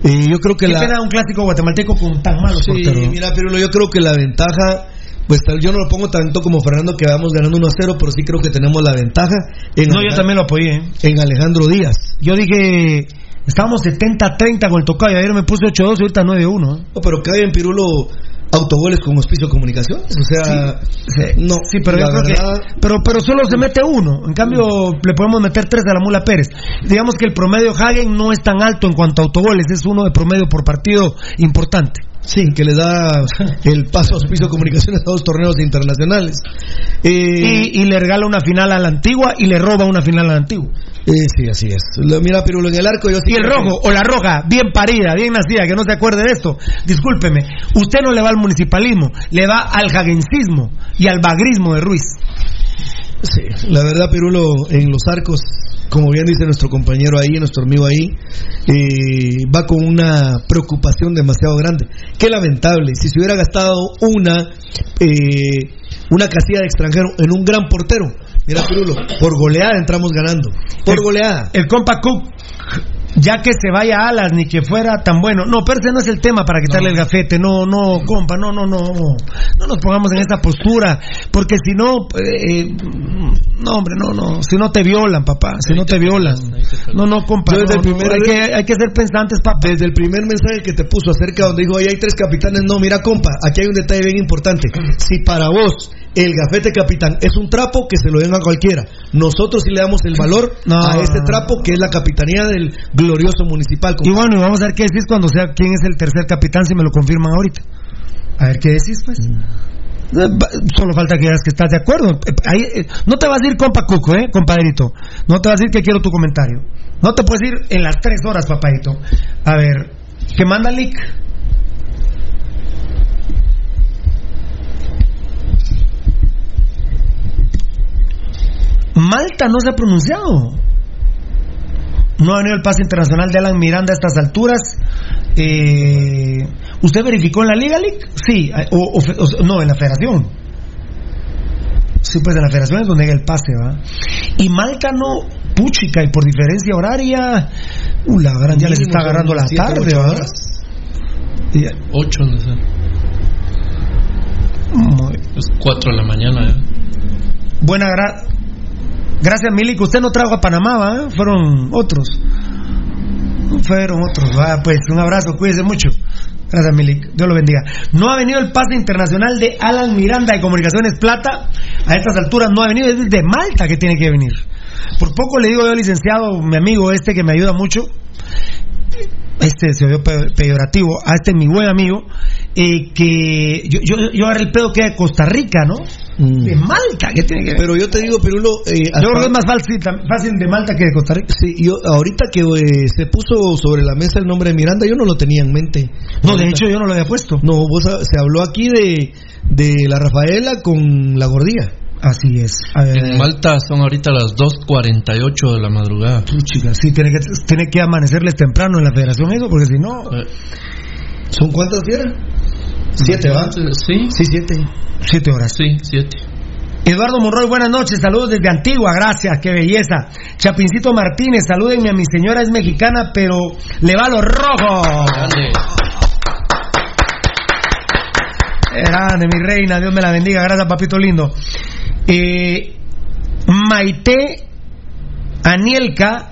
Y yo creo que ¿Qué la... un clásico guatemalteco con tan malos sí, mira, pero yo creo que la ventaja pues yo no lo pongo tanto como Fernando que vamos ganando 1 a 0, pero sí creo que tenemos la ventaja. En no, yo también lo apoyé. ¿eh? En Alejandro Díaz. Yo dije, estábamos 70-30 con el tocado y ayer me puse 8-2 y ahorita 9-1. No, pero cae en Pirulo autogoles con hospicio comunicaciones. O sea, no. Sí, pero yo creo que. Pero, pero solo se mete uno. En cambio, le podemos meter tres a la Mula Pérez. Digamos que el promedio Hagen no es tan alto en cuanto a autogoles, es uno de promedio por partido importante. Sí, que le da el paso a auspicio de comunicaciones a dos torneos internacionales. Eh, Y, y le regala una final a la antigua y le roba una final a la antigua. eh, sí, así es. Lo- mira, Pirulo, en el arco yo sí Y el que- rojo o la roja, bien parida, bien nacida, que no se acuerde de esto. Discúlpeme, usted no le va al municipalismo, le va al jagencismo y al bagrismo de Ruiz. Sí, la verdad, Pirulo, en los arcos, como bien dice nuestro compañero ahí, nuestro amigo ahí, eh, va con una preocupación demasiado grande. Qué lamentable, si se hubiera gastado una, eh, una casilla de extranjero en un gran portero. Mira, Pirulo, por goleada entramos ganando. Por goleada. El compa Cook, ya que se vaya a alas ni que fuera tan bueno. No, pero ese no es el tema para quitarle el gafete. No, no, compa, no, no, no. No nos pongamos en esa postura. Porque si no, eh, no, hombre, no, no. Si no te violan, papá. Si no te violan. No, no, compa. Yo desde no, el no, primer- hay, que, hay que ser pensantes, papá. Desde el primer mensaje que te puso acerca donde dijo, ahí hay tres capitanes, no, mira compa, aquí hay un detalle bien importante. Si para vos el gafete capitán es un trapo, que se lo den a cualquiera. Nosotros sí le damos el valor No. a este trapo que es la capitanía del glorioso municipal. Y bueno, y vamos a ver qué decís cuando sea quién es el tercer capitán, si me lo confirman ahorita. A ver qué decís, pues. Eh, va- Solo falta que digas que estás de acuerdo. Eh, ahí, eh, no te vas a ir compa Cuco, ¿eh, compadrito? No te vas a ir que quiero tu comentario. No te puedes ir en las tres horas, papadito. A ver, ¿qué manda Lick? Malta no se ha pronunciado. No ha venido el pase internacional de Alan Miranda a estas alturas. Eh, ¿Usted verificó en la Liga League? Sí, eh, o, o fe- o- no, en la Federación. Sí, pues en la Federación es donde llega el pase, ¿va? Y Malta no, puchica, y por diferencia horaria, uh, la gran ya les está agarrando la siete, tarde, ocho ¿va? horas. Y- Ocho, no sé. muy- Es cuatro de la mañana. ¿eh? Buena gra gracias Milik, usted no trajo a Panamá, ¿va? Fueron otros. Fueron otros, pues un abrazo, cuídese mucho. Gracias Milik, Dios lo bendiga. No ha venido el pase internacional de Alan Miranda de Comunicaciones Plata. A estas alturas no ha venido, es de Malta que tiene que venir. Por poco le digo yo, licenciado, mi amigo este que me ayuda mucho, este se oyó pe- peyorativo, a este mi buen amigo, eh, que yo, yo, yo agarré el pedo que de Costa Rica, ¿no? De Malta, que tiene que ver. Pero yo te digo, Pirulo, eh, Yo creo que es más fácil, fácil de Malta que de Costa Rica. Sí, yo ahorita que eh, se puso sobre la mesa el nombre de Miranda, yo no lo tenía en mente. No, de hecho yo no lo había puesto. No, vos, ha- se habló aquí de, de la Rafaela con la gordía. Así es. A ver, En Malta son ahorita las 2.48 de la madrugada. chica, sí, tiene que, tiene que amanecerles temprano en la federación eso, porque si no... Eh, ¿Son cuántas eran? Siete, ¿va? Sí, Sí, siete. Siete horas. sí, siete. Eduardo Monroy, buenas noches, saludos desde Antigua, gracias, qué belleza. Chapincito Martínez, salúdenme a mi señora, es mexicana, pero le va a los rojos. Grande. Grande, mi reina, Dios me la bendiga, gracias, papito lindo. Eh, Maite Anielka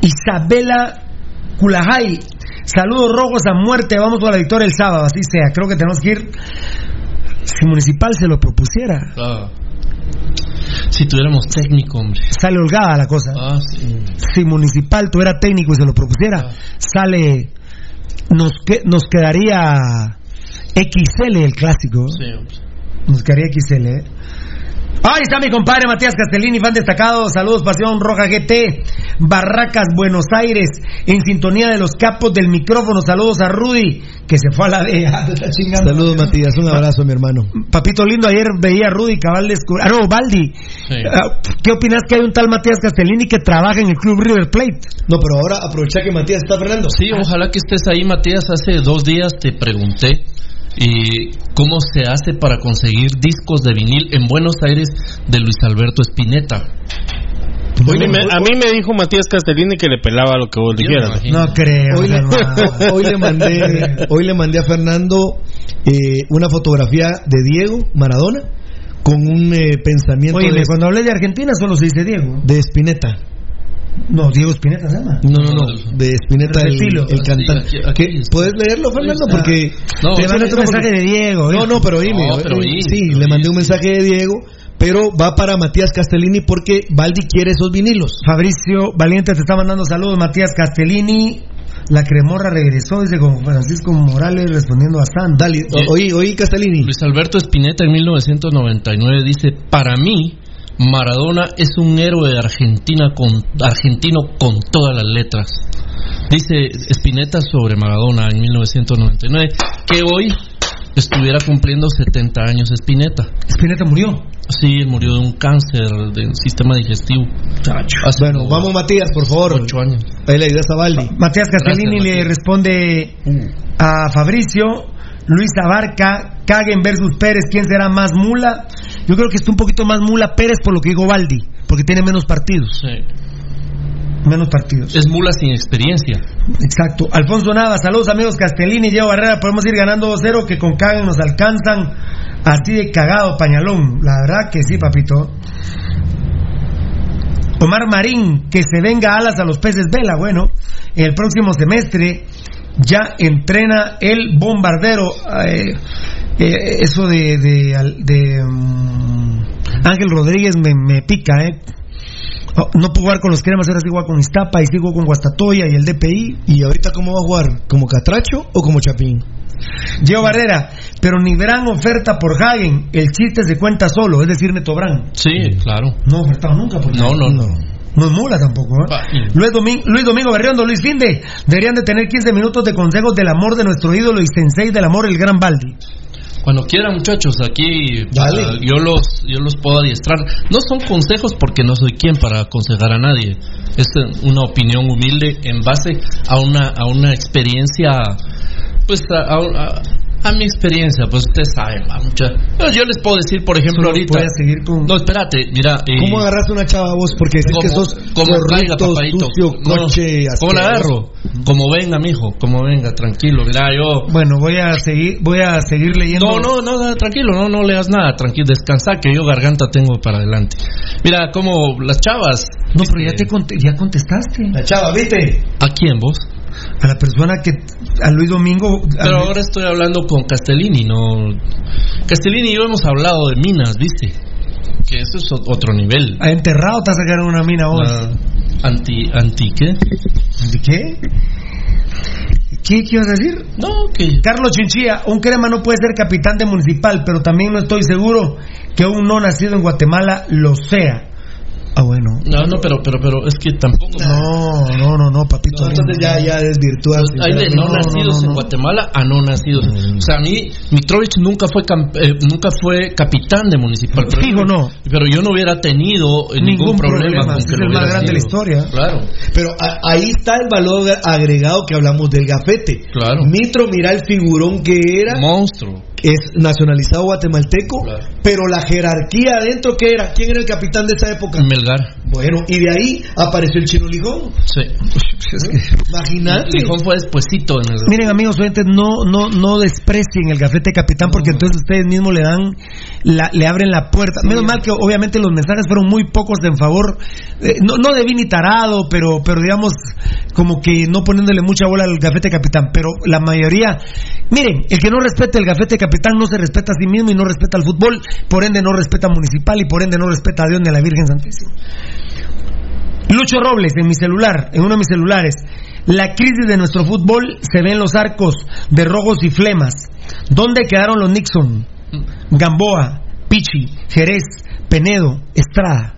Isabela Culajay, saludos rojos a muerte, vamos por la victoria el sábado, así sea, creo que tenemos que ir. Si Municipal se lo propusiera, Ah. Si tuviéramos técnico, hombre. sale holgada la cosa. Ah, sí. Si Municipal tuviera técnico y se lo propusiera, sale. Nos, que- nos quedaría XL el clásico. Sí, quedaría XL, ¿eh? Ahí está mi compadre Matías Castellini, fan destacado. Saludos, Pasión Roja GT. Barracas, Buenos Aires. En sintonía de los capos del micrófono. Saludos a Rudy, que se fue a la de. *laughs* Saludos, Matías. Un abrazo, mi hermano. Papito lindo, ayer veía a Rudy Cabal. Ah, no, Baldi. Sí. Ah, ¿Qué opinas que hay un tal Matías Castellini que trabaja en el club River Plate? No, pero ahora aprovecha que Matías está Fernando. Sí, ojalá que estés ahí, Matías. Hace dos días te pregunté y cómo se hace para conseguir discos de vinil en Buenos Aires de Luis Alberto Spinetta. Hoy me- a mí me dijo Matías Castellini que le pelaba lo que vos dijeras. No creo. Hoy le, *laughs* hoy le mandé, *laughs* hoy le mandé a Fernando eh, una fotografía de Diego Maradona con un eh, pensamiento Oye, de, cuando hablé de Argentina solo se dice Diego. de Spinetta. No, Diego Spinetta se llama. No, no, no, de Spinetta el, cantante. Sí. ¿Puedes leerlo, Fernando? Sí, Porque No, Le sí, mandé sí, un mensaje de Diego. no, ¿eh? no, pero No, pero eh, oí, sí, pero le mandé un mensaje de Diego, pero va para Matías Castellini porque Baldi quiere esos vinilos. Fabricio Valiente te está mandando saludos. Matías Castellini. La cremorra regresó, dice con Francisco Morales respondiendo a San. Dale, o- oí, oí, Castellini. Luis Alberto Spinetta en 1999 dice, para mí, Maradona es un héroe de Argentina con, argentino con todas las letras. Dice Spinetta sobre Maradona en 1999, que hoy estuviera cumpliendo 70 años Spinetta. Spinetta murió. Sí, él murió de un cáncer del sistema digestivo. Bueno, como vamos Matías, por favor. ocho años. Ahí la idea está Baldi. Matías Castellini Gracias, le responde a Fabricio. Luis Abarca, Caguen versus Pérez, ¿quién será más mula? Yo creo que está un poquito más mula Pérez por lo que digo Baldi, porque tiene menos partidos. Sí. Menos partidos. Es mula sin experiencia. Exacto. Alfonso Nava, saludos amigos Castellini y Diego Barrera. Podemos ir ganando 2-0 que con Caguen nos alcanzan así de cagado pañalón. La verdad que sí, papito. Omar Marín, que se venga alas a los peces vela. Bueno, el próximo semestre ya entrena el bombardero. Eh, eh, eso de, de, al- de, mm, Ángel Rodríguez me, me pica, ¿eh? Oh, No puedo jugar con los cremas, ahora sí juego con Iztapa y sigo con Guastatoya y el DPI. ¿Y ahorita cómo va a jugar? ¿Como Catracho o como Chapín? Gio Barrera, pero ni gran oferta por Hagen, el chiste se cuenta solo, es decir, Neto Brand. Sí, claro. No ofertado nunca por No, no, no. No es mula tampoco, ¿eh? Luis, Domi- Luis Domingo Berriondo, Luis Finde, deberían de tener 15 minutos de consejos del amor de nuestro ídolo y sensei del amor, el gran Baldi. Cuando quieran, muchachos, aquí ah, yo los yo los puedo adiestrar. No son consejos porque no soy quien para aconsejar a nadie. Es eh, una opinión humilde en base a una a una experiencia, pues a, a- a mi experiencia, pues ustedes saben, va, mucha- Yo, yo les puedo decir, por ejemplo, Solo ahorita. voy a seguir con- No, espérate, mira. eh, ¿Cómo agarraste una chava vos? Porque decís que sos como papadito. sucio, No, coche, ¿Cómo la agarro? Como venga, mijo, como venga, tranquilo. Mira, yo. Bueno, voy a seguir, voy a seguir leyendo. No, no, no, no, tranquilo, no, no leas nada, tranquilo, descansa que yo garganta tengo para adelante. Mira, como las chavas. No, pero ya te conte- ya contestaste. La chava, ¿viste? ¿A quién vos? A la persona que a Luis Domingo. a Pero ahora estoy hablando con Castellini, no. Castellini y yo hemos hablado de minas, ¿viste? Que eso es otro nivel. ¿Ha enterrado te sacaron una mina vos? Ah, anti, anti, ¿qué? ¿De qué? ¿Qué, ¿Qué ibas a decir? No, que. Carlos Chinchilla, un crema no puede ser capitán de municipal, pero también no estoy seguro que un no nacido en Guatemala lo sea. Ah, bueno. No, no, pero, pero, pero es que tampoco. No, no, no, no, papito. No, entonces ya, ya desvirtúas. Hay de no, nacidos no, en. Guatemala a no nacidos. O sea, a mí, Mitrovich nunca fue eh, nunca fue capitán de municipal. Pero, Fijo, no. Pero yo no hubiera tenido eh, ningún, Ningún problema, problema, con que es el más grande de la historia. Claro, Pero a- ahí está el valor agregado que hablamos del gafete. Claro. Mitro, mira el figurón que era. monstruo. Es nacionalizado guatemalteco, Claro. pero la jerarquía adentro, ¿qué era? ¿Quién era el capitán de esa época? Melgar. Bueno, y de ahí apareció el chino Lijón. Sí. Imagínate. Lijón fue despuesito en el. Miren, amigos oyentes, no, no, no desprecien el gafete capitán porque entonces ustedes mismos le dan, la- le abren la puerta. Menos mal que obviamente los mensajes fueron muy pocos en favor, eh, no, no de Vini Tarado, pero, pero digamos, como que no poniéndole mucha bola al gafete capitán. Pero la mayoría, miren, el que no respeta el gafete capitán no se respeta a sí mismo y no respeta al fútbol, por ende no respeta municipal y por ende no respeta a Dios ni a la Virgen Santísima. Lucho Robles en mi celular, en uno de mis celulares. La crisis de nuestro fútbol se ve en los arcos de rojos y flemas. ¿Dónde quedaron los Nixon? Gamboa, Pichi, Jerez, Penedo, Estrada.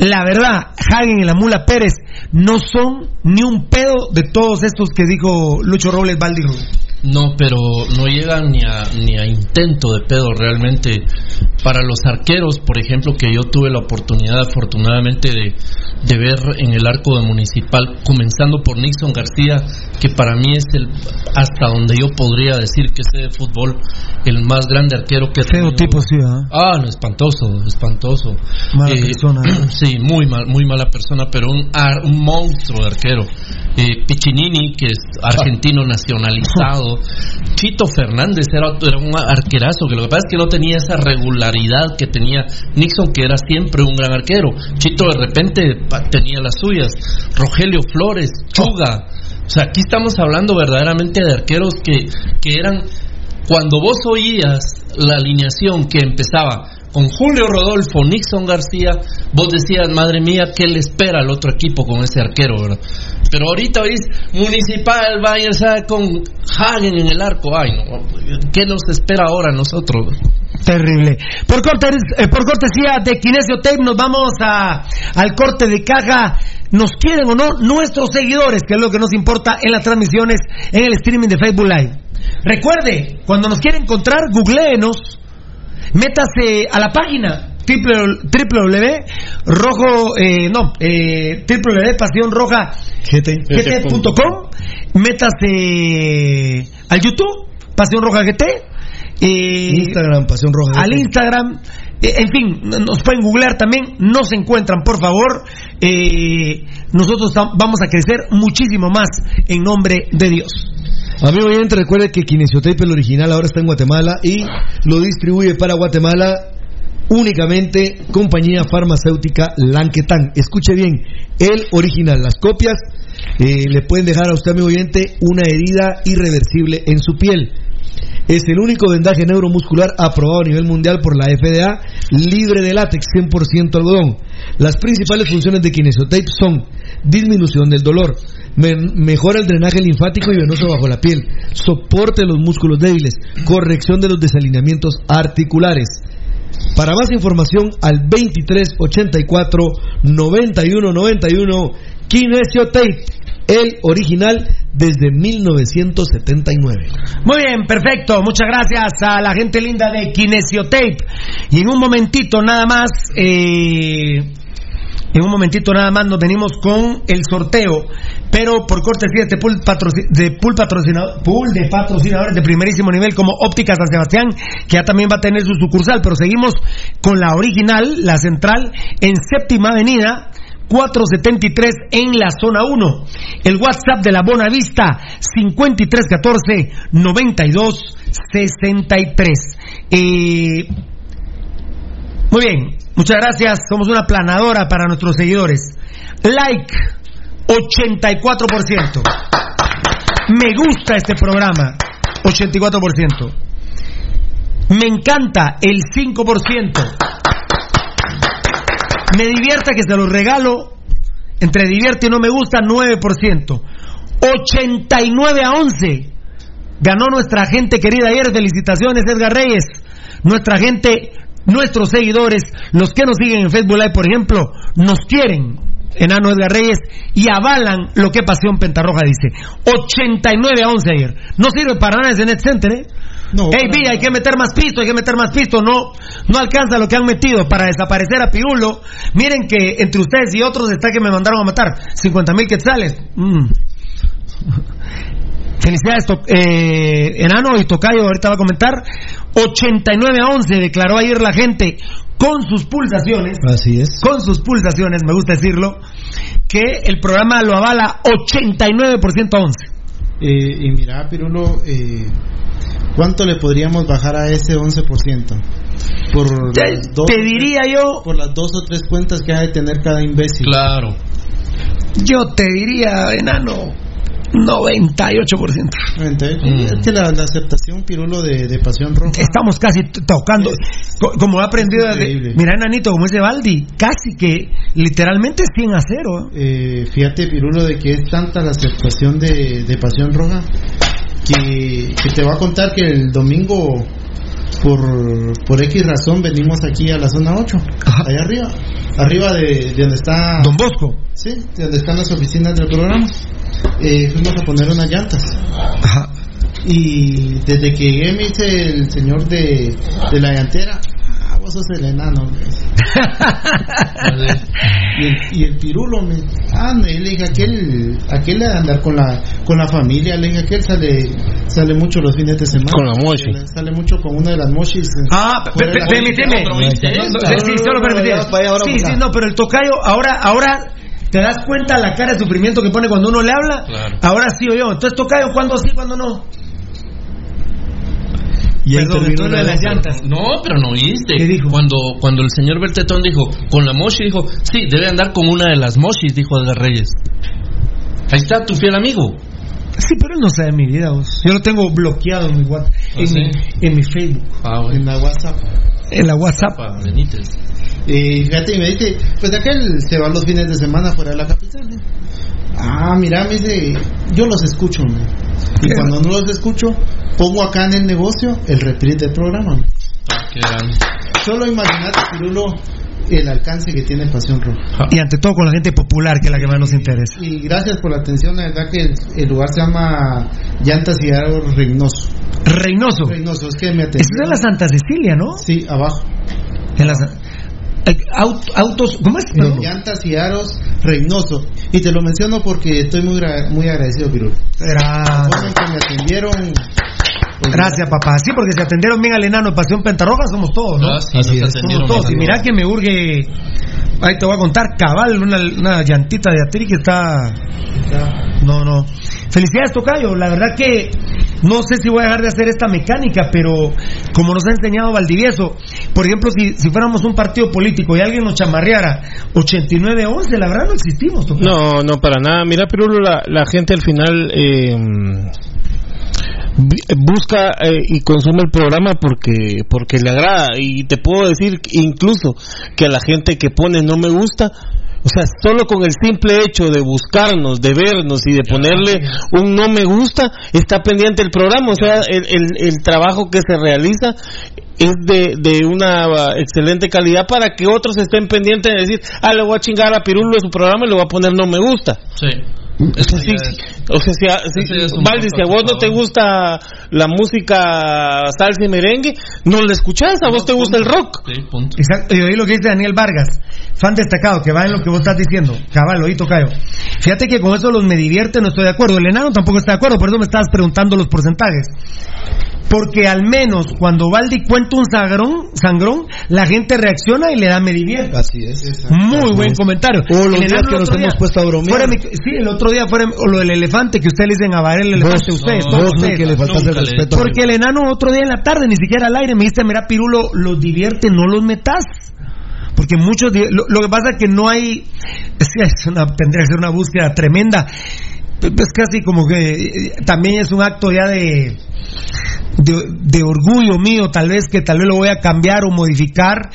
La verdad, Hagen y la Mula Pérez no son ni un pedo de todos estos que dijo Lucho Robles Valdi No, pero no llegan ni a, ni a intento de pedo realmente. Para los arqueros, por ejemplo, que yo tuve la oportunidad afortunadamente de, de ver en el arco de Municipal, comenzando por Nixon García, que para mí es el, hasta donde yo podría decir que sé de fútbol, el más grande arquero que Feo tenido. tipo, sí, ¿ah? Ah, no, espantoso, espantoso. Mala Eh, persona. *clears throat* Sí, muy mal, muy mala persona, pero un, ar- un monstruo de arquero. Eh, Piccinini, que es argentino *laughs* nacionalizado. Chito Fernández era, un arquerazo, que lo que pasa es que no tenía esa regularidad que tenía Nixon, que era siempre un gran arquero. Chito de repente tenía las suyas. Rogelio Flores, Chuga. O sea, aquí estamos hablando verdaderamente de arqueros que, que eran cuando vos oías la alineación que empezaba con Julio Rodolfo, Nixon García, vos decías, madre mía, ¿qué le espera al otro equipo con ese arquero? Pero ahorita oís Municipal, Bayern, con Hagen en el arco. Ay, no, ¿qué nos espera ahora a nosotros? Terrible. Eh, por cortesía de Kinesio Tape nos vamos a, al corte de caja. Nos quieren o no nuestros seguidores, que es lo que nos importa en las transmisiones en el streaming de Facebook Live. Recuerde, cuando nos quiere encontrar, googleenos, métase a la página www rojo eh, no eh, www GT.com métase al YouTube Pasión Roja GT eh, Instagram, Pasión Roja. al Instagram, eh, en fin, nos pueden googlear también, nos encuentran, por favor. Eh, nosotros vamos a crecer muchísimo más en nombre de Dios. Amigo oyente, recuerde que Kinesiotape, el original, ahora está en Guatemala y lo distribuye para Guatemala únicamente compañía farmacéutica Lanquetán. Escuche bien, el original. Las copias eh, le pueden dejar a usted, amigo oyente, una herida irreversible en su piel. Es el único vendaje neuromuscular aprobado a nivel mundial por la FDA, libre de látex, 100% algodón. Las principales funciones de Kinesiotape son disminución del dolor, mejora el drenaje linfático y venoso bajo la piel, soporte los músculos débiles, corrección de los desalineamientos articulares. Para más información al 2384 9191 Kinesiotape, el original desde 1979. Muy bien, perfecto. Muchas gracias a la gente linda de Kinesiotape. Y en un momentito nada más, eh, en un momentito nada más nos venimos con el sorteo. Pero por cortesía de este pool, de patrocinador, pool de patrocinadores de primerísimo nivel como Óptica San Sebastián, que ya también va a tener su sucursal. Pero seguimos con la original, la central, en séptima avenida. 473 en la zona 1. El WhatsApp de la Bonavista 5314 9263. Eh, muy bien, muchas gracias. Somos una planadora para nuestros seguidores. Like 84%. Me gusta este programa 84%. Me encanta el 5%. Me divierta que se los regalo. Entre divierte y no me gusta, 9%. 89 a 11. Ganó nuestra gente querida ayer. Felicitaciones, Edgar Reyes. Nuestra gente, nuestros seguidores, los que nos siguen en Facebook Live, por ejemplo, nos quieren. Enano Edgar Reyes y avalan lo que Pasión Pentarroja dice. 89 a 11 ayer. No sirve para nada ese Net Center, ¿eh? No, Ey, para Vi, hay que meter más pisto, hay que meter más pisto. No, no alcanza lo que han metido para desaparecer a Pirulo. Miren que entre ustedes y otros está que me mandaron a matar 50 mil quetzales. Mm. Felicidades, eh, Enano y Tocayo, ahorita va a comentar. 89 a 11 declaró ayer la gente con sus pulsaciones. Así es. Con sus pulsaciones, me gusta decirlo, que el programa lo avala 89% a 11. Eh, y mira, Pirulo, eh, ¿cuánto le podríamos bajar a ese 11%? Por Te, las dos, te diría yo, por las dos o tres cuentas que ha de tener cada imbécil. Claro. yo te diría, Enano, 98%. 98. Mm. Es que la, la aceptación, Pirulo, de, de Pasión Roja. Estamos casi tocando, co- como he aprendido, es de, mira, Enanito, como dice Baldi, casi que literalmente 100 a 0. Eh, fíjate, Pirulo, de que es tanta la aceptación de, de Pasión Roja que, que te va a contar que el domingo, por, por X razón, venimos aquí a la zona 8, allá arriba, arriba de, de donde está. Don Bosco. Sí, de donde están las oficinas del programa. Eh, fuimos a poner unas llantas. Y desde que llegué me dice el señor de, de la llantera, ah, vos sos el enano. y, el, y el pirulo me ah, le dije aquel, aquel de andar con la, con la familia, le dije aquel sale, sale mucho los fines de semana. Con la mochi. Sale mucho con una de las mochis. eh, Ah, permíteme. sí, sí, no, pero el tocayo, ahora, ahora te das cuenta la cara de sufrimiento que pone cuando uno le habla. Claro. Ahora sí o yo. Entonces, tocayo, ¿cuándo sí, cuándo no? Y ahí Perdón, lo de la las llantas. No, pero no oíste. ¿Qué dijo? Cuando, cuando el señor Bertetón dijo, con la mochi, dijo, sí, debe andar con una de las mochis, dijo Edgar Reyes. Ahí está tu fiel amigo. Sí, pero él no sabe mi vida, vos. Yo lo tengo bloqueado en mi, WhatsApp, ¿Ah, en, sí? mi, en mi Facebook. Ah, en la WhatsApp. en la WhatsApp. Benítez. Y fíjate, y me dice, pues aquel se va los fines de semana fuera de la capital. ¿eh? Ah, mira, me dice, yo los escucho. ¿no? Y cuando no los escucho, pongo acá en el negocio el reprise del programa. ¿no? Qué grande. Solo imagínate, Pirulo, el alcance que tiene Pasión Roja. Y ante todo con la gente popular, que es la que más nos interesa. Y gracias por la atención, la verdad que el, el lugar se llama Llantas y Aros Reynoso. Reynoso. Reynoso, es que me Eso es en la Santa Cecilia, ¿no? Sí, abajo. En la autos, ¿cómo es? Eh, Llantas y Aros Reynoso. Y te lo menciono porque estoy muy, gra- muy agradecido, que me atendieron. pues, Gracias, papá. Sí, porque si atendieron bien al enano de Pasión Pentarroja, somos todos, ¿no? Ah, sí, nos Así es, atendieron somos todos. Y mira que me urge. Ahí te voy a contar, cabal, una, una llantita de Atri que está. No, no. Felicidades, Tocayo. La verdad que no sé si voy a dejar de hacer esta mecánica, pero como nos ha enseñado Valdivieso, por ejemplo, si, si fuéramos un partido político y alguien nos chamarreara 89-11, la verdad no existimos. No, no, para nada. Mira, Pirulo, la, la gente al final eh, busca eh, y consume el programa porque porque le agrada. Y te puedo decir incluso que a la gente que pone no me gusta, o sea, solo con el simple hecho de buscarnos, de vernos y de ponerle un no me gusta, está pendiente el programa. O sea, el, el, el trabajo que se realiza es de, de una excelente calidad para que otros estén pendientes de decir, ah, le voy a chingar a Pirulo de su programa y le voy a poner no me gusta. Sí. O sea, sí, sí. O sea, si a- si- es a vos no te gusta la música salsa y merengue, no la escuchás, a vos te gusta el rock. Sí, punto. Exacto, y oí lo que dice Daniel Vargas, fan destacado, que va en lo que vos estás diciendo. Cabal, oí tocayo. Fíjate que con eso los me divierte, no estoy de acuerdo. El enano tampoco está de acuerdo, por eso me estabas preguntando los porcentajes. Porque al menos cuando Valdi cuenta un sangrón, sangrón, la gente reacciona y le da me divierte. Así es. Muy buen comentario. O los El días enano que nos hemos puesto a bromear. fuera mi- sí, el otro día fuera o lo del elefante, que ustedes le dicen a Varela el elefante, Vos, ustedes, no, todos vos no, ustedes. que le el respeto. Porque el enano otro día en la tarde, ni siquiera al aire, me dice, mira, Pirulo, los divierte, no los metas. Porque muchos, lo, lo que pasa es que no hay, es es una, tendría que ser una búsqueda tremenda. Es casi como que eh, también es un acto ya de, de, de orgullo mío, tal vez que tal vez lo voy a cambiar o modificar.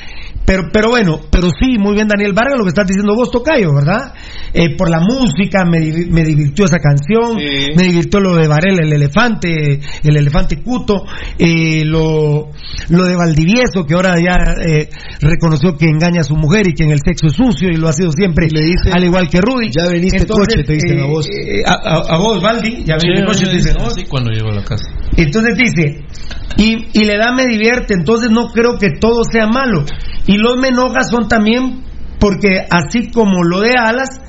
Pero, pero bueno, pero sí, muy bien Daniel Vargas, lo que estás diciendo vos, Tocayo, ¿verdad? Eh, por la música, me, me divirtió esa canción, Sí. me divirtió lo de Varela, el elefante, el elefante Cuto, eh, lo, lo de Valdivieso, que ahora ya eh, reconoció que engaña a su mujer y que en el sexo es sucio y lo ha sido siempre, Le dice, al igual que Rudy. "Ya veniste en coche", te dicen a vos. eh, a, a- a vos, Valdi, ya Sí, veniste en coche, te dicen a vos. sí, cuando llego a la casa. Entonces dice, y, y le da me divierte, entonces no creo que todo sea malo. Y los me enoja son también porque así como lo de Alas,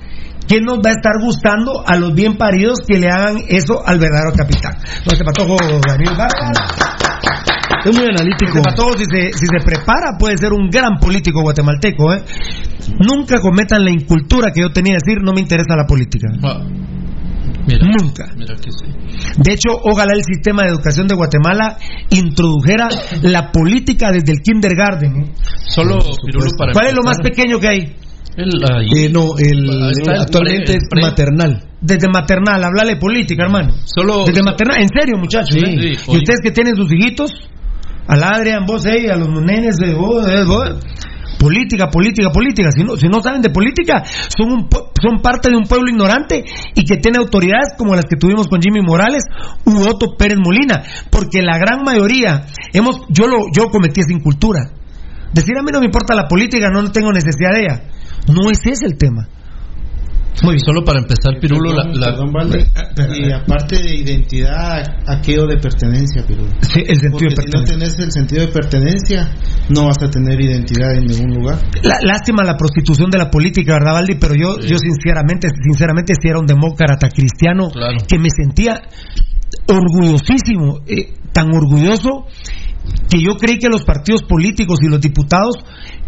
¿quién nos va a estar gustando a los bien paridos que le hagan eso al verdadero capitán? No te patojo Daniel Vargas. Es muy analítico. Este patojo, si se, si se prepara, puede ser un gran político guatemalteco. ¿eh? Nunca cometan la incultura que yo tenía de decir, no me interesa la política. Ah, mira, Nunca. mira que sí. De hecho, ojalá el sistema de educación de Guatemala introdujera la política desde el kindergarten. ¿eh? Solo Pirulo para ¿Cuál es lo más pequeño que hay? el, ahí, Eh, no, el, actualmente pre- es pre- maternal. Desde maternal, hablarle política, hermano. Solo Desde maternal, en serio, muchachos. Sí, ¿eh? sí, y ustedes que tienen sus hijitos, al Adrián, vos, eh, a los nenes, vos, vos, política, política, política. Si no, si no saben de política, son, un, son parte de un pueblo ignorante y que tiene autoridades como las que tuvimos con Jimmy Morales u Otto Pérez Molina. Porque la gran mayoría, hemos, yo, lo, yo cometí esa incultura. Decir a mí no me importa la política, no tengo necesidad de ella. No ese es el tema. Muy. Solo para empezar, Pirulo, la, Perdón, la- perdón, Valde. Y aparte de identidad, aquello de pertenencia, Pirulo. Sí, el sentido Porque de si no pertenencia. tenés el sentido de pertenencia, no vas a tener identidad en ningún lugar. La- lástima la prostitución de la política, ¿verdad, Valdi? Pero yo, yo sinceramente, sinceramente, si era un demócrata cristiano, Claro. que me sentía orgullosísimo, eh, tan orgulloso que yo creí que los partidos políticos y los diputados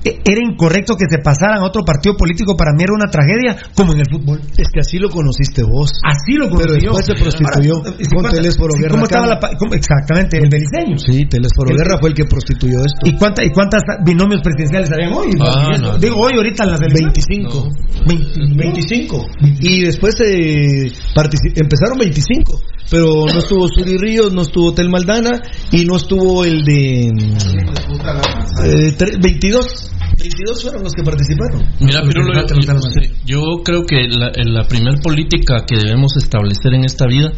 eh, era incorrecto que se pasaran a otro partido político. Para mí era una tragedia, como en el fútbol. Es que así lo conociste vos. Así lo Pero conocí yo. después se prostituyó Ahora, ¿y con cuánta- Telésforo sí, Guerra ¿Cómo estaba la cómo- exactamente, el beliceño. Sí, Telésforo El- Guerra fue el que prostituyó esto. ¿Y, cuánta, ¿Y cuántas binomios presidenciales habían hoy? Ah, no. Digo, hoy ahorita en las elecciones. 25. No. 20 25. Y después eh, empezaron 25. Pero no estuvo Suri Ríos, no estuvo Tel Maldana y no estuvo el de eh, tre- 22. 22 fueron los que participaron. Mira, Pirulo, yo, yo- yo creo que la, la primera política que debemos establecer en esta vida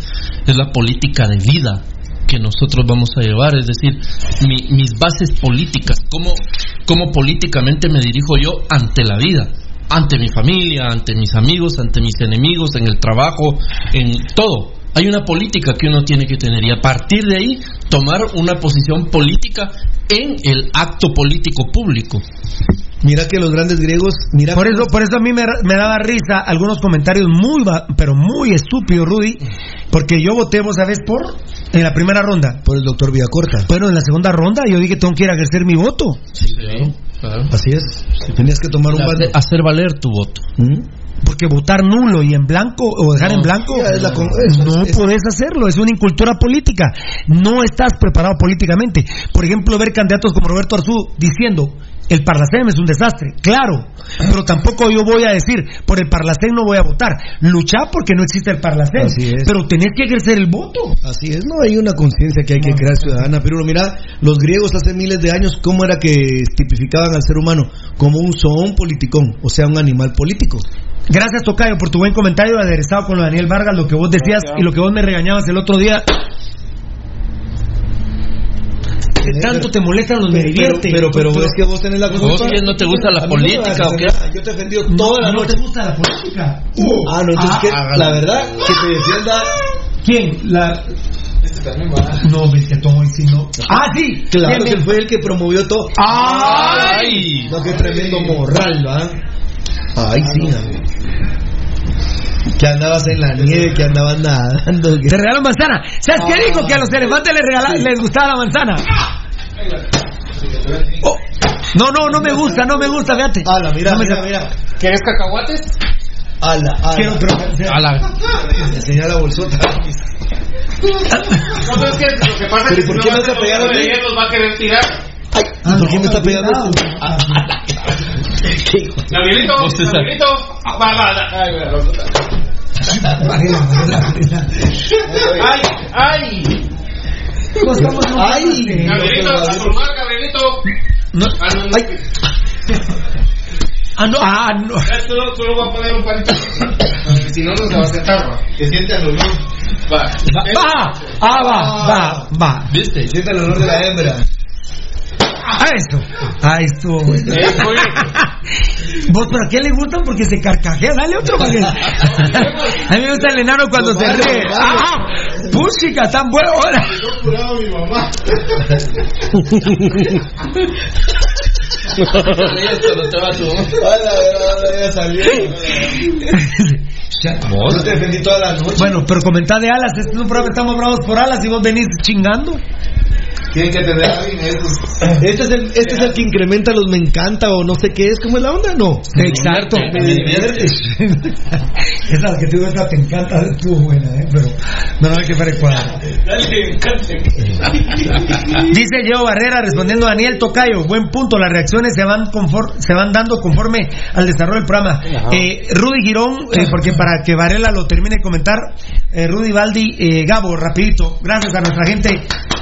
es la política de vida que nosotros vamos a llevar, es decir, mi- mis bases políticas, cómo, cómo políticamente me dirijo yo ante la vida, ante mi familia, ante mis amigos, ante mis enemigos, en el trabajo, en todo. Hay una política que uno tiene que tener y a partir de ahí tomar una posición política en el acto político público. Mira que los grandes griegos, mira Por eso, por eso a mí me, me daba risa algunos comentarios muy, ba- pero muy estúpidos, Rudy, porque yo voté, vos sabés, por en la primera ronda. por el doctor Villacorta. Pero en la segunda ronda yo dije que tengo que ir a ejercer mi voto. Así es. Tenías que tomar un Hacer, hacer valer tu voto. Porque votar nulo y en blanco o dejar No, en blanco, la no es- puedes hacerlo. Es una incultura política. No estás preparado políticamente. Por ejemplo, ver candidatos como Roberto Arzú diciendo el Parlacén es un desastre. Claro, pero tampoco yo voy a decir por el Parlacén no voy a votar. Luchar porque no existe el Parlacén. Pero tenés que ejercer el voto. Así es, no hay una conciencia que hay que crear ciudadana. Pero mira, los griegos hace miles de años, ¿cómo era que tipificaban al ser humano? Como un zoón politicón, o sea, un animal político. Gracias, Tocayo, por tu buen comentario aderezado con lo de Daniel Vargas, lo que vos decías y lo que vos me regañabas el otro día. Que tanto te molestan los me divierte. Pero, pero, pero es que vos tenés la culpa. ¿Vos no te gusta la no política o qué? Yo te he defendido No, toda la no noche. te gusta la política. Ah, no, entonces, Ah, la verdad, que te defienda. ¿Quién? La... No, ves que todo sí, no. Ah, sí. Claro que fue el que promovió todo. ¡Ay! No, qué tremendo morral, ¿va? Ay, sí, amigo. Que andabas en la nieve, que andabas nadando. que- Te regaló manzana. ¿Sabes qué dijo? Que a los elefantes les, regala- les gustaba la manzana. Oh. No, no, no me gusta, no me gusta, fíjate. Ala, mira, No me- mira, mira. ¿Quieres cacahuates? Ala, ala. Quiero otro. A la- Enseña la bolsota. No, es que lo que pasa es ¿y que por si qué no te pegaron los va a querer tirar. Ay, Ah, ¿por qué no, me está pegando? Ah, Gabrielito, Gabrielito. Ah, Va, va, va. Ay, mira, Ay, ay. ¿Cómo estamos? No, Ay. Gabrielito, a formar, Gabrielito. no. Ah, no. Ay. Ah, no, ah, no. Ya, Tú lo, tú lo voy a poner un palito. Si no, no se va a sentar, va. Que siente al olor. Va. Va, ah, va, va, va. ¿Viste? Siente el olor de la hembra. A esto. A esto. *laughs* ¿Vos para qué le gustan? Porque se carcajea. Dale otro. Porque... *laughs* A mí me gusta el enano cuando se ríe. ¡Ah! ¡Puchica, tan bueno! Ahora. Yo curado a mi mamá. Vos *laughs* te defendí toda la noche. Bueno, pero comentá de alas. Este es un programa, estamos bravos por alas y vos venís chingando. Tienen que tener a alguien. Este es, el, este es el que incrementa los me encanta o no sé qué es. ¿Cómo es la onda? No. Exacto. Me divierte. *laughs* Esa que tú esa te encanta, estuvo buena, ¿eh? Pero no, hay que cuadro. Dice Diego Barrera respondiendo a Daniel Tocayo, buen punto, las reacciones se van confor- se van dando conforme al desarrollo del programa. Eh, Rudy Girón, eh, porque para que Varela lo termine de comentar, eh, Rudy Baldi, eh, Gabo, rapidito, gracias a nuestra gente,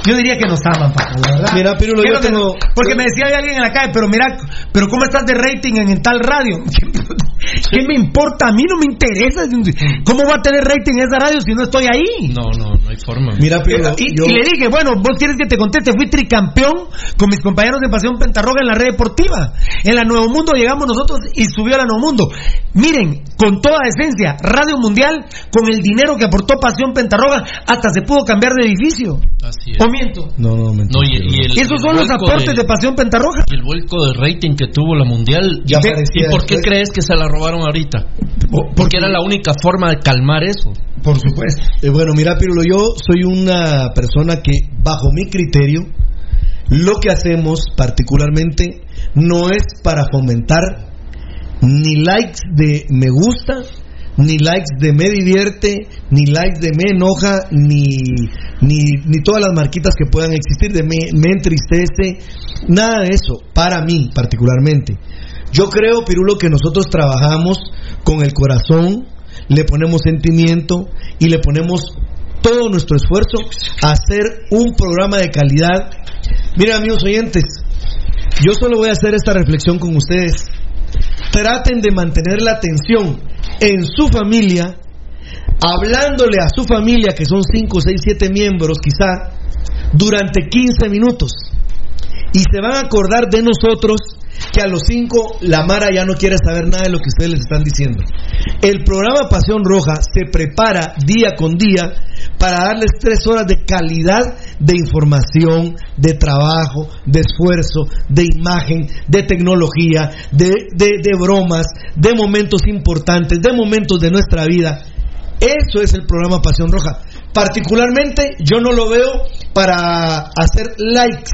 yo diría que nos aman, Paco, la verdad. Mira, Pirulo, ¿Qué yo es lo que- tengo- Porque me decía alguien en la calle, pero mira, pero ¿cómo estás de rating en, en tal radio? *laughs* ¿Qué me importa? A mí no me interesa. ¿Cómo va a tener rating esa radio si no estoy ahí? No, no, no hay forma. Mira, Pirulo, Y, yo... y le dije, bueno, vos quieres que te conteste, fui tricampeón con mis compañeros de Pasión Pentarroga en la red deportiva. En la Nuevo Mundo llegamos nosotros y subió a la Nuevo Mundo. Miren, con toda decencia, Radio Mundial, con el dinero que aportó Pasión Pentarroga, hasta se pudo cambiar de edificio. Así es. ¿O miento? No, no, mentira. No, y, y el, Esos el son los aportes de, de, Pasión Pentarroja. y el vuelco de rating que tuvo la mundial. Ya ¿Y, parecía ¿y por qué crees que se la robaron ahorita? Porque era la única forma de calmar eso. Por supuesto. Eh, bueno, mira, Pirulo, yo soy una persona que, bajo mi criterio, lo que hacemos particularmente no es para fomentar ni likes de me gusta, ni likes de me divierte, ni likes de me enoja, ni, ni, ni todas las marquitas que puedan existir de me, me entristece, nada de eso, para mí particularmente. Yo creo, Pirulo, que nosotros trabajamos con el corazón, le ponemos sentimiento y le ponemos todo nuestro esfuerzo a hacer un programa de calidad. Miren, amigos oyentes, yo solo voy a hacer esta reflexión con ustedes. Traten de mantener la atención en su familia, hablándole a su familia, que son 5, 6, 7 miembros quizá, durante 15 minutos. Y se van a acordar de nosotros a los 5 la Mara ya no quiere saber nada de lo que ustedes les están diciendo. El programa Pasión Roja se prepara día con día para darles tres horas de calidad de información, de trabajo, de esfuerzo, de imagen, de tecnología, de, de, de bromas, de momentos importantes, de momentos de nuestra vida. Eso es el programa Pasión Roja. Particularmente yo no lo veo para hacer likes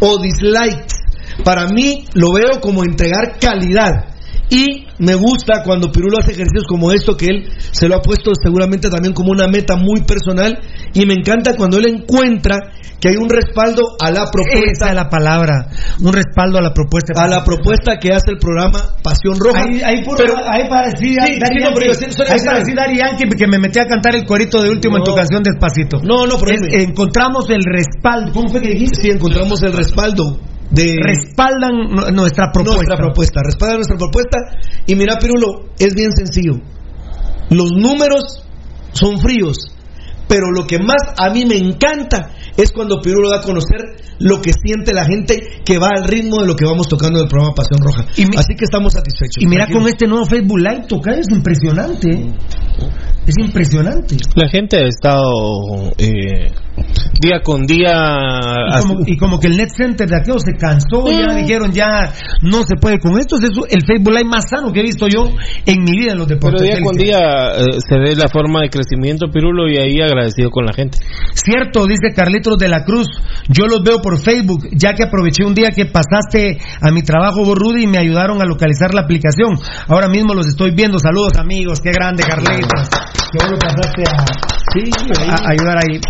o dislikes. Para mí lo veo como entregar calidad. Y me gusta cuando Pirulo hace ejercicios como esto, que él se lo ha puesto seguramente también como una meta muy personal. Y me encanta cuando él encuentra que hay un respaldo a la propuesta. Esa es la palabra, un respaldo a la propuesta. A la propuesta que hace el programa Pasión Roja. Ahí, ahí, puro- Pero- ahí parecía Sí, sí, no, Yankee. sí, Ahí parecía Yankee que me metí a cantar el corito de último en tu canción despacito. No, no, pero Es- encontramos el respaldo. ¿Cómo fue que dijiste? Sí, encontramos el respaldo de Respaldan nu- nuestra propuesta. nuestra propuesta, respalda nuestra propuesta. Y mira, Pirulo, es bien sencillo. Los números son fríos, pero lo que más a mí me encanta es cuando Pirulo da a conocer lo que siente la gente que va al ritmo de lo que vamos tocando del programa Pasión Roja. Así que estamos satisfechos. Y mira Tranquilo. con este nuevo Facebook Live tocar es impresionante. Es impresionante. La gente ha estado eh, día con día. Y como, y como que el Net Center de aquello se cansó, ya dijeron ya no se puede con esto. Es eso, el Facebook Live más sano que he visto yo en mi vida en los Pero deportes. día con día eh, se ve la forma de crecimiento, Pirulo, y ahí agradecido con la gente. Cierto, dice Carlitos de la Cruz. Yo los veo por Facebook, ya que aproveché un día que pasaste a mi trabajo, vos, Rudy, y me ayudaron a localizar la aplicación. Ahora mismo los estoy viendo. Saludos, amigos. Qué grande, Carlitos. Que vos lo pasaste a, a- a ayudar ahí.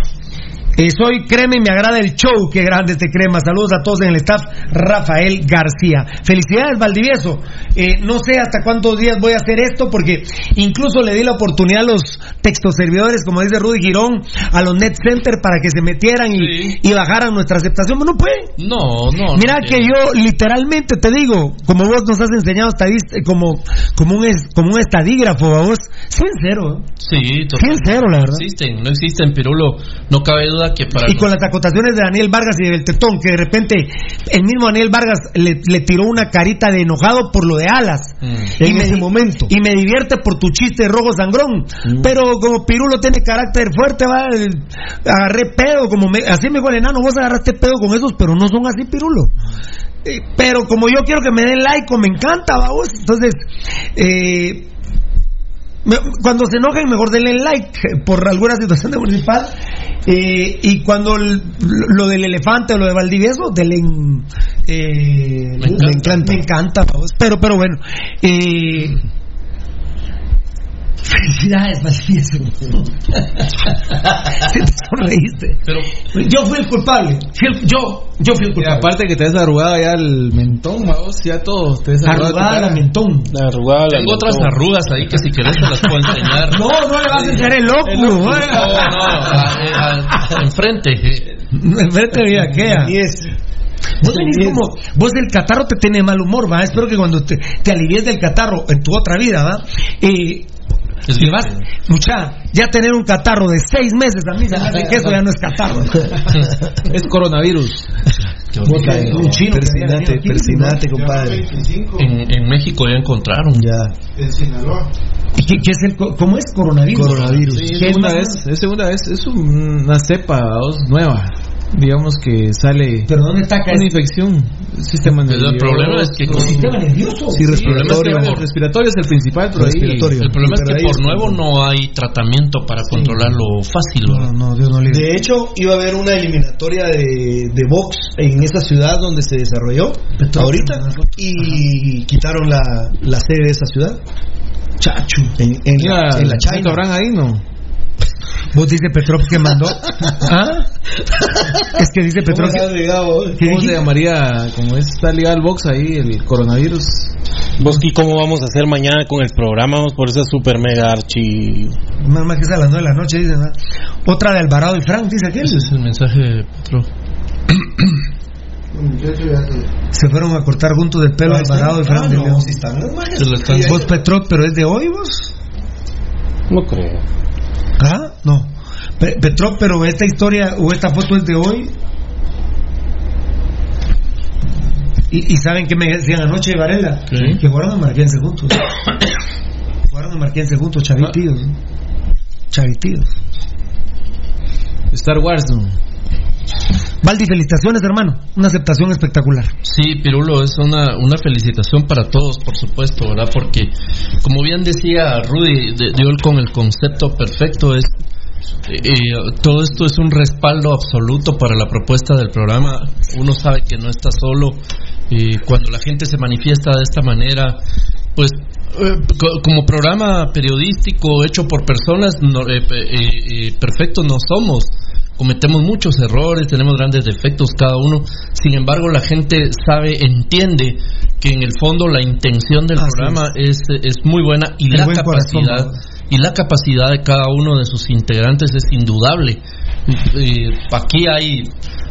Eh, soy Crema y me agrada el show. Qué grande este Crema. Saludos a todos en el staff. Rafael García. Felicidades, Valdivieso. Eh, no sé hasta cuántos días voy a hacer esto porque incluso le di la oportunidad a los textoservidores, como dice Rudy Girón, a los Net Center para que se metieran y, y bajaran nuestra aceptación. Pero no puede. No, no. Mira no que yo literalmente te digo, como vos nos has enseñado estadist- como como un como un estadígrafo, a vos, sincero, Sí, total. sincero la No verdad. existen, no existen, Pirulo. No cabe duda que para. Y con las acotaciones de Daniel Vargas y del Tetón, que de repente el mismo Daniel Vargas le, le tiró una carita de enojado por lo de alas. Mm. En ese momento. Y me divierte por tu chiste rojo sangrón. Pero como Pirulo tiene carácter fuerte, va, el- agarré pedo, como me- así me dijo el enano, vos agarraste pedo con esos, pero no son así, Pirulo. Eh, pero como yo quiero que me den like, o me encanta, vamos. Entonces, eh, cuando se enojen, mejor denle like por alguna situación de municipal. Eh, y cuando el- lo del elefante o lo de Valdivieso, denle. Eh, Me encanta. Me encanta. Me encanta. Pero, pero bueno. Eh, Felicidades. *laughs* Sí te sonreíste. Pero Yo fui el culpable. Fui el- yo, yo fui el Y culpable. aparte que te has arrugado ya el mentón, vamos, ya todo. Te has arrugado Arrugada la mentón. La arrugada, la tengo otras arrugas ahí que si querés te las puedo enseñar. *laughs* No, no le vas a enseñar el loco. No, no, a- a- a- enfrente. Enfrente de aquella. Vos venís como, vos del catarro te tiene mal humor, va. Espero que cuando te, te alivies del catarro en tu otra vida, va. Eh, Es y vas, mucha, ya tener un catarro de seis meses a mí se me hace que eso ya no es catarro. *laughs* Es coronavirus. Eh, un chino que Persinate, aquí, compadre. En, en México ya encontraron. Ya. En Sinaloa. ¿Y qué, qué es el, cómo es coronavirus? Coronavirus. Sí, es ¿Qué es segunda vez, es segunda vez, es una cepa nueva. Digamos que sale ¿Pero dónde está acá? una infección. Sistema nervioso. el problema es que con- ¿Sistema nervioso? Sí, el problema es que respiratorio. por- respiratorio es el principal, pero Respiratorio. El problema es Pero que por nuevo como- no hay tratamiento para controlarlo fácil. ¿verdad? No, no, Dios no libre. De hecho, iba a haber una eliminatoria de, de box en esa ciudad donde se desarrolló ahorita y quitaron la, la sede de esa ciudad. Chacho. En, en Mira, la, en la China. Ahí no. Vos dice Petrov que mandó. *laughs* ¿Ah? Es que dice Petrov ¿Cómo ligado, eh? ¿Qué ¿Cómo se llamaría? Como está ligado al box ahí, el coronavirus. Vos, ¿y cómo vamos a hacer mañana con el programa? Vamos por esa super mega archi. Más, más que es a las 9 de la noche, dice. Otra de Alvarado y Frank, dice aquel. Ese es el mensaje de Petro. Se fueron a cortar juntos de pelo están. Alvarado y Frank. Ah, no, están lo están- Vos Petrov, pero es de hoy vos. No creo. ¿Ah? No. Pe- Petrov, pero esta historia o esta foto es de hoy. Y, y saben que me decían anoche Varela que jugaron en Marquense juntos. *coughs* jugaron en Marquense juntos, chavitíos. ¿no? Chavitíos. Star Wars, ¿no? Valdi, felicitaciones, hermano. Una aceptación espectacular. Sí, Pirulo, es una, una felicitación para todos, por supuesto, ¿verdad? Porque, como bien decía Rudy, de- dio el- con el concepto perfecto, es eh, todo esto es un respaldo absoluto para la propuesta del programa. Uno sabe que no está solo. Y cuando la gente se manifiesta de esta manera, pues eh, co- como programa periodístico hecho por personas no, eh, eh, eh, perfectos no somos. Cometemos muchos errores, tenemos grandes defectos cada uno. Sin embargo, la gente sabe, entiende que en el fondo la intención del Así programa es, es muy buena y El la corazón, capacidad y la capacidad de cada uno de sus integrantes es indudable. Eh, aquí hay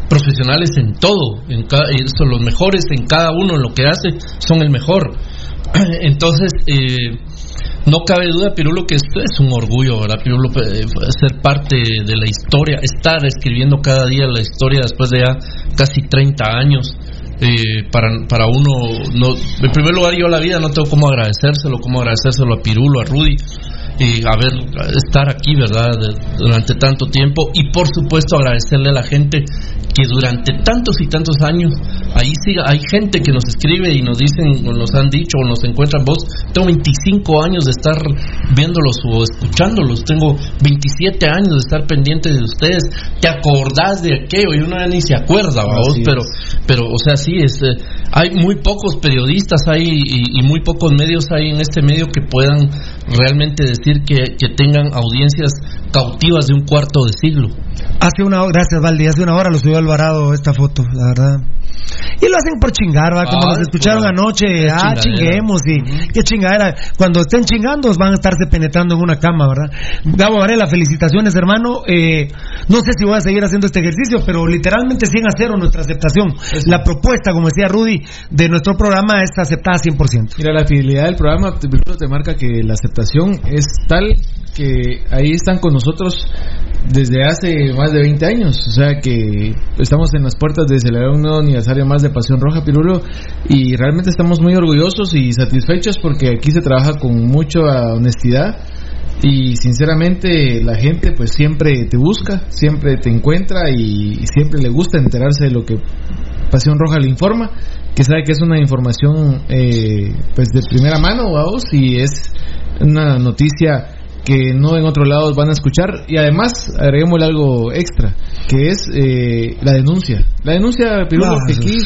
profesionales en todo, en ca- eh, son los mejores en cada uno en lo que hace, son el mejor. *clears throat* Entonces, eh, no cabe duda, Pirulo, que esto es un orgullo, ¿verdad? Pirulo, eh, ser parte de la historia, estar escribiendo cada día la historia después de ya casi 30 años. eh, para, para uno, no, en primer lugar, yo la vida no tengo cómo agradecérselo, cómo agradecérselo a Pirulo, a Rudy, y a ver, estar aquí, ¿verdad? De- durante tanto tiempo. Y por supuesto agradecerle a la gente que durante tantos y tantos años, ahí sí, hay gente que nos escribe y nos dicen, o nos han dicho, o nos encuentran, vos, tengo 25 años de estar viéndolos o escuchándolos, tengo 27 años de estar pendiente de ustedes, te acordás de aquello. Y uno ya ni se acuerda, ¿va vos, pero, pero, o sea, sí, es, eh, hay muy pocos periodistas hay y, y muy pocos medios hay en este medio que puedan realmente decir que, tengan audiencias cautivas de un cuarto de siglo. Hace una gracias Valdi, hace una hora lo subió Alvarado esta foto, la verdad. Y lo hacen por chingar, ¿va? Como nos escucharon pura- anoche, ah, chinguemos y qué chingadera. Cuando estén chingando van a estarse penetrando en una cama, ¿verdad? Gabo Varela, felicitaciones, hermano. Eh, no sé si voy a seguir haciendo este ejercicio, pero literalmente 100 a 0 nuestra aceptación. La propuesta, como decía Rudy, de nuestro programa es aceptada 100%. Mira, la fidelidad del programa te, marca que la aceptación es tal que ahí están con nosotros desde hace más de 20 años. O sea que estamos en las puertas de celebrar un nuevo aniversario más de Pasión Roja Pirulo y realmente estamos muy orgullosos y satisfechos porque aquí se trabaja con mucha honestidad. Y sinceramente la gente pues siempre te busca, siempre te encuentra y siempre le gusta enterarse de lo que Pasión Roja le informa, que sabe que es una información eh, pues de primera mano, vamos, y es una noticia que no en otros lados van a escuchar y además agreguémosle algo extra, que es eh, la denuncia. La denuncia, Pirulo, que aquí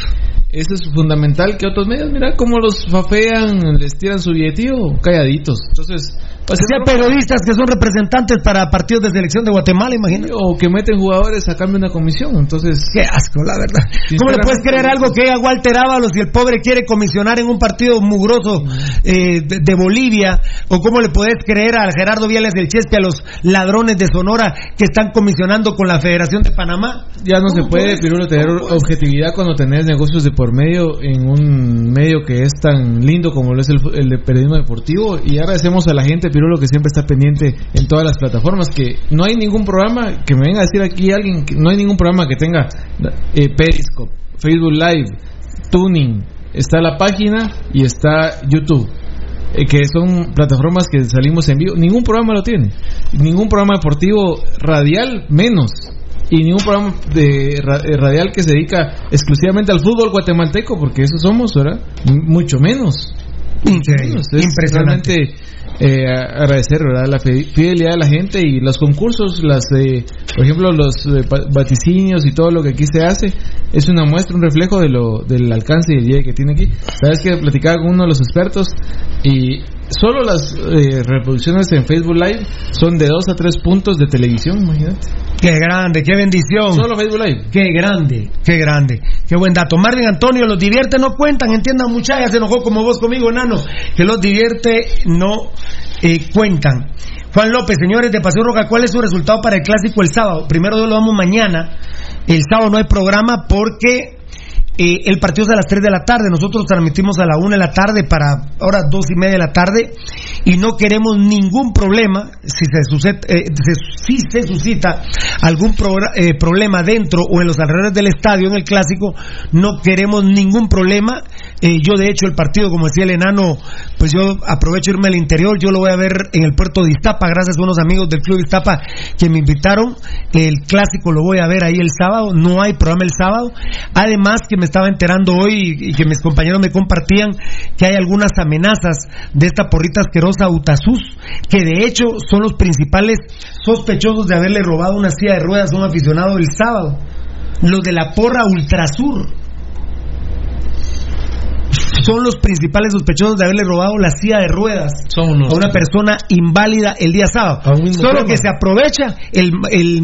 eso es fundamental que otros medios, mira cómo los fafean, les tiran su billetío calladitos. Entonces, Pasión Sea Roja- periodistas que son representantes para partidos de selección de Guatemala, imagínate. o que meten jugadores a cambio de una comisión. Entonces, Qué asco, la verdad. ¿Cómo le puedes creer algo que diga Walter Ábalos si el pobre quiere comisionar en un partido mugroso eh, de, de Bolivia? ¿O cómo le puedes creer a Gerardo Viales del Chespe a los ladrones de Sonora que están comisionando con la Federación de Panamá? Ya no se puede, Pirulo, tener objetividad cuando tenés negocios de por medio en un medio que es tan lindo como lo es el, el de periodismo deportivo. Y agradecemos a la gente, Pirulo, que siempre está pendiente en todas las plataformas. Que no hay ningún programa, que me venga a decir aquí alguien, que no hay ningún programa que tenga eh, Periscope, Facebook Live, Tuning. Está la página y está YouTube. eh, que son plataformas que salimos en vivo. Ningún programa lo tiene. Ningún programa deportivo radial menos. Y ningún programa de eh, radial que se dedica exclusivamente al fútbol guatemalteco, porque eso somos, ¿verdad? Mucho menos. Increíble, Es impresionante. Eh, agradecer ¿verdad? la fidelidad de la gente y los concursos, las eh, por ejemplo los eh, vaticinios y todo lo que aquí se hace es una muestra, un reflejo de lo del alcance y el día que tiene aquí. Sabes que platicaba con uno de los expertos y solo las eh, reproducciones en Facebook Live son de 2 a 3 puntos de televisión, imagínate. Qué grande, qué bendición. Solo Facebook Live. Qué grande, qué grande. Qué buen dato. Marvin Antonio, los divierte no cuentan, entiendan muchachas, se enojó como vos conmigo, enano. Que los divierte no eh, cuentan. Juan López, señores de Paseo Roja, ¿cuál es su resultado para el clásico el sábado? Primero lo damos mañana. El sábado no hay programa porque eh, el partido es a las 3 de la tarde. Nosotros transmitimos a la 1 de la tarde para ahora 2 y media de la tarde y no queremos ningún problema. Si se, suscita, eh, se- si se suscita algún progr- eh, problema dentro o en los alrededores del estadio en el clásico, no queremos ningún problema. Eh, yo, de hecho, el partido, como decía el enano, pues yo aprovecho irme al interior. Yo lo voy a ver en el puerto de Iztapa, gracias a unos amigos del Club Iztapa que me invitaron. El clásico lo voy a ver ahí el sábado. No hay programa el sábado. Además, que me estaba enterando hoy y que mis compañeros me compartían que hay algunas amenazas de esta porrita asquerosa Utasus, que de hecho son los principales sospechosos de haberle robado una silla de ruedas a un aficionado el sábado. Los de la porra Ultrasur son los principales sospechosos de haberle robado la silla de ruedas a una persona inválida el día sábado. Solo tema. que se aprovecha el, el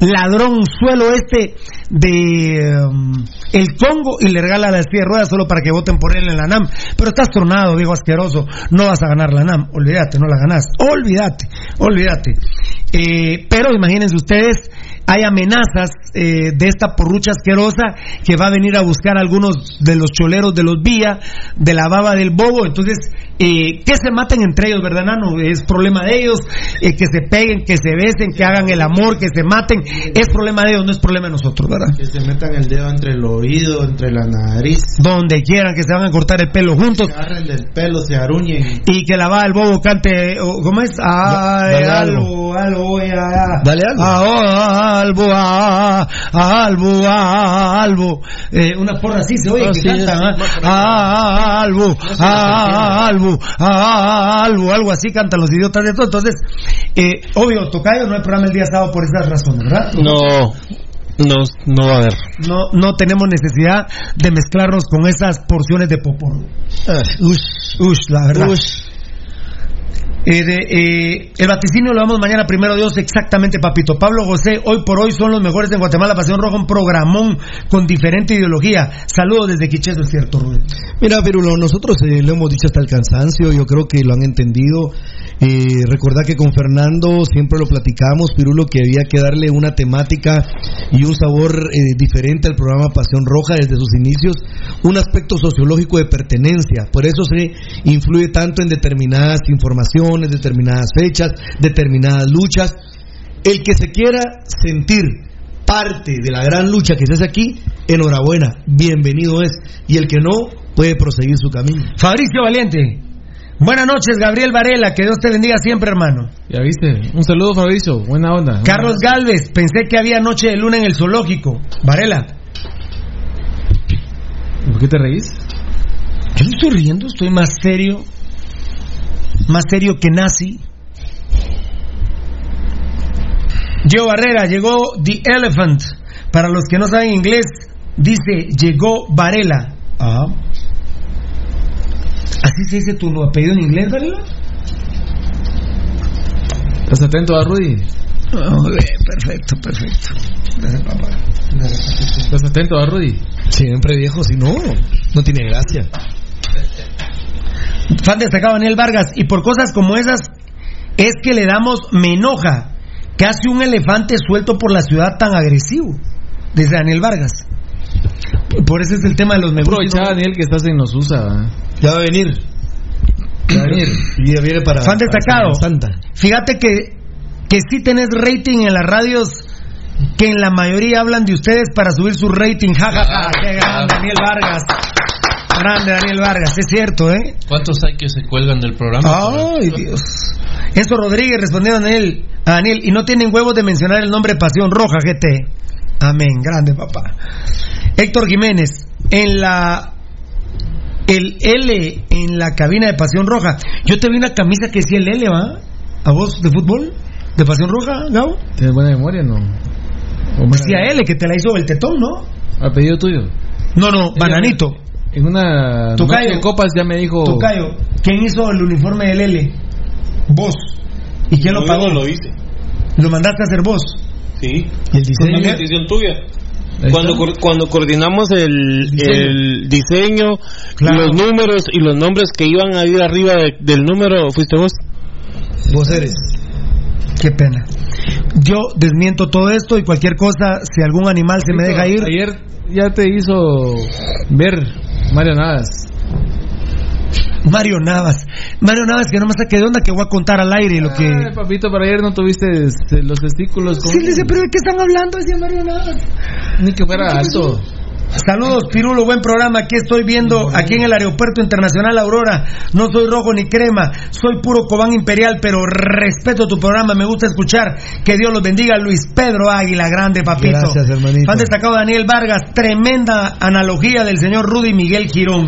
ladrón suelo este de um, el Congo y le regala la silla de ruedas solo para que voten por él en la NAM. Pero estás tornado, viejo asqueroso. No vas a ganar la NAM. Olvídate, no la ganás. Olvídate, olvídate. Eh, pero imagínense ustedes, hay amenazas eh, de esta porrucha asquerosa que va a venir a buscar a algunos de los choleros de los vía, de la baba del bobo. Entonces, eh, que se maten entre ellos, ¿verdad, Nano? Es problema de ellos, eh, que se peguen, que se besen, que hagan el amor, que se maten. Es problema de ellos, no es problema de nosotros, ¿verdad? Que se metan el dedo entre el oído, entre la nariz. Donde quieran, que se van a cortar el pelo juntos. Agarren del pelo, se aruñen. Y que la baba del bobo cante, o- ¿cómo es? Ay, Dale algo, algo, ya. Dale algo. Ah, albo, ah, albo, ah, albo. Eh, una porra así se oye Ah, que sí, cantan, ah, albo, ah, albo, ah, albo, algo así cantan los idiotas de todo. Entonces, eh, obvio, Tocayo no hay programa el día sábado por esas razones, ¿verdad? No, no, no va a haber. No, no tenemos necesidad de mezclarnos con esas porciones de popor. Ush, ush, la verdad. Eh, de, eh, el vaticinio lo vamos mañana, primero Dios, exactamente, papito. Pablo José, hoy por hoy son los mejores en Guatemala. Pasión Roja, un programón con diferente ideología. Saludos desde Quicheso, es cierto, Rubén. Mira, Pirulo, nosotros eh, lo hemos dicho hasta el cansancio, yo creo que lo han entendido. Eh, recordad que con Fernando siempre lo platicamos, Pirulo, que había que darle una temática y un sabor eh, diferente al programa Pasión Roja desde sus inicios, un aspecto sociológico de pertenencia. Por eso se influye tanto en determinadas informaciones, determinadas fechas, determinadas luchas. El que se quiera sentir parte de la gran lucha que se hace aquí, enhorabuena, bienvenido es. Y el que no, puede proseguir su camino. Fabricio Valiente. Buenas noches, Gabriel Varela. Que Dios te bendiga siempre, hermano. Ya viste. Un saludo, Fabricio. Buena onda. Carlos Galvez, pensé que había noche de luna en el zoológico. Varela. ¿Por qué te reís? Yo no estoy riendo, estoy más serio. Más serio que nazi. Joe Barrera, llegó The Elephant. Para los que no saben inglés, dice llegó Varela. Ah. ¿Así se dice tu apellido en inglés, Varela? ¿Estás atento a Rudy? Perfecto, perfecto. Gracias, papá. ¿Estás atento a Rudy? Siempre viejo, si no, no tiene gracia. Fan destacado Daniel Vargas. Y por cosas como esas es que le damos me enoja. Casi un elefante suelto por la ciudad tan agresivo. Desde Daniel Vargas. Por eso es el tema de los me gusta. Aprovecha, Daniel, que estás en los USA. Ya va a venir. Ya va a venir. Y ya viene para. Fan destacado. para Santa. Fíjate que, que sí tenés rating en las radios que en la mayoría hablan de ustedes para subir su rating. Ja, ja, ja. Qué grande, Daniel Vargas. Grande, Daniel Vargas. Es cierto, ¿eh? ¿Cuántos hay que se cuelgan del programa? Ay, Dios. Enzo Rodríguez respondiendo a Daniel, a Daniel, y no tienen huevos de mencionar el nombre Pasión Roja GT. Amén, grande papá. Héctor Jiménez, en la el L en la cabina de Pasión Roja. Yo te vi una camisa que decía el L, ¿va? ¿A vos de fútbol? ¿De Pasión Roja, Gabo? ¿Tienes buena memoria no? ¿O buena- Decía L, que te la hizo el tetón, ¿no? ¿Apellido tuyo? No, no, bananito. En una Tocayo. noche de copas ya me dijo. Tocayo, ¿quién hizo el uniforme del L? Vos. ¿Y quién lo Yo pagó? no lo hice. ¿Lo mandaste a hacer vos? Sí. ¿Y el diseño? una decisión tuya. Cuando, cuando coordinamos el, el diseño, Claro. los números y los nombres que iban a ir arriba de- del número, fuiste vos. Vos eres. Qué pena. Yo desmiento todo esto y cualquier cosa, si algún animal se me deja ir, Ayer ya te hizo ver Mario Navas. Mario Navas. Mario Navas, que no me saque de onda que voy a contar al aire lo que... Ay, papito, pero ayer no tuviste este, los testículos. con- Sí, dice, pero ¿de qué están hablando? Decía Mario Navas. Ni que fuera alto. Saludos, Pirulo, buen programa. Aquí estoy viendo, aquí en el Aeropuerto Internacional Aurora. No soy rojo ni crema, soy puro Cobán Imperial, pero respeto tu programa, me gusta escuchar. Que Dios los bendiga, Luis Pedro Águila, grande papito. Gracias, hermanito. Fan destacado Daniel Vargas, tremenda analogía del señor Rudy Miguel Girón.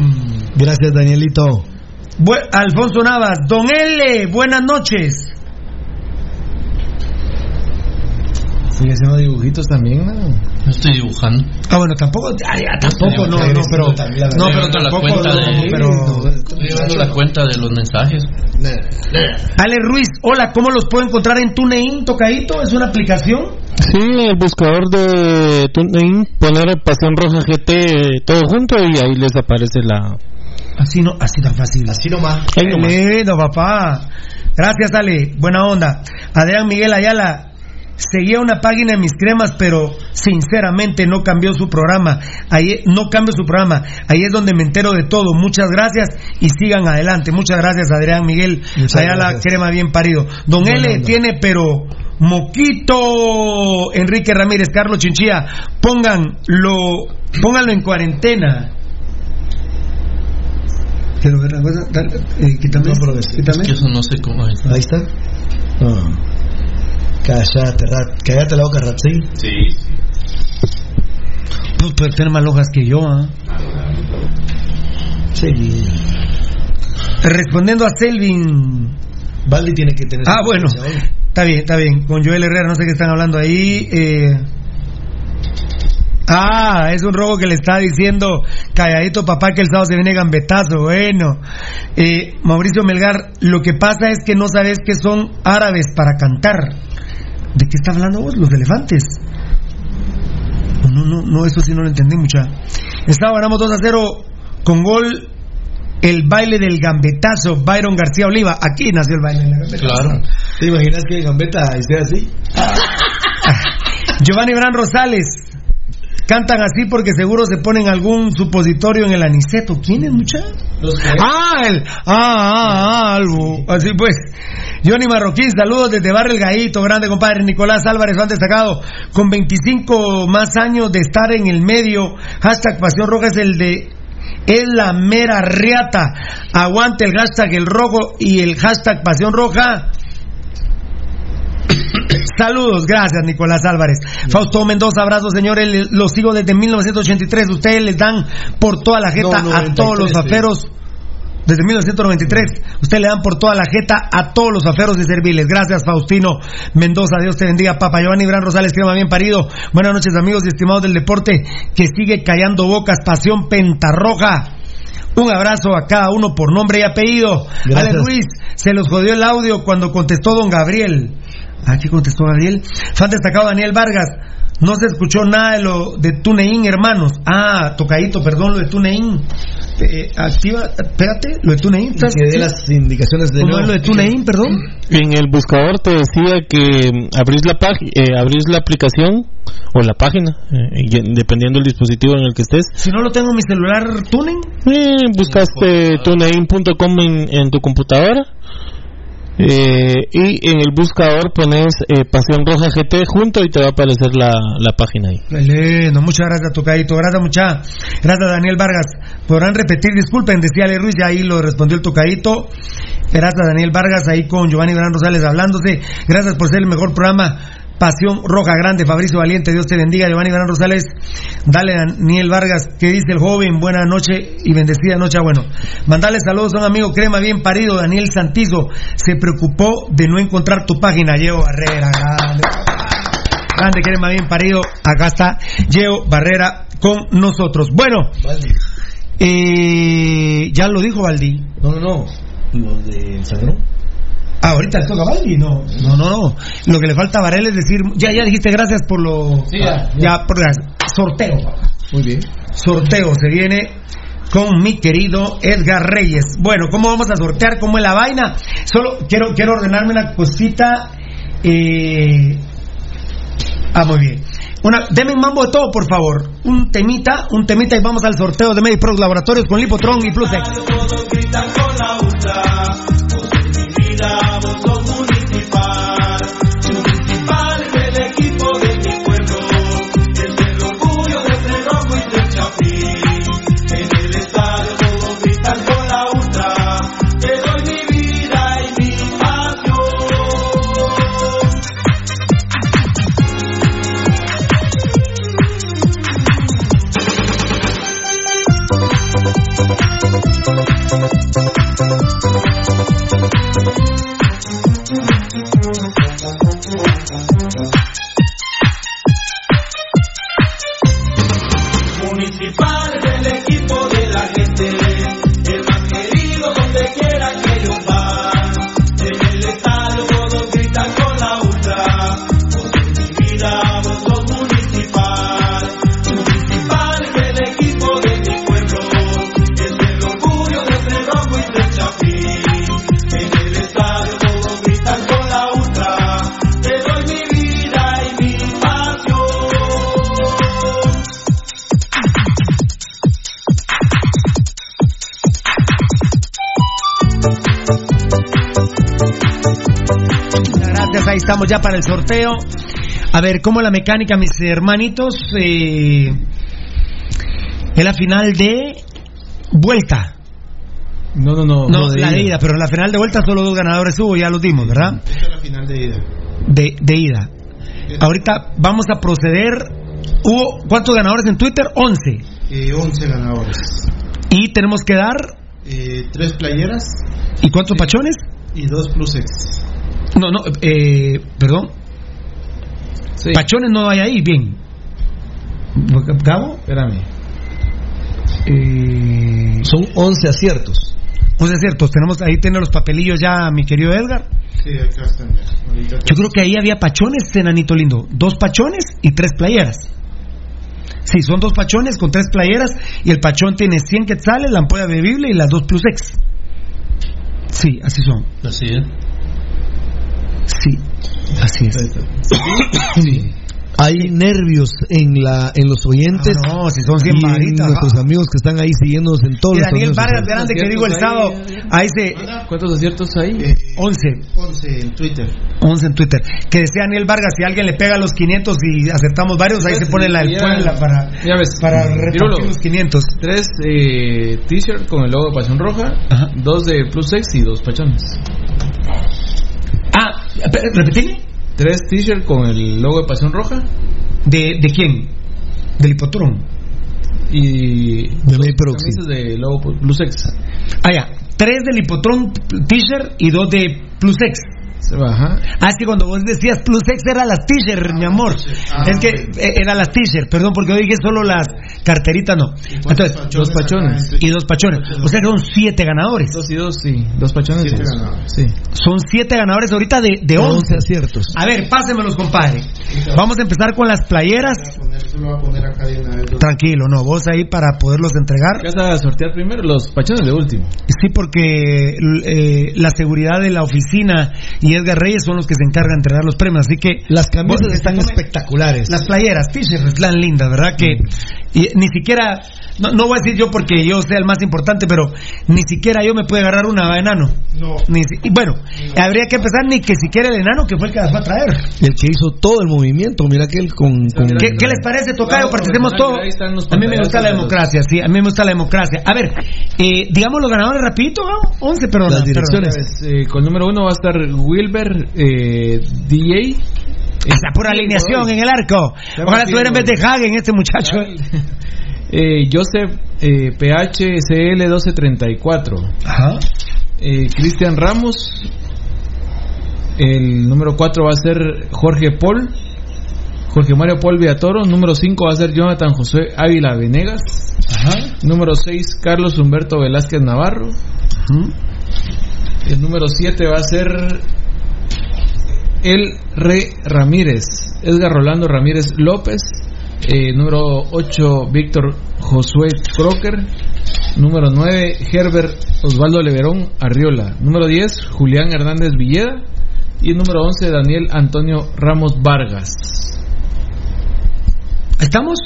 Gracias, Danielito. Bu- Alfonso Navas, Don L, buenas noches. Sigue haciendo dibujitos también, ¿no? Estoy dibujando. Ah, bueno, tampoco, ya, ya, tampoco, no, no, pero, no, pero la tampoco, cuenta no, de- pero, Estoy llevando la cuenta de los mensajes. Ale Ruiz, hola, ¿cómo los puedo encontrar en TuneIn, Tocadito? ¿Es una aplicación? Sí, el buscador de TuneIn, poner Pasión Roja GT todo junto y ahí les aparece la... Así no, así tan fácil. Así nomás. Qué lindo, papá. Gracias, Ale. Buena onda. Adrián Miguel Ayala. Seguía una página en mis cremas, pero sinceramente no cambió su programa. Ahí no cambio su programa. Ahí es donde me entero de todo. Muchas gracias y sigan adelante. Muchas gracias, Adrián Miguel Muchas Ayala, gracias. crema bien parido. Don Buena L onda. tiene, pero moquito. Enrique Ramírez, Carlos Chinchilla, pónganlo, pónganlo en cuarentena. Quiero ver la cosa. Dale, eh, quítame. No, quítame. Es que eso no sé cómo es. Ahí está. No. Cállate, rat. Cállate la boca, rat, sí. Sí. Pues puede tener más hojas que yo, ¿ah? Sí. Respondiendo a Selvin. Baldi tiene que tener. Ah, bueno. Está bien, está bien. Con Joel Herrera, no sé qué están hablando ahí. eh. Ah, es un robo que le está diciendo calladito papá que el sábado se viene gambetazo. Bueno, Eh, Mauricio Melgar, lo que pasa es que no sabes que son árabes para cantar. ¿De qué está hablando vos? Los elefantes. No, no, no, eso sí no lo entendí mucha. Estaba ganamos 2 a 0 con gol el baile del gambetazo, Byron García Oliva. Aquí nació el baile del gambetazo. Claro. ¿Te imaginas que Gambetta esté así? *laughs* Giovanni Bran Rosales. Cantan así porque seguro se ponen algún supositorio en el aniceto. ¿Quién es, mucha? Ah, el. Ah, ah, ah, algo. Así pues. Johnny Marroquín, saludos desde Barrio El Gallito, grande compadre. Nicolás Álvarez, han destacado. Con 25 más años de estar en el medio. Hashtag Pasión Roja es el de. Es la mera riata. Aguante el hashtag El Rojo y el hashtag Pasión Roja. *coughs* Saludos, gracias Nicolás Álvarez. Fausto Mendoza, abrazos señores, los sigo desde 1983. Ustedes les dan por toda la jeta No, a todos los 93, aferos. Desde 1993, ustedes le dan por toda la jeta a todos los aferos y serviles. Gracias, Faustino Mendoza. Dios te bendiga, Papa Giovanni Gran Rosales, crema bien parido. Buenas noches, amigos y estimados del deporte que sigue callando bocas. Pasión Pentarroja. Un abrazo a cada uno por nombre y apellido. Gracias. Ale Luis, se los jodió el audio cuando contestó don Gabriel. ¿A qué contestó Gabriel? Fan destacado Daniel Vargas. No se escuchó nada de lo de Tunein, hermanos. Ah, tocadito, perdón, lo de Tunein. Eh, activa, espérate, lo de Tunein. ¿estás- Que dé sí? las indicaciones de ¿Cómo nuevo. es lo de Tunein, perdón? En el buscador te decía que mm, abrís la, eh, abrís la aplicación o la página, eh, y- dependiendo del dispositivo en el que estés. Si no lo tengo en mi celular, Tunein. Eh, buscaste tunein.com en, en tu computadora eh, y en el buscador pones eh, Pasión Roja GT junto y te va a aparecer la, la página ahí. Lindo, muchas gracias, Tocadito. Gracias, mucha. Gracias, Daniel Vargas. Podrán repetir, disculpen, decía Ale Ruiz, ya ahí lo respondió el Tocadito. Gracias, Daniel Vargas, ahí con Giovanni Gran Rosales hablándose. Gracias por ser el mejor programa. Pasión Roja Grande, Fabricio Valiente, Dios te bendiga, Giovanni Gran Rosales, dale Daniel Vargas, ¿qué dice el joven? Buena noche y bendecida noche, Ah, bueno, mandale saludos a un amigo crema bien parido, Daniel Santizo, se preocupó de no encontrar tu página, Llevo Barrera, grande, grande crema bien parido, acá está Llevo Barrera con nosotros. Bueno, Eh, ya lo dijo Valdi. No, no, no. Los del Sangrón. Ah, ahorita le toca a Valdi, no. No, no, no. Lo que le falta a Varela es decir, ya, ya dijiste gracias por lo. Sí, ya, ya. por gracias. Sorteo. Muy bien. Sorteo se viene con mi querido Edgar Reyes. Bueno, ¿cómo vamos a sortear? ¿Cómo es la vaina? Solo quiero, quiero ordenarme una cosita. Eh... Ah, muy bien. Una, deme un mambo de todo, por favor. Un temita, un temita y vamos al sorteo de Mediprox Laboratorios con Lipotron y Plus X. Todos ahí estamos ya para el sorteo. A ver, ¿cómo la mecánica, mis hermanitos? Eh, es la final de vuelta. No, no, no. No, la de ida, pero en la final de vuelta solo dos ganadores hubo, ya los dimos, ¿verdad? Esta es la final de ida. De, de ida. Ahorita vamos a proceder. ¿Hubo cuántos ganadores en Twitter? 11. Eh, 11 ganadores. Y tenemos que dar. Eh, tres playeras ¿Y cuántos pachones? y dos plus X. No, no, eh, perdón. Pachones no hay ahí, bien. ¿Gabo? Espérame. Eh, Son 11 aciertos. 11 aciertos. Tenemos, ahí tiene los papelillos ya, mi querido Edgar. Sí, acá están ya. Yo creo que ahí había pachones, enanito lindo. Dos pachones y tres playeras. Sí, son dos pachones con tres playeras y el pachón tiene 100 quetzales, la ampolla bebible y las dos plus X. Sí, así son. Así es. Sí, así es. Sí. Hay nervios en la en los oyentes. Ah, no, si son 100 y en varitas, Nuestros ah. amigos que están ahí siguiéndonos en todos Y los Daniel Vargas. Grande que digo el sábado, ahí se ¿Cuántos aciertos hay? Eh, 11. 11 en Twitter. 11 en Twitter. Que decía Daniel Vargas, si alguien le pega los 500 y aceptamos varios, ahí se pone la del Puebla para, ya ves, para repartir los 500. Tres eh, t-shirts con el logo de Pasión Roja, Ajá. dos de Plus X y dos pachones. Repetí. Tres t-shirts con el logo de Pasión Roja ¿De, ¿De quién? Del hipotrón. y De May Proxy. de logo Plus X. Ah, ya. Tres del hipotrón t-shirt y dos de plus X. Ajá. Ah, es que cuando vos decías plus X era las t-shirt, mi amor. Ah, es que eh, era las t-shirt, perdón, porque yo dije solo las carteritas, no. Entonces, dos pachones. acá en y dos pachones. O sea que son siete ganadores. Dos y dos, sí. Dos pachones. Siete y dos. ganadores. Sí. Son siete ganadores ahorita de, de 11. 11 aciertos. A ver, pásenmelos, compadre. Vamos a empezar con las playeras. Tranquilo, no, vos ahí para poderlos entregar. ¿Qué vas a sortear primero? Los pachones de último. Sí, porque eh, la seguridad de la oficina y Edgar Reyes son los que se encargan de entregar los premios. Así que Las camisas Vos- están espectaculares. las playeras, t-shirts, están lindas, ¿verdad? Que y ni siquiera, no, no voy a decir yo porque yo sea el más importante, pero ni siquiera yo me puedo agarrar una enano. No. Ni y bueno, habría que empezar ni que siquiera el enano que fue el que las fue a traer. El que hizo todo el movimiento, mira que él con... con- ¿Qué, qué les parece, Tocayo? Vamos, Participemos los A mí me gusta la democracia, sí, a mí me gusta la democracia. A ver, eh, digamos los ganadores rapidito, ¿no? 11, perdón. Las direcciones. Eh, con el número uno va a estar Wilber eh, DJ. Esa pura alineación en el arco. Está Ojalá tuviera en vez de Hagen este muchacho. *laughs* Eh, Joseph eh, PHCL 1234. Ajá. Eh, Cristian Ramos. El número 4 va a ser Jorge Paul. Jorge Mario Paul Villatoro. Número 5 va a ser Jonathan José Ávila Venegas. Ajá. Número 6, Carlos Humberto Velázquez Navarro. El número 7 va a ser El Re Ramírez. Edgar Rolando Ramírez López. Eh, número 8, Víctor Josué Crocker. Número 9, Herbert Osvaldo Leverón Arriola. Número 10, Julián Hernández Villeda. Y número 11, Daniel Antonio Ramos Vargas. ¿Estamos?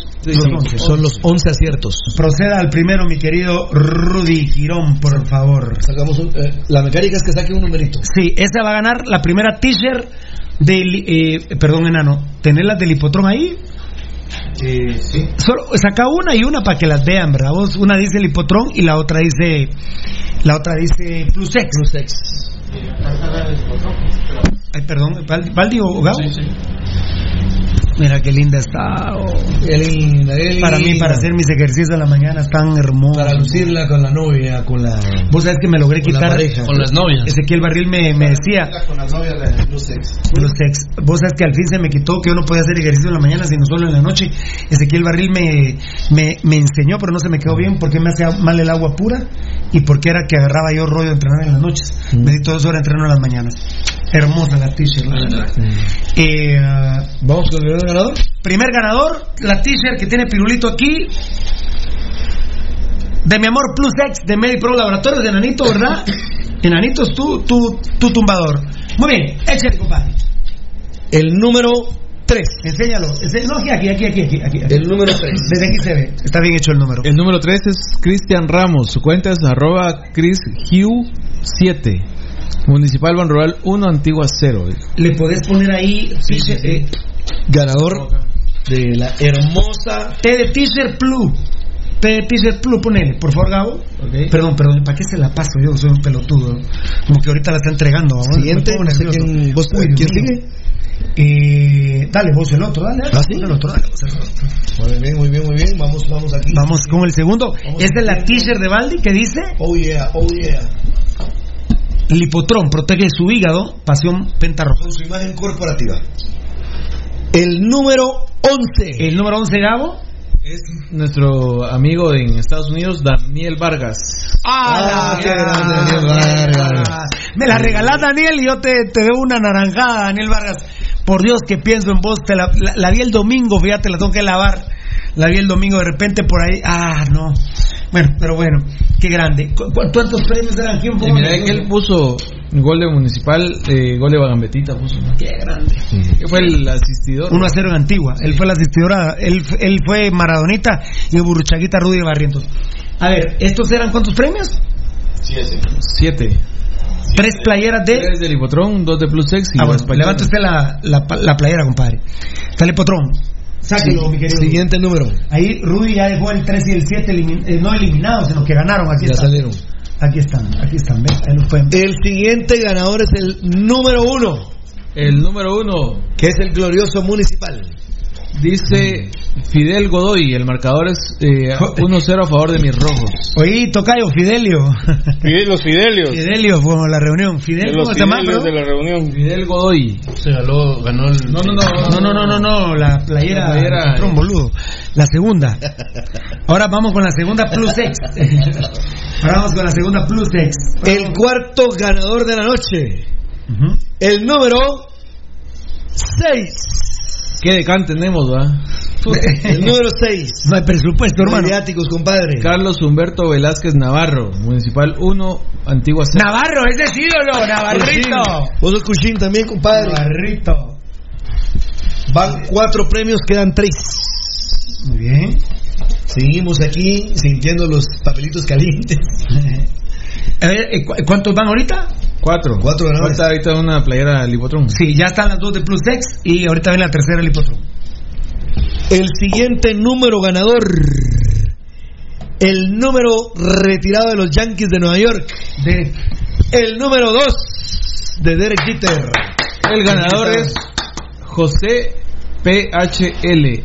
Son los 11 aciertos. Proceda al primero, mi querido Rudy Girón, por favor. Sacamos un- eh, la mecánica es que saque un numerito. Sí, esa va a ganar la primera t-shirt del. eh, perdón, enano. ¿Tenés las del hipotrón ahí? sí. Solo saca una y una para que las vean, ¿verdad? Vos, una dice el hipotrón y la otra dice. La otra dice Plusex. Plusex. Ay, perdón, ¿Val- ¿Valdi o Gabo? Mira qué linda está. oh. Qué linda, qué Para mí, para hacer mis ejercicios en la mañana, están hermosos. Para lucirla con la novia, con la. Vos sabés que me logré Con la quitar. pareja. Con las novias. Ezequiel Barril me, me decía. Con las novias de Blue Sex. Los ex. Vos sabes que al fin se me quitó que yo no podía hacer ejercicio en la mañana, sino solo en la noche. Ezequiel Barril me, me, me enseñó, pero no se me quedó bien porque me hacía mal el agua pura y porque era que agarraba yo rollo de entrenar en las noches. Me di dos horas entreno en las mañanas. Hermosa la t-shirt, la verdad. Eh, Vamos con el primer ganador. primer ganador, la t-shirt que tiene Pirulito aquí. De mi amor Plus X de MediPro Laboratorios de Enanito, ¿verdad? *laughs* Enanito es tu, tu, tu tumbador. Muy bien, échale, compadre. El número 3. Enséñalo. No, aquí, aquí, aquí, aquí, aquí, aquí. El número 3. *laughs* Desde aquí se ve. Está bien hecho el número. El número 3 es Cristian Ramos. Su cuenta es arroba ChrisHugh7. Municipal Ban Rural 1, Antigua 0. Le podés poner ahí t-shirt, eh, Ganador de la hermosa. T de t-shirt Plus. T de t-shirt Plus, ponele, por favor, Gabo. Perdón, perdón, ¿para qué se la paso? Yo soy un pelotudo. Como que ahorita la está entregando. ¿no? Siguiente, no sé quién- vos- Uy, ¿quién sigue? Eh, dale, vos el otro, dale. ¿Ah, sí? el otro, dale, vos el otro. Muy bien, muy bien, muy bien. Vamos, vamos aquí. Vamos con el segundo. Vamos Esta es la aquí. t-shirt de Baldi que dice Oh yeah, oh yeah. Lipotrón, protege su hígado, pasión pentarroja. Con su imagen corporativa. El número 11. El número 11, Gabo. Es nuestro amigo en Estados Unidos, Daniel Vargas. Ah, qué grande, Daniel Vargas. Me la regalás, Daniel, y yo te, te debo una naranjada, Daniel Vargas. Por Dios que pienso en vos. Te la, la- la vi el domingo, fíjate, la tengo que lavar. La vi el domingo, de repente por ahí. Ah, no. Bueno, pero bueno, qué grande. ¿Cu- cu- ¿Cuántos premios eran aquí? Un Y poco mira él puso gol de Municipal, eh, gol de Bagambetita puso. ¿no? Qué grande. Que fue el asistidor. 1 a 0 en Antigua. Él fue la asistidora, él, él fue Maradonita y Burruchaguita Rudy Barrientos. A ver, ¿estos eran cuántos premios? Siete. Tres playeras de. Tres del Hipotrón, dos de Plus Sex y Ah, la bueno, levante usted la, la, la playera, compadre. Está el potrón. Sáquelo, Sí. mi querido. Siguiente número. Ahí Rudy ya dejó el 3 y el 7 elimin- eh, no eliminados, sino que ganaron. Aquí Ya están. salieron. Aquí están, aquí están. ¿ves? Ahí los pueden ver. El siguiente ganador es el número 1, El número uno que es el glorioso municipal. Dice Fidel Godoy. El marcador es eh, *laughs* 1-0 a favor de mis rojos. Oí, Tocayo, Fidelio. Los Fidelios. Fidelio, fue la reunión. Fidel, De ¿cómo los llama? Fidelios bro? de la reunión. Fidel Godoy. Se ganó, ganó el. No, no, no. No, no, no, no, no, la playera, La playera, eh. boludo. La segunda. *laughs* Ahora vamos con la segunda Plus X. *laughs* Ahora vamos con la segunda Plus X. El cuarto ganador de la noche. Ujú. El número 6. ¿Qué decán tenemos, va? El número 6. *laughs* No hay presupuesto, hermano. Mediáticos, compadre. Carlos Humberto Velázquez Navarro. Municipal 1, Antigua 0. Navarro, ese es ídolo, Navarrito. Vos sos Cuchín también, compadre. Navarrito. Van cuatro premios, quedan tres. Muy bien. Seguimos aquí sintiendo los papelitos calientes. *laughs* A ver, ¿cu- ¿cuántos van ahorita? Cuatro. Cuatro ganadores. Falta ahorita una playera del Hipotrón. Sí, ya están las dos de Plus X y ahorita viene la tercera el hipotron. El siguiente número ganador. El número retirado de los Yankees de Nueva York. De El número 2 de Derek Jeter. El ganador es José PHL.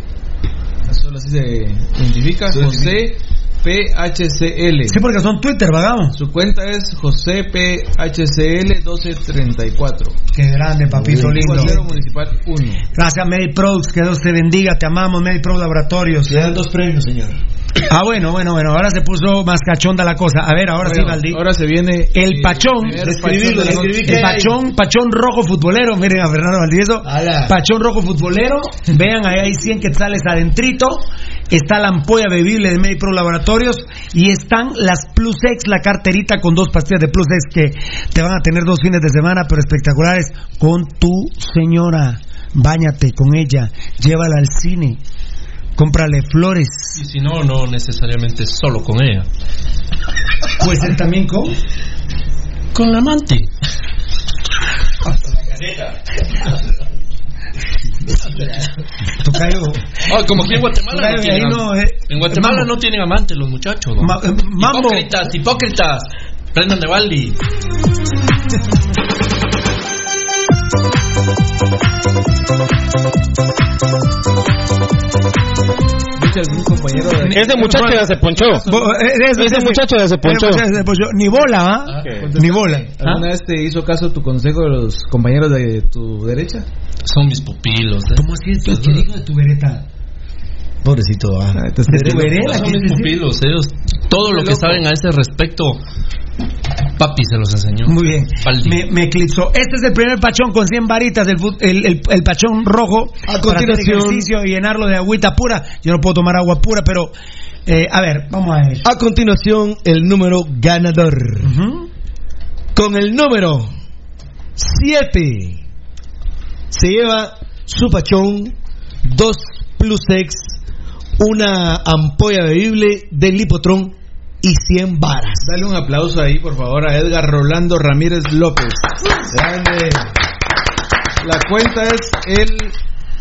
Solo así se identifica. José PHCL. Sí, porque son Twitter, vagamos. Su cuenta es José PHCL 1234. Qué grande, papito lindo. Cuadrero Municipal 1. Gracias, MediProducts, que Dios te bendiga, te amamos, MediPro Laboratorios. Quedan dos premios, señor. Ah, bueno, bueno, bueno, ahora se puso más cachonda la cosa. A ver, ahora sí, Valdi. Ahora se viene El pachón, el pachón, pachón rojo futbolero, miren a Fernando Valdivieso, pachón rojo futbolero, vean ahí hay 100 quetzales adentrito, está la ampolla bebible de MediPro Laboratorios. Y están las Plus X, la carterita con dos pastillas de Plus X que te van a tener dos fines de semana, pero espectaculares, con tu señora. Báñate con ella, llévala al cine, cómprale flores. Y si no, no necesariamente solo con ella. Puede ser también con Con la amante. Tocayo. Ah, como aquí en Guatemala Tocayo, no tienen ahí am- no, eh, En Guatemala mambo. no tienen amantes los muchachos. ¿no? Ma- eh, mambo. Hipócritas, hipócritas. Prendan de Baldi. De... Ese muchacho ya se ponchó. Ese eso, muchacho ya se ponchó. ese. Ni bola, ¿ah? Ah, Ni bola. ¿Alguna vez te hizo caso tu consejo de los compañeros de tu derecha? Son mis pupilos. ¿eh? ¿Cómo así es que dijo de tu vereta? Pobrecito, ah. Entonces, Son ¿qué mis pupilos. Ellos, todo lo que saben a ese respecto, papi se los enseñó. Muy bien. Me, me eclipsó. Este es el primer pachón con 100 varitas, el, el, el- el pachón rojo. A para hacer continuación- ejercicio y llenarlo de agüita pura. Yo no puedo tomar agua pura, pero. eh, a ver, vamos a ver. A continuación, el número ganador. Ujú. Con el número 7 se lleva su pachón, dos plus X, una ampolla bebible del Lipotron y 100 varas. Dale un aplauso ahí, por favor, a Edgar Rolando Ramírez López. Grande. La cuenta es el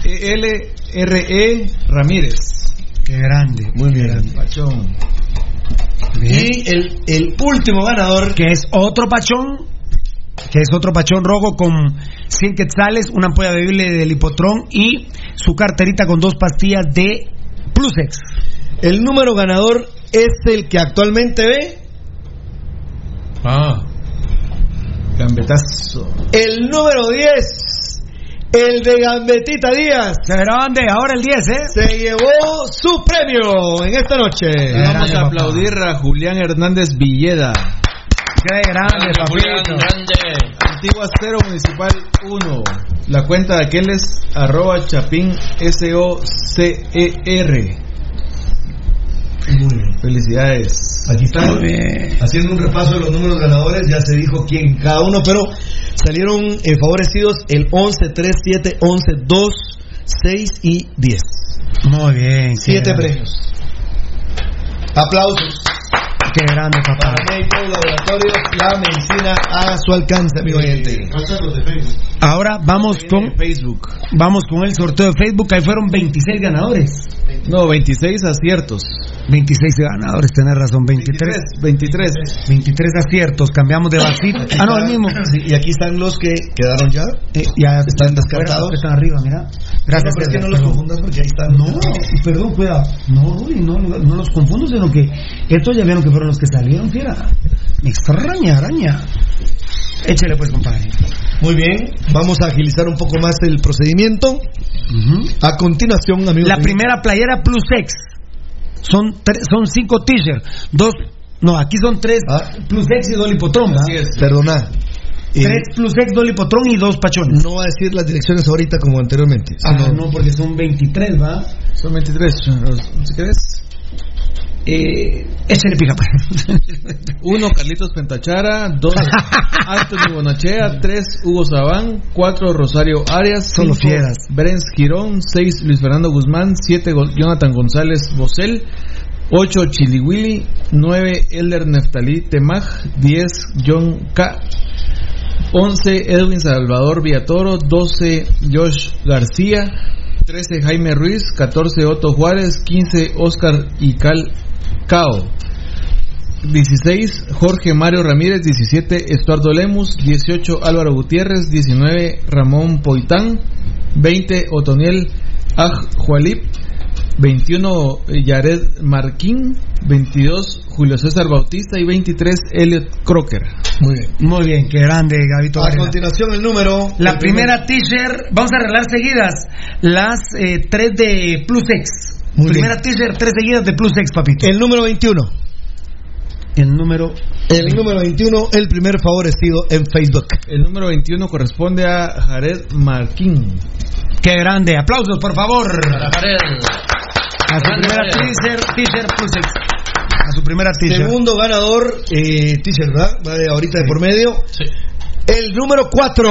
LRE Ramírez. Qué grande. Muy bien. Pachón. Y el, el último ganador, Que es otro pachón. Que es otro pachón rojo con 100 quetzales, una ampolla bebible de lipotrón y su carterita con dos pastillas de Plusex. el número ganador es el que actualmente ve. Ah, Gambetazo. El número 10, el de Gambetita Díaz. Se grande, ahora el 10, ¿eh? Se llevó su premio en esta noche. Vamos a aplaudir a Julián Hernández Villeda. Qué grande, Julián, papito. Antigua Cero Municipal 1. La cuenta de aquel es arroba chapín S-O-C-E-R. Felicidades. Aquí están haciendo un repaso de los números ganadores. Ya se dijo quién cada uno, pero salieron eh, favorecidos el 11, 3, 7, 11, 2, 6 y 10. Muy bien. Siete premios. Aplausos Qué grande, papá. Laboratorios, la medicina a su alcance, amigo oyente. Ahora vamos con Facebook. vamos con el sorteo de Facebook. Ahí fueron 26 ganadores. No, 26 aciertos. 26 ganadores, tenés razón, 23. 23. 23 aciertos, cambiamos de vasito. Ah, no, el mismo. Sí, y aquí están los que quedaron ya. Eh, ya Están descartados. Están arriba, mira. Gracias. No, pero es que no los perdón. confundas porque ahí están. No, perdón, cuidado. No, Rudy, no, no los confundo, sino que estos ya vieron que fueron los que salieron, fiera. Extraña, araña. Échale pues, compadre. Muy bien, vamos a agilizar un poco más el procedimiento. A continuación, amigos. La primera playera Plus X. Son, son cinco t-shirts. Dos. No, aquí son tres Ah. Plus X y dos lipotrón. es. Perdona. eh, Tres Plus X, dos lipotrón y dos pachones. no va a decir las direcciones ahorita como anteriormente. Ah, sino- no, porque son 23, ¿va? Son 23. ¿Si querés? Eh, échale pica. pues. 1. Carlitos Pentachara. 2. *laughs* Anthony Bonachea. 3. Hugo Sabán. 4. Rosario Arias. Solo cinco, fieras. Brens Girón. 6. Luis Fernando Guzmán. 7. Jonathan González Bosel. 8. Chiliwili. 9. Elder Neftalí Temaj. 10. John K. 11. Edwin Salvador Villatoro. 12. Josh García. 13. Jaime Ruiz. 14. Otto Juárez. 15. Oscar Ical Cao. 16 Jorge Mario Ramírez, 17 Estuardo Lemus, 18 Álvaro Gutiérrez, 19 Ramón Poitán, 20 Otoniel Aj Jualip, 21 Yared Marquín, 22 Julio César Bautista y 23 Elliot Crocker. Muy bien. Muy bien, qué grande, Gabito. A Varela. continuación, el número. La primera t-shirt, vamos a arreglar seguidas. Las eh, tres de Plus X. Primera teaser, tres seguidas de Plus X, papito. El número 21. El número. El número 21, el primer favorecido en Facebook. El número 21 corresponde a Jared Marquín. Qué grande. Aplausos, por favor. Para Jared. A su Grande primera Jared. teaser, teaser Plus X. A su primera teaser. Segundo ganador, eh, teaser, ¿verdad? Va de ahorita de por medio. Sí. El número 4.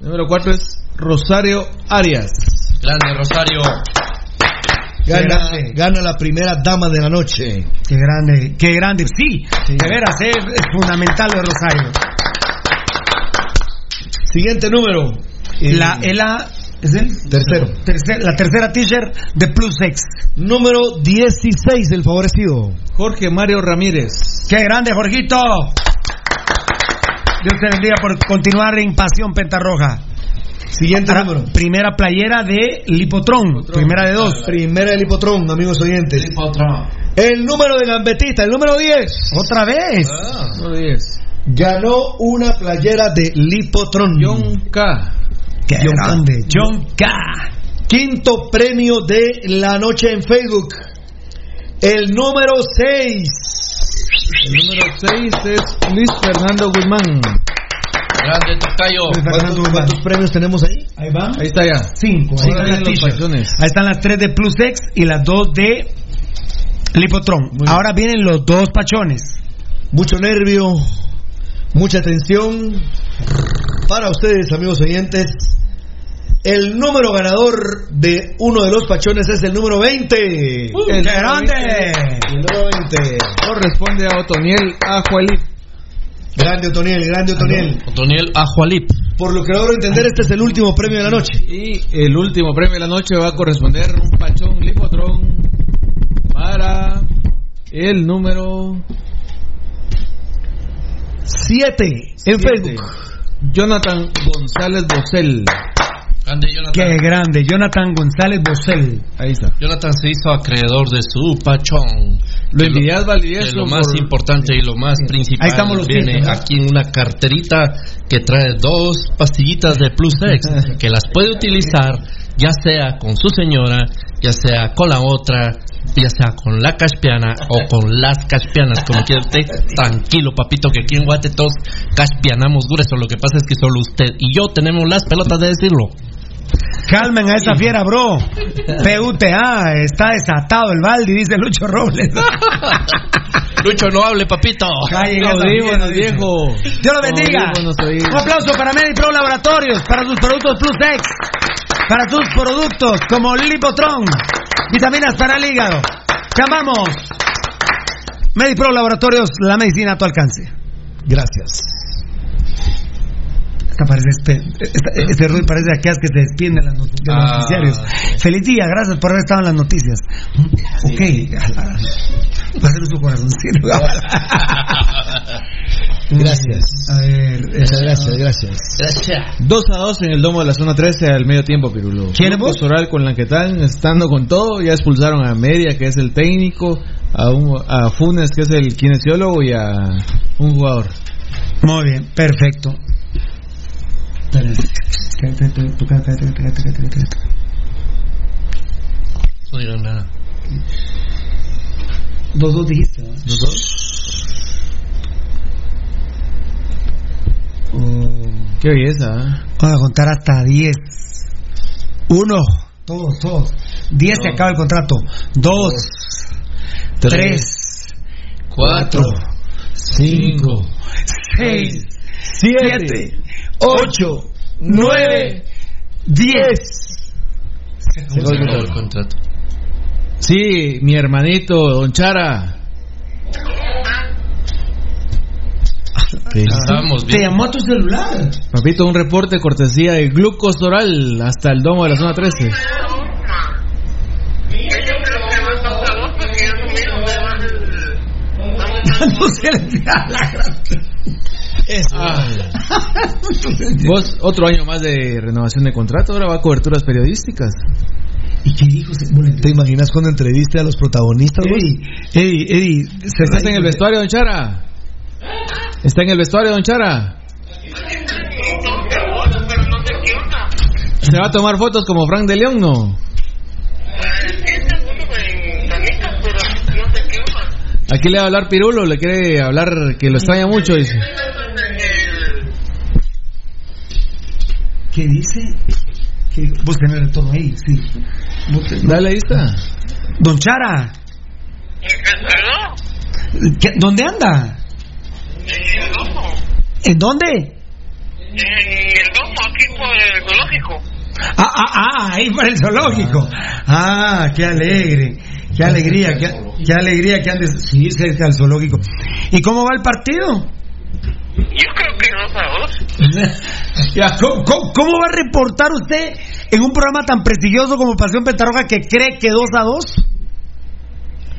Número 4 es Rosario Arias. Grande Rosario. Gana, gana la primera dama de la noche. Qué grande, qué grande. Sí, de veras, es, es fundamental lo de Rosario. Siguiente número. Eh, La, es la, ¿es el? Tercero. Tercer- la tercera teaser de Plus X. Número 16, el favorecido. Jorge Mario Ramírez. Qué grande, Jorgito. Dios te bendiga por continuar en Pasión Pentarroja. Siguiente número. Primera playera de Lipotrón. Primera de dos. Primera del hipotrón, amigos oyentes. El número de Gambetita, el número 10. Otra vez. Número 10. Ganó una playera de Lipotrón. John K. Qué John K. grande. John K. Quinto premio de la noche en Facebook. El número 6. El número 6 es Luis Fernando Guzmán. Grande Tocayo. ¿Cuántos, cuántos premios tenemos ahí? Ahí van. Ahí está ya. Cinco. Ahí Ahora están las. Ahí están las tres de Plus X y las dos de Lipotron. Ahora vienen los dos pachones. Mucho nervio, mucha tensión. Para ustedes, amigos oyentes, el número ganador de uno de los pachones es el número 20. El ¡Qué número grande! 20 El número 20. Corresponde a Otoniel Ajualip. Grande Otoniel, grande Otoniel. Otoniel Ajualip. Por lo que logro entender, este es el último premio de la noche. Y el último premio de la noche va a corresponder un pachón Lipotrón para el número 7 en siete. Facebook. Jonathan González Bosel. Grande Jonathan. ¡Qué grande! Jonathan González Bosel. Ahí está. Jonathan se hizo acreedor de su pachón. Lo envidias, más por- importante y lo más principal Ahí estamos los viene aquí en una carterita que trae dos pastillitas de Plus X *laughs* que las puede utilizar ya sea con su señora, ya sea con la otra, ya sea con la caspiana o con las caspianas, como quiera usted. Tranquilo, papito, que aquí en Guate todos caspianamos grueso. Lo que pasa es que solo usted y yo tenemos las pelotas de decirlo. Calmen a esa fiera, bro. PUTA, está desatado el balde, dice Lucho Robles. *laughs* Lucho, no hable, papito. Audífonos, viejo. Dios lo bendiga. Un aplauso para MediPro Laboratorios, para sus productos Plus X, para sus productos como Lipotron, vitaminas para el hígado. Te amamos. MediPro Laboratorios, la medicina a tu alcance. Gracias. Esta parece este, esta- este ruido parece de aquellas que te despiden de, las de los Ah. noticiarios. Feliz día, gracias por haber estado en las noticias. Ok, va a ser su corazoncito. *laughs* Gracias. A ver, Muchas eh, gracias, gracias. Gracias. 2 a 2 en el domo de la zona 13 al medio tiempo, Pirulo. ¿Quién vos? Soral con Lanquetán, estando con todo, ya expulsaron a Media, que es el técnico, a, un- a Funes, que es el kinesiólogo, y a un jugador. Muy bien, perfecto. Espérense. Cállate, tú, tú, cállate, cállate, cállate, cállate, cállate. No digan nada. Dos, dos dijiste, ¿no? ¿Los dos? Oh. Qué belleza, ¿eh? Vamos a contar hasta 10. Uno. Todos, todos. 10 se acaba el contrato. Dos. Tres. Cuatro. Cinco. Seis. Siete. Ocho. Nueve. Diez. Se acabó el contrato. Sí, mi hermanito, Don Chara. Estábamos Te bien. llamó a tu celular. Papito, un reporte cortesía de Glucosoral hasta el domo de la zona 13. *laughs* no se le da la gracia. Ah. *laughs* Vos, otro año más de renovación de contrato, ahora va a coberturas periodísticas. ¿Y qué dijo? ¿Te imaginas cuando entreviste a los protagonistas? Eddie, Eddie, Eddie. se ¿Estás está- en el vestuario, Don Chara? ¿Está en el vestuario, Don Chara? ¿Se va a tomar fotos como Frank de León, no? Aquí le va a hablar Pirulo, le quiere hablar que lo extraña mucho, dice. ¿Qué dice? Que vos tenés retorno ahí, sí. Dale, ahí está. Don Chara. ¿Qué- ¿Dónde anda? ¿En dónde? el domo aquí por el zoológico. Ah, ah, ah, ahí para el zoológico. Ah, qué alegre. Qué alegría, qué, qué alegría que andes sí, cerca del zoológico. ¿Y cómo va el partido? Yo creo que dos a dos. *laughs* Ya, ¿cómo, cómo- cómo va a reportar usted en un programa tan prestigioso como Pasión Pentarroja que cree que 2 a 2?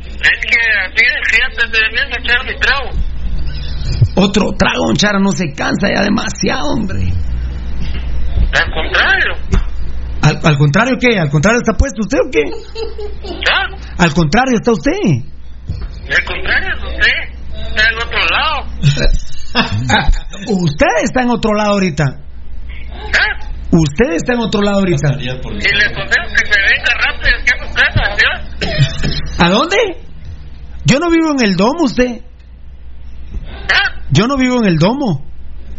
Es que así es que antes de venir a echar mi trago. Otro trago, don Chara, no se cansa ya demasiado, hombre. Al contrario. Al, al contrario, ¿qué? ¿Al contrario está puesto usted o qué? ¿Ya? Al contrario está usted. Al contrario es usted. Está en otro lado. *laughs* Usted está en otro lado ahorita. ¿Ah? Usted está en otro lado ahorita. Y le aconsejo que se venga rápido aquí a su casa. *laughs* ¿A dónde? Yo no vivo en el domo, usted. Yo no vivo en el domo.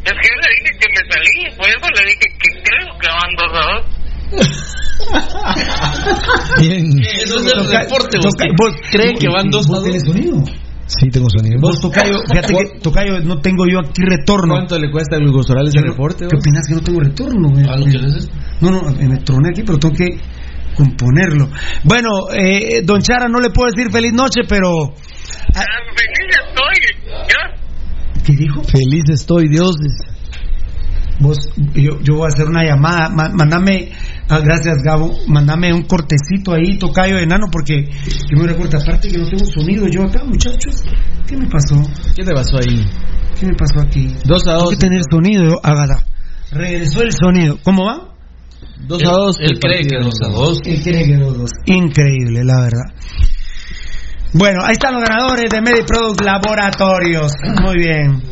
Es que yo le dije que me salí, por eso le dije que creo que van dos a dos. *laughs* Bien. Eso es el toca- ¿usted vos- cree que van dos a ¿Vos dos? Sí, tengo sonido. Vos, Tocayo, *laughs* fíjate que, Tocayo, no tengo yo aquí retorno. ¿Cuánto le cuesta el glucosoral ese reporte? ¿Qué opinas que no tengo retorno? Me- Ah, ¿no me-? No, no, me troné aquí, pero tengo que componerlo. Bueno, eh, don Chara, no le puedo decir feliz noche, pero... Ah, feliz estoy, ¿ya? ¿Qué dijo? Feliz estoy, Dios. Vos, yo, yo voy a hacer una llamada. Ma- mándame, ah, gracias Gabo, mándame un cortecito ahí, tocayo de enano, porque yo me recuerdo, aparte que no tengo sonido yo acá, muchachos. ¿Qué me pasó? ¿Qué te pasó ahí? ¿Qué me pasó aquí? Dos a Tengo dos. que tener sonido, Agada. Regresó el sonido. ¿Cómo va? Dos a dos. Él el cree que partido. dos a dos. Él cree que los dos. Increíble, la verdad. Bueno, ahí están los ganadores de MediProduct Laboratorios. Muy bien.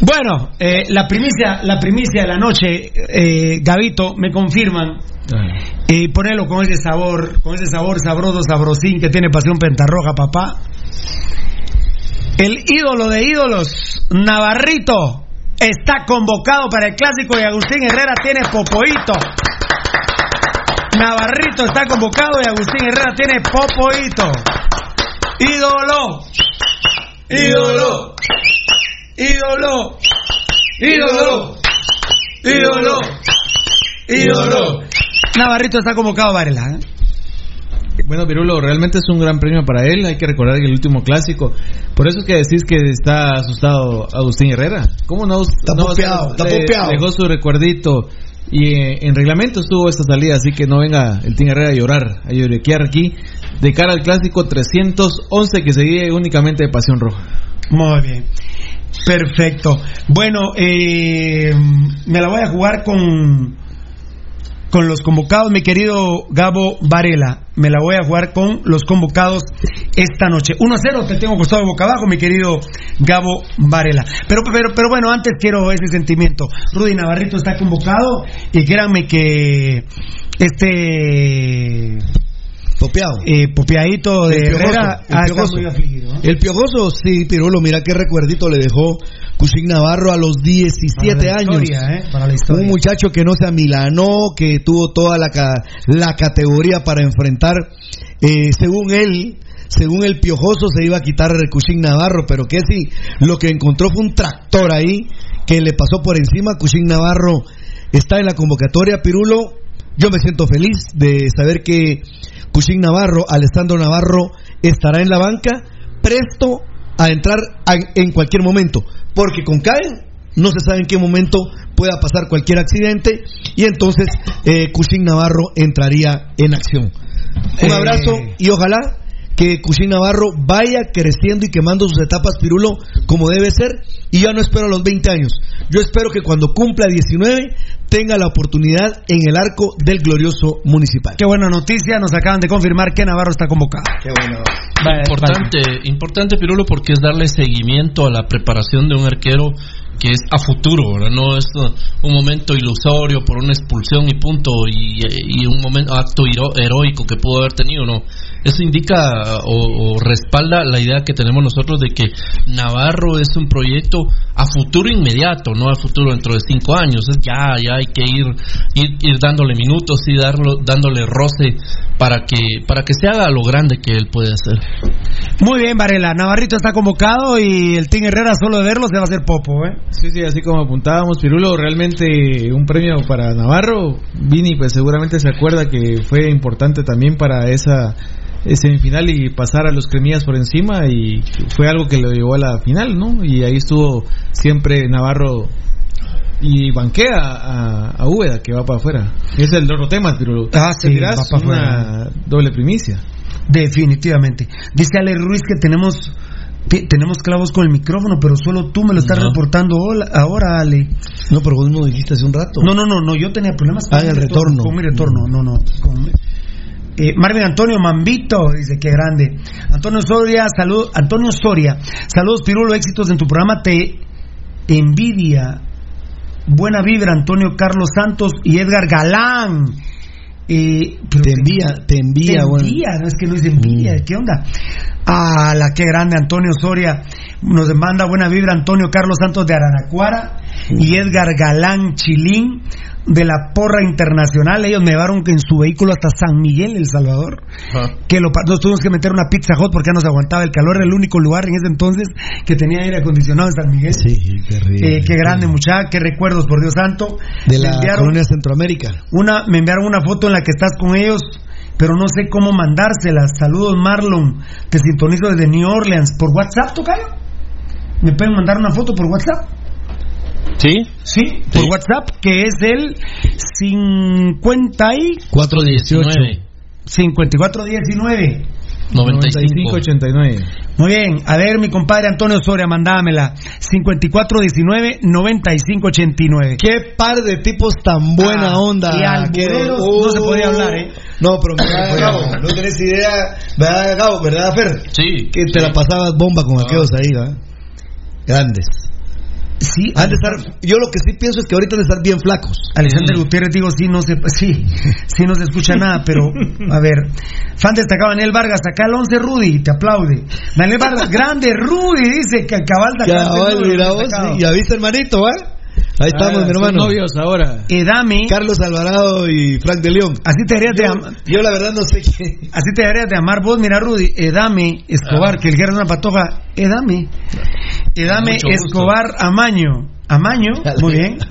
Bueno, eh, la primicia, la primicia de la noche, eh, Gavito, me confirman. Y ponelo con ese sabor, con ese sabor sabroso, sabrosín que tiene pasión pentarroja, papá. El ídolo de ídolos, Navarrito, está convocado para el clásico y Agustín Herrera tiene popoito. Navarrito está convocado y Agustín Herrera tiene popoito. Ídolo, ídolo, ídolo, ídolo, ídolo, ídolo. Navarrito está convocado, Varela. ¿eh? Bueno, Pirulo, realmente es un gran premio para él. Hay que recordar que el último clásico. Por eso es que decís que está asustado Agustín Herrera. ¿Cómo no? Está no a popeado, está le- popeado. Dejó su recuerdito. Y eh, en reglamento estuvo esta salida, así que no venga el Team Herrera a llorar, a lloriquear aquí. De cara al clásico 311 que se vive únicamente de Pasión Roja. Muy bien. Perfecto. Bueno, eh, me la voy a jugar con con los convocados, mi querido Gabo Varela. Me la voy a jugar con los convocados esta noche. 1-0 te tengo costado boca abajo, mi querido Gabo Varela. Pero, pero, pero bueno, antes quiero ese sentimiento. Rudy Navarrito está convocado y créanme que este Popeado. eh, popeadito de El piojoso, Herrera el ah, piojoso. afligido. ¿eh? El piojoso, sí, Pirulo, mira qué recuerdito le dejó Cushing Navarro a los 17 Para años. historia, ¿eh? Para la historia. Un muchacho que no se amilanó, que tuvo toda la, ca- la categoría para enfrentar, eh, según él, según el piojoso se iba a quitar el Cushing Navarro, pero que sí, lo que encontró fue un tractor ahí que le pasó por encima. Cushing Navarro está en la convocatoria, Pirulo. Yo me siento feliz de saber que Cushing Navarro, Alessandro Navarro, estará en la banca, presto a entrar a- en cualquier momento, porque con Caen no se sabe en qué momento pueda pasar cualquier accidente y entonces eh, Cushing Navarro entraría en acción. Un Eh. abrazo y ojalá que Cushing Navarro vaya creciendo y quemando sus etapas pirulo como debe ser y ya no espero a los 20 años. Yo espero que cuando cumpla 19 tenga la oportunidad en el arco del glorioso municipal. Qué buena noticia, nos acaban de confirmar que Navarro está convocado. Qué bueno. Importante, importante Pirulo porque es darle seguimiento a la preparación de un arquero que es a futuro, ¿verdad? no es uh, un momento ilusorio por una expulsión y punto y, y un momento acto hero- heroico que pudo haber tenido, no, eso indica o, o respalda la idea que tenemos nosotros de que Navarro es un proyecto a futuro inmediato, no a futuro dentro de cinco años. Es ya, ya hay que ir, ir, ir dándole minutos y darlo, dándole roce para que, para que se haga lo grande que él puede hacer. Muy bien, Varela. Navarrito está convocado y el Team Herrera solo de verlo se va a hacer popo, ¿eh? Sí, sí, así como apuntábamos, Pirulo, realmente un premio para Navarro. Vini, pues seguramente se acuerda que fue importante también para esa semifinal y pasar a los cremillas por encima y fue algo que lo llevó a la final, ¿no? Y ahí estuvo siempre Navarro y banquea a, a Úbeda que va para afuera. Es el otro tema, pero Ah, sí, va una doble primicia. Definitivamente. Dice Ale Ruiz que tenemos te- tenemos clavos con el micrófono, pero solo tú me lo estás No. reportando hola- ahora, Ale. No, pero vos no dijiste hace un rato. No, no, no, no, yo tenía problemas Ah, en el mi retorno. Con mi retorno, no, no. con- Eh, Marvin Antonio Mambito dice que grande. Antonio Soria, salud, Antonio Soria, saludos Pirulo, éxitos en tu programa, te envidia. Buena vibra, Antonio Carlos Santos y Edgar Galán. Eh, Te envía, te envía, te bueno. envía, no es que no es envidia, ¿qué onda? Ah, la que grande, Antonio Soria. Nos manda buena vibra Antonio Carlos Santos de Araracuara y Edgar Galán Chilín de la Porra Internacional. Ellos me llevaron en su vehículo hasta San Miguel, El Salvador. Que lo, nos tuvimos que meter una pizza hot porque ya nos aguantaba el calor. Era el único lugar en ese entonces que tenía aire acondicionado en San Miguel. Sí, qué rico. Eh, qué grande, muchacha, qué recuerdos, por Dios santo. De la enviaron- colonia Centroamérica. una, me enviaron una foto en la que estás con ellos, pero no sé cómo mandárselas. Saludos, Marlon. Te sintonizo desde New Orleans. ¿Por WhatsApp, Tocayo? ¿Me pueden mandar una foto por WhatsApp? ¿Sí? Sí, por WhatsApp, que es el 50 y... 418. 5419. 95. 89. Muy bien, a ver, mi compadre Antonio Soria, mandámela. 5419-9589. Qué par de tipos tan buena Ah, onda. y no se podía hablar, ¿eh? No, pero mira, Gabo, no tenés idea, ¿verdad, Gabo? ¿Verdad, Fer? Sí. Que te la pasabas bomba con aquellos ahí, ¿verdad? Grandes. Sí, Han de estar, yo lo que sí pienso es que ahorita han de estar bien flacos. Alexander Gutiérrez, digo, sí, no se, *laughs* sí, sí no se escucha *laughs* nada, pero a ver. Fan destacado Daniel Vargas, acá el 11 Rudy, te aplaude. Daniel Vargas, grande Rudy, dice que cabal de. Cabal, mira vos, sí, ya viste hermanito, ¿eh? Ahí estamos, Ah, mi son hermano. novios ahora. Edame, Carlos Alvarado y Frank de León. así te deberías de Yo, am- yo la verdad no sé qué. Así te deberías de amar vos, mira Rudy, Edame Escobar, que el guerra es una patoja, Edame, Edame. Escobar Amaño, Amaño, muy bien. *laughs*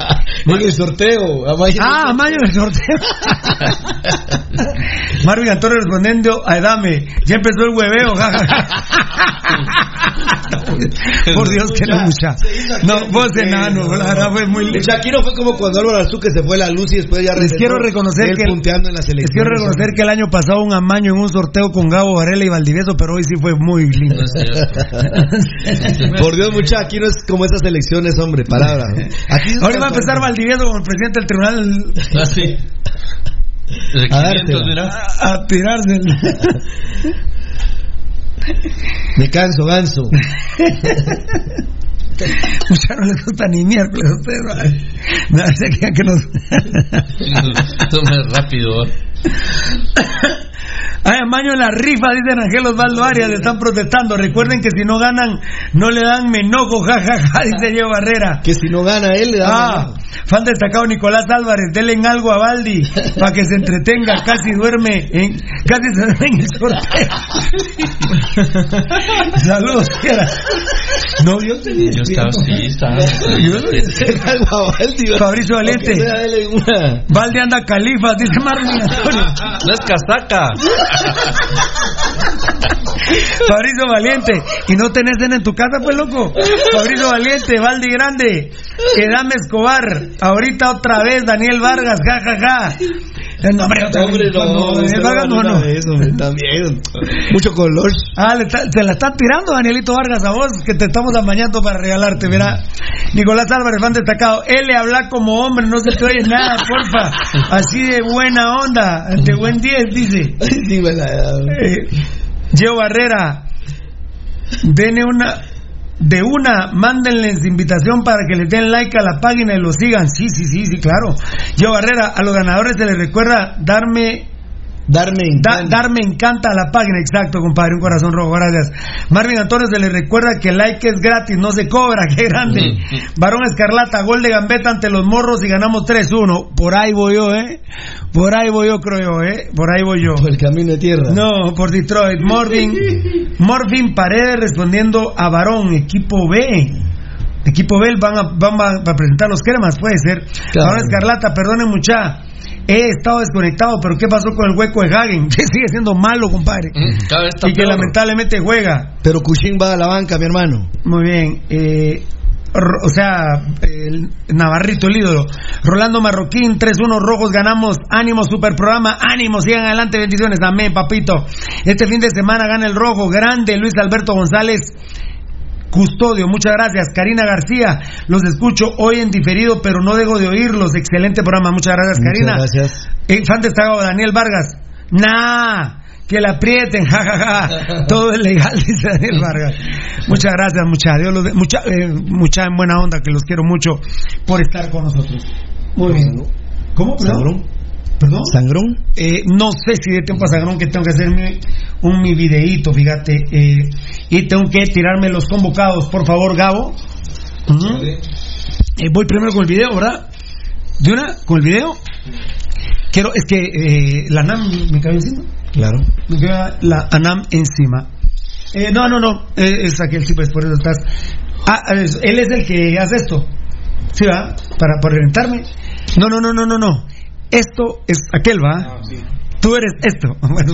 En el sorteo. Amaño. Ah, Amaño del sorteo. *laughs* Marvin Antonio respondiendo a Edame, ya empezó el hueveo. Por Dios que no mucha. No, vos enano, la verdad fue muy El Shakiro fue como cuando Álvaro Azuque se fue a la luz y después ya Les quiero reconocer que el- en Les quiero reconocer que el año pasado un amaño en un sorteo con Gabo Varela y Valdivieso, pero hoy sí fue muy lindo. *laughs* Por Dios, mucha, aquí no es como esas elecciones, hombre, palabra. Aquí es Ahora va a empezar Valdivieso como el presidente del tribunal Ah, sí. A a, a tirarse. *laughs* Me canso, ganso. *laughs* Mucha no les gusta ni miércoles a ustedes. *laughs* No, se que nos... Toma rápido. ¿Eh? *coughs* Ay, amaño en la rifa, dicen Ángel Osvaldo Arias, le están protestando. Recuerden que si no ganan, no le dan menojo, *laughs* jajaja, dice Diego Barrera. Que si no gana él, le da. Ah, fan destacado Nicolás Álvarez, denle en algo a Baldi *laughs* para que se entretenga, casi duerme en, casi se duerme en el sorteo. *laughs* Saludos, Fiera. No, yo te Yo estaba así, estaba. algo a ¿verdad? Fabricio una. Baldi anda califa, dice Marvin. No es casaca. *laughs* Fabricio Valiente. Y no tenés cena en tu casa, pues loco. Fabricio Valiente, Valdi Grande, Edame Escobar. Ahorita otra vez, Daniel Vargas, ja, ja, ja. No, hombre, otra Hombre, vez. no, Vargas, no no, no. hombre, también. Mucho color. Ah, le está- se la está tirando Danielito Vargas a vos, que te estamos amañando para regalarte, mira. Nicolás Álvarez, fan destacado. Él le habla como hombre, no se te oye nada, *laughs* porfa. Así de buena onda, de buen 10, dice. Sí, Eh, Gio Barrera, denle una, de una, mándenles invitación para que les den like a la página y lo sigan. Sí, sí, sí, sí, claro. Gio Barrera, a los ganadores se les recuerda darme Darme Da- dar me encanta a la página, exacto, compadre, un corazón rojo, gracias. Marvin Antonio se le recuerda que el like es gratis, no se cobra, *laughs* qué grande. Varón Escarlata, gol de gambeta ante los morros y ganamos 3-1. Por ahí voy yo, ¿eh? Por ahí voy yo, creo yo, ¿eh? Por ahí voy yo. Por el camino de tierra. No, por Detroit. Morvin, *laughs* Morvin Paredes respondiendo a Varón, equipo B. Equipo B van a, van a, a presentar los cremas, puede ser. Claro. Ahora Escarlata, perdone mucha. He estado desconectado, pero ¿qué pasó con el hueco de Hagen? *laughs* Que sigue siendo malo, compadre. Cada vez está Y que peor. lamentablemente juega. Pero Cushing va a la banca, mi hermano. Muy bien. eh, o sea, el Navarrito, el ídolo. Rolando Marroquín, 3-1 rojos, ganamos. Ánimo, super programa. Ánimo, sigan adelante, bendiciones. Amén, papito. Este fin de semana gana el rojo. Grande, Luis Alberto González. Custodio, muchas gracias. Karina García, los escucho hoy en diferido, pero no dejo de oírlos. Excelente programa, muchas gracias, Karina. Muchas gracias. Eh, fan destacado Daniel Vargas. Nah, que la aprieten, *laughs* jajaja. Todo es legal, *laughs* dice Daniel Vargas. Muchas gracias, mucha, Dios los de- mucha, eh, mucha en buena onda, que los quiero mucho por estar con nosotros. Muy bien. ¿Cómo? Perdón. Sangrón. ¿Perdón? ¿Sangrón? Eh, no sé si de tiempo a Sangrón que tengo que hacer mi- un mi videíto, fíjate. eh, y tengo que tirarme los convocados, por favor, Gabo. Eh, voy primero con el video, ¿verdad? ¿De una? ¿Con el video? Quiero, es que eh, la NAM me cayó encima. Claro. Me queda la ANAM encima. Eh, no, no, no, eh, es aquel tipo, es por eso estás. Ah, es- él es el que hace esto. ¿Sí, va? Para, para orientarme. No, no, no, no, no, no. Esto es aquel, va. Tú eres esto. *laughs* Bueno,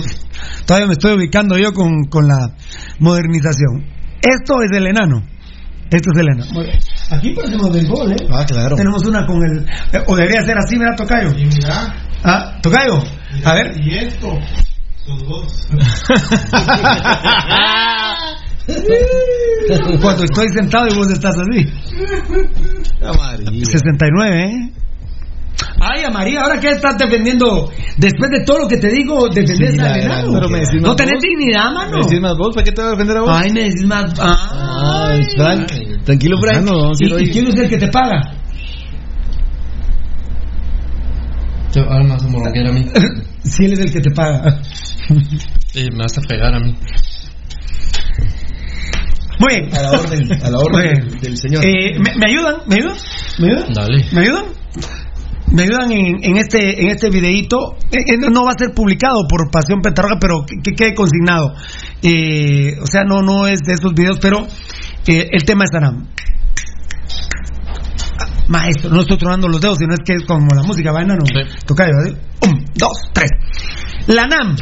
todavía me estoy ubicando yo con, con la modernización. Esto es el enano. Esto es el enano. Muy bien. Aquí parecemos del gol, ¿eh? Ah, claro. Tenemos una con el. eh, o debería ser así, mira, Tocayo. Y mira, Ah, Tocayo. A ver. y esto, los dos. *laughs* Cuando estoy sentado y vos estás así. 69, ¿eh? Ay, a María, ahora que estás defendiendo, después de todo lo que te digo, defendés Sí, al enano. pero me decís no tenés vos. dignidad, mano. ¿Me decís más vos? ¿Para qué te voy a defender a vos? Ay, me decís más. Ah. Ay, Frank. Tranquilo, Frank. No, no, ¿Y, sí y quién es el que te paga? Yo, ahora me vas a moronguear a mí. *laughs* Si él es el que te paga. *laughs* Eh, me vas a pegar a mí. Muy bien. A la orden, a la orden del, del señor. Eh, ¿me, me ayudan? ¿Me ayudan? ¿Me ayudan? Dale. ¿Me ayudan? Me ayudan en, en este en este videíto. Eh, eh, no- va a ser publicado por Pasión Petarroja, pero que, que quede consignado. Eh, o sea, no no es de esos videos, pero eh, el tema es Anam. Ah, Maestro, no estoy tronando los dedos, sino es que es como la música, vaina, no. Sí. Toca, ¿verdad? Un, dos, tres. La NAM.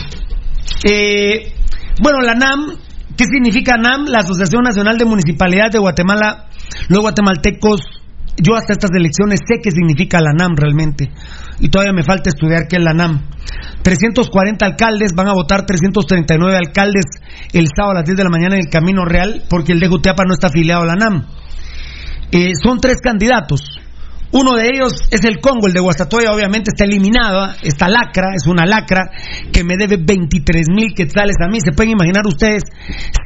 Bueno, la NAM, ¿qué significa NAM? La Asociación Nacional de Municipalidades de Guatemala. Los guatemaltecos, yo hasta estas elecciones sé qué significa la NAM realmente. Y todavía me falta estudiar qué es la NAM. 340 alcaldes, van a votar 339 alcaldes el sábado a las 10 de la mañana en el Camino Real, porque el de Jutiapa no está afiliado a la NAM. Eh, son tres candidatos. Uno de ellos es el Congo, el de Guastatoya, obviamente está eliminado, está lacra, es una lacra que me debe 23 mil quetzales a mí. Se pueden imaginar ustedes,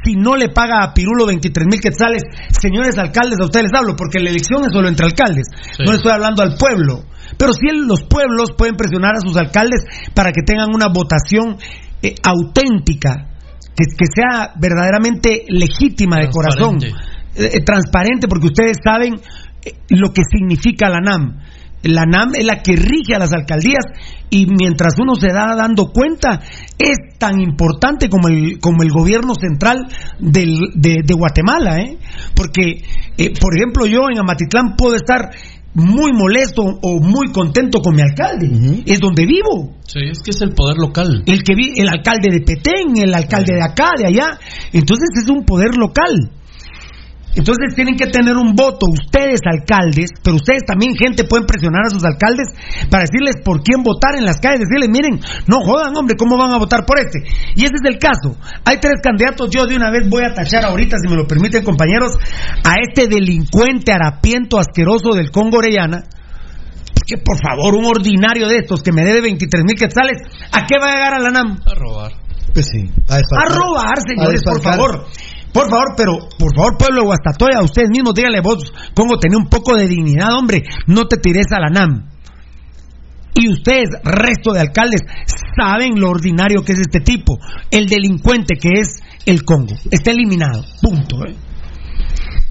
si no le paga a Pirulo 23 mil quetzales, señores alcaldes, a ustedes les hablo, porque la elección es solo entre alcaldes, Sí. no estoy hablando al pueblo. Pero sí los pueblos pueden presionar a sus alcaldes para que tengan una votación eh, auténtica, que, que sea verdaderamente legítima de corazón Transparente. eh, transparente porque ustedes saben eh, lo que significa la NAM. La NAM es la que rige a las alcaldías y mientras uno se da dando cuenta es tan importante como el, como el gobierno central del- de, de Guatemala, ¿eh? porque eh, por ejemplo yo en Amatitlán puedo estar muy molesto o muy contento con mi alcalde, es donde vivo, Sí, es que es el poder local. el que vi, el alcalde de Petén, el alcalde de acá, de allá. Entonces es un poder local. Entonces tienen que tener un voto ustedes alcaldes, pero ustedes también gente pueden presionar a sus alcaldes para decirles por quién votar en las calles, decirles, miren, no jodan hombre, ¿cómo van a votar por este? Y ese es el caso. Hay tres candidatos, yo de una vez voy a tachar ahorita, si me lo permiten compañeros, a este delincuente harapiento asqueroso del Congo Orellana, que por favor, un ordinario de estos que me debe 23 mil quetzales, ¿a qué va a llegar a la NAM? A robar. Pues sí. A, A robar, señores, A por favor. Por favor, pero, por favor, pueblo de Guastatoya, ustedes mismos díganle vos, Congo, tenía un poco de dignidad, hombre, no te tires a la NAM. Y ustedes, resto de alcaldes, saben lo ordinario que es este tipo. El delincuente que es el Congo. Está eliminado. Punto. ¿eh?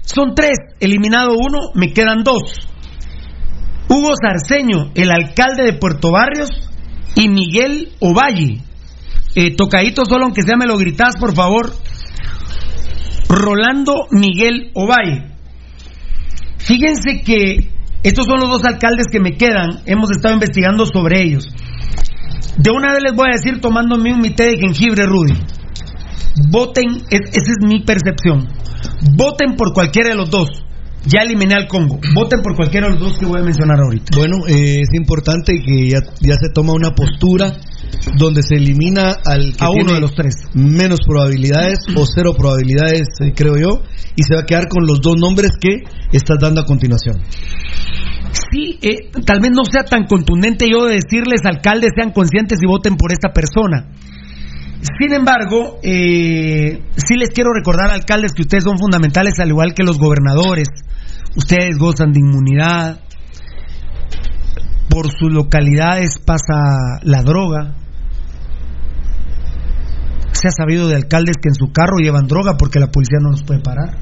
Son tres. Eliminado uno, me quedan dos. Hugo Sarceño, el alcalde de Puerto Barrios, y Miguel Ovalle. Eh, tocadito solo, aunque sea me lo gritas, por favor. Rolando Miguel Ovalle. Fíjense que estos son los dos alcaldes que me quedan. Hemos estado investigando sobre ellos. De una vez les voy a decir, tomándome un té de jengibre, Rudy. Voten, esa es mi percepción. Voten por cualquiera de los dos. Ya eliminé al Congo. Voten por cualquiera de los dos que voy a mencionar ahorita. Bueno, eh, es importante que ya, ya se toma una postura donde se elimina al que A uno tiene de los tres. menos probabilidades o cero probabilidades, eh, creo yo, y se va a quedar con los dos nombres que estás dando a continuación. Sí, eh, tal vez no sea tan contundente yo de decirles, alcaldes, sean conscientes y voten por esta persona. Sin embargo, eh, sí les quiero recordar, alcaldes, que ustedes son fundamentales, al igual que los gobernadores. Ustedes gozan de inmunidad. Por sus localidades pasa la droga. Se ha sabido de alcaldes que en su carro llevan droga porque la policía no los puede parar.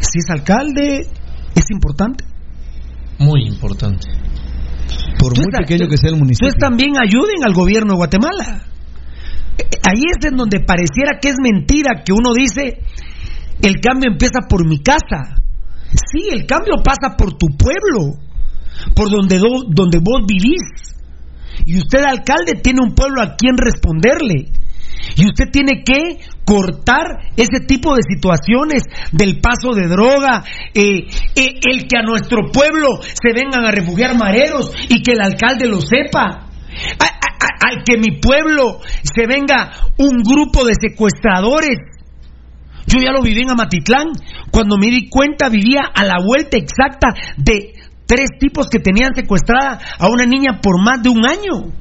Si es alcalde, es importante. Muy importante. Por muy pequeño que sea el municipio. Ustedes también ayuden al gobierno de Guatemala. Ahí es en donde pareciera que es mentira que uno dice el cambio empieza por mi casa. Sí, el cambio pasa por tu pueblo, por donde, do- donde vos vivís. Y usted, alcalde, tiene un pueblo a quien responderle. Y usted tiene que cortar ese tipo de situaciones del paso de droga, eh, eh, el que a nuestro pueblo se vengan a refugiar mareros y que el alcalde lo sepa. A- al que mi pueblo se venga un grupo de secuestradores. Yo ya lo viví en Amatitlán. Cuando me di cuenta, vivía a la vuelta exacta de tres tipos que tenían secuestrada a una niña por más de un año.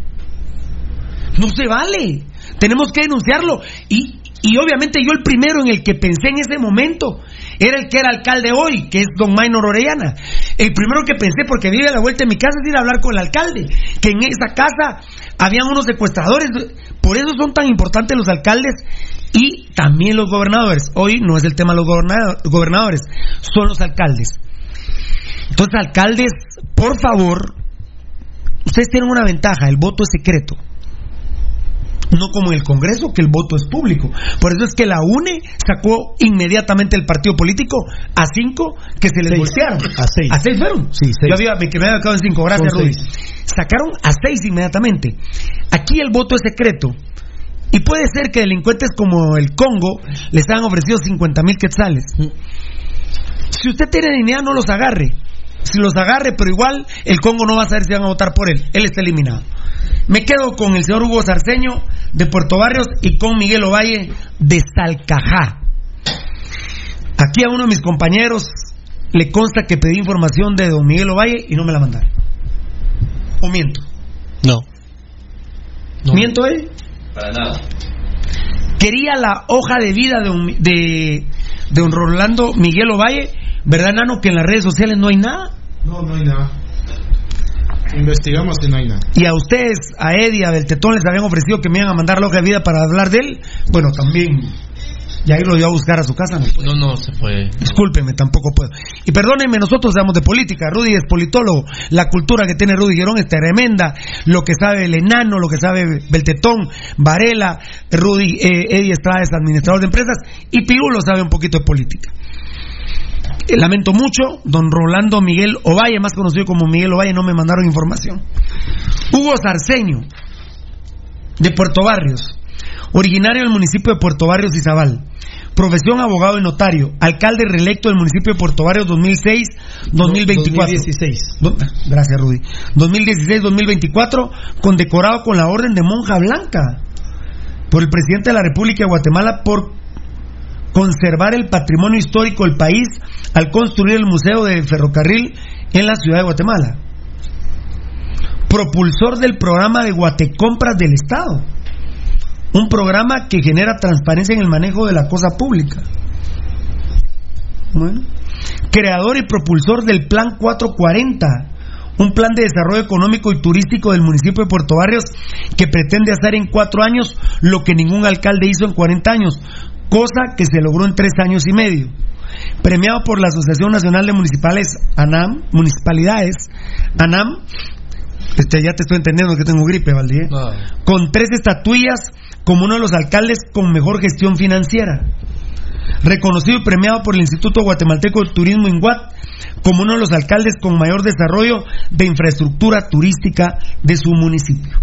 No se vale. Tenemos que denunciarlo. Y, y obviamente yo el primero en el que pensé en ese momento era el que era alcalde hoy, que es don Maynor Orellana. El primero que pensé, porque vive a la vuelta de mi casa, es ir a hablar con el alcalde. Que en esa casa habían unos secuestradores. Por eso son tan importantes los alcaldes y también los gobernadores. Hoy no es el tema de los goberna- gobernadores, son los alcaldes. Entonces, alcaldes, por favor, ustedes tienen una ventaja, el voto es secreto. No como en el Congreso, que el voto es público. Por eso es que la UNE sacó inmediatamente el partido político a cinco que se les Seis. voltearon. A seis. ¿A seis fueron? Sí, seis. Yo había, me, que me había quedado en cinco, gracias seis. Sacaron a seis inmediatamente. Aquí el voto es secreto. Y puede ser que delincuentes como el Congo les han ofrecido 50 mil quetzales. Si usted tiene dinero, no los agarre. Si los agarre, pero igual el Congo no va a saber si van a votar por él. Él está eliminado. Me quedo con el señor Hugo Sarceño de Puerto Barrios y con Miguel Ovalle de Salcajá. Aquí a uno de mis compañeros le consta que pedí información de don Miguel Ovalle y no me la mandaron. ¿O miento? No. ¿Miento él? Para nada. Quería la hoja de vida de, un- de, de don Rolando Miguel Ovalle, ¿verdad, Nano? Que en las redes sociales no hay nada. No, no hay nada. Investigamos y no hay nada. Y a ustedes, a Eddie, a Beltetón, les habían ofrecido que me iban a mandar la hoja de vida para hablar de él. Bueno, también. Y ahí lo iba a buscar a su casa. No. No, no se puede. Discúlpeme, tampoco puedo. Y perdónenme, nosotros sabemos de política. Rudy es politólogo. La cultura que tiene Rudy Gerón es tremenda. Lo que sabe el enano, lo que sabe Beltetón, Varela, Rudy, eh, Eddie Estrada es administrador de empresas. Y Pirulo sabe un poquito de política. Eh, Lamento mucho, don Rolando Miguel Ovalle, más conocido como Miguel Ovalle, no me mandaron información. Hugo Sarceño, de Puerto Barrios, originario del municipio de Puerto Barrios Izabal. Profesión abogado y notario, alcalde reelecto del municipio de Puerto Barrios 2006-2024. 2016. Do- Gracias, Rudy. 2016-2024, condecorado con la Orden de Monja Blanca por el presidente de la República de Guatemala por conservar el patrimonio histórico del país al construir el Museo de Ferrocarril en la ciudad de Guatemala. Propulsor del programa de Guatecompras del Estado. Un programa que genera transparencia en el manejo de la cosa pública. Bueno. Creador y propulsor del Plan 440, un plan de desarrollo económico y turístico del municipio de Puerto Barrios que pretende hacer en cuatro años lo que ningún alcalde hizo en 40 años, cosa que se logró en tres años y medio. Premiado por la Asociación Nacional de Municipales ANAM, Municipalidades, ANAM, este, ya te estoy entendiendo que tengo gripe, Valdí, ¿eh? con tres estatuillas como uno de los alcaldes con mejor gestión financiera. Reconocido y premiado por el Instituto Guatemalteco de Turismo INGUAT como uno de los alcaldes con mayor desarrollo de infraestructura turística de su municipio.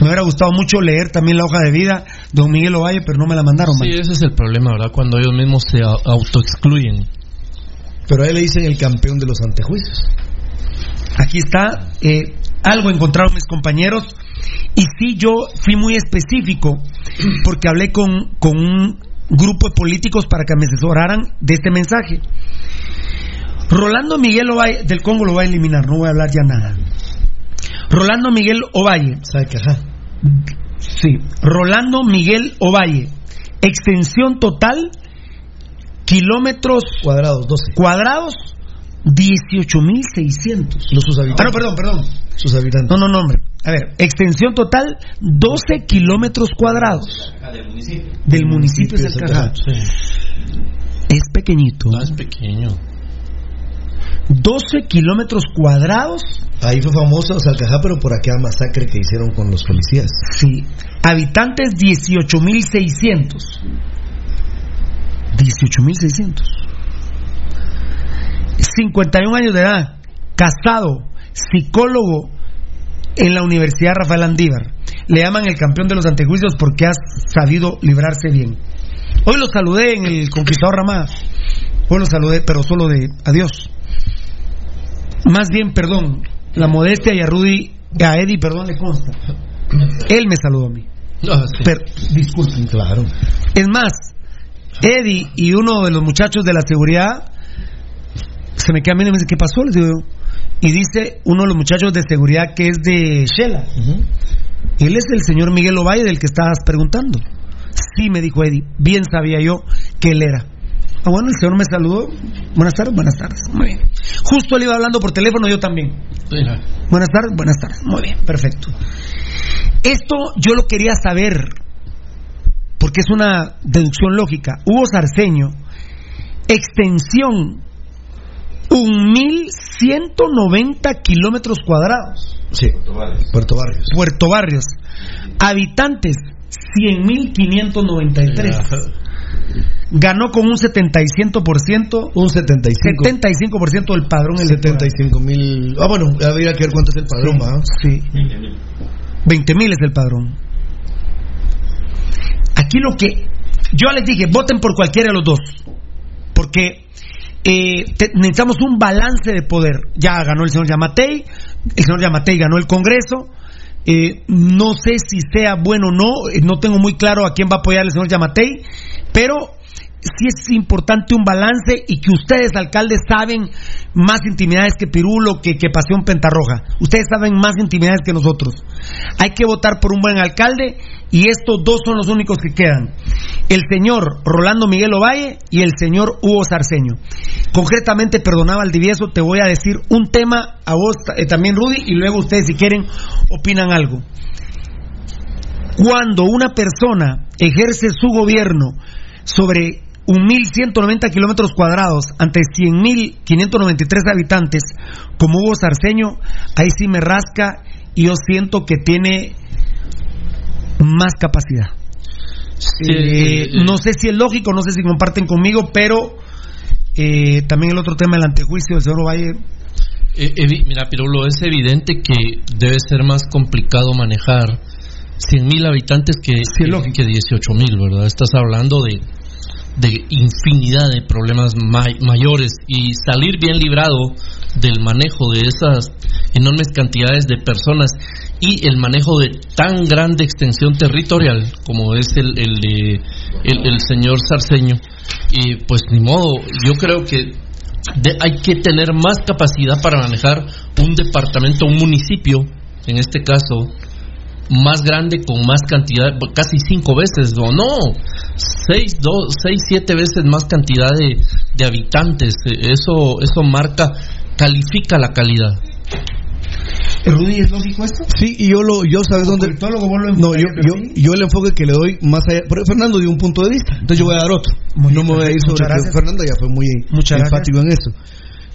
Me hubiera gustado mucho leer también la hoja de vida de don Miguel Ovalle, pero no me la mandaron. Sí, ese es el problema, ¿verdad? Cuando ellos mismos se autoexcluyen. Pero a él le dicen el campeón de los antejuicios. Aquí está, eh, algo encontraron mis compañeros. Y sí, yo fui muy específico porque hablé con, con un grupo de políticos para que me asesoraran de este mensaje. Rolando Miguel Ovalle, del Congo lo va a eliminar, no voy a hablar ya nada. Rolando Miguel Ovalle. Sí, Rolando Miguel Ovalle. Extensión total, kilómetros cuadrados, 12. Cuadrados, 18.600. Los sus habitantes. Ah, no, perdón, perdón. Sus habitantes. No, no, no, hombre. A ver, extensión total, 12 kilómetros cuadrados. Del municipio de Salcajá. Es pequeñito. es pequeño. 12 kilómetros cuadrados. Ahí fue famoso Salcajá, pero por aquella masacre que hicieron con los policías. Sí. Habitantes 18.600. 18.600. 51 años de edad. Casado. Psicólogo en la Universidad Rafael Andívar. Le llaman el campeón de los antejuicios porque ha sabido librarse bien. Hoy lo saludé en el Conquistador Ramada. Hoy lo saludé, pero solo de adiós. Más bien, perdón, la modestia y a Rudy, a Eddie, perdón, le consta. Él me saludó a mí. Pero, disculpen. Claro. Es más, Eddie y uno de los muchachos de la seguridad se me queda mirando y me dice, ¿qué pasó? Les digo yo. Y dice uno de los muchachos de seguridad que es de Shela. Él es el señor Miguel Ovalle del que estabas preguntando. Sí, me dijo Eddie. Bien sabía yo que él era. Ah, bueno, el señor me saludó. Buenas tardes, buenas tardes. Muy bien. Justo él iba hablando por teléfono, yo también. Buenas tardes, buenas tardes. Muy bien, perfecto. Esto yo lo quería saber, porque es una deducción lógica. Hugo Sarceño, extensión 1.190 kilómetros cuadrados. Sí, Puerto Barrios. Puerto Barrios. Habitantes, 100.593. Ganó con un 75%. Un 75. 75% del padrón electoral. 75 mil. Ah, bueno, habría que ver cuánto es el padrón, ¿va? Sí. 20 mil es el padrón. Aquí lo que. Yo les dije, voten por cualquiera de los dos. Porque eh, te- necesitamos un balance de poder. Ya ganó el señor Yamatei, el señor Yamatei ganó el Congreso. eh, no sé si sea bueno o no, eh, no tengo muy claro a quién va a apoyar el señor Yamatei, pero sí es importante un balance y que ustedes, alcaldes, saben más intimidades que Pirulo, que, que Pasión Pentarroja. Ustedes saben más intimidades que nosotros. Hay que votar por un buen alcalde y estos dos son los únicos que quedan. El señor Rolando Miguel Ovalle y el señor Hugo Sarceño. Concretamente, perdonaba al divieso, te voy a decir un tema a vos eh, también, Rudy, y luego ustedes, si quieren, opinan algo. Cuando una persona ejerce su gobierno sobre 1.190 kilómetros cuadrados ante 100.593 habitantes, como Hugo Sarceño, ahí sí me rasca y yo siento que tiene más capacidad. Eh, no sé si es lógico, no sé si comparten conmigo, pero eh, también el otro tema del antejuicio del señor Valle. Eh, mira, Pirulo, es evidente que debe ser más complicado manejar 100.000 habitantes que, que, que 18.000, ¿verdad? Estás hablando de, de infinidad de problemas may- mayores y salir bien librado del manejo de esas enormes cantidades de personas y el manejo de tan grande extensión territorial como es el, el, el, el señor Sarceño, y pues ni modo, yo creo que de- hay que tener más capacidad para manejar un departamento, un municipio, en este caso, más grande con más cantidad, casi cinco veces, o no, seis, dos, seis, siete veces más cantidad de, de habitantes. Eso, eso marca califica la calidad. Rudy, ¿es lógico esto? Sí, y yo lo, yo sabes dónde. no, yo, yo, yo el enfoque que le doy más allá. Pero Fernando dio un punto de vista, entonces yo voy a dar otro. no me voy a ir sobre Fernando ya fue muy Muchas enfático en eso.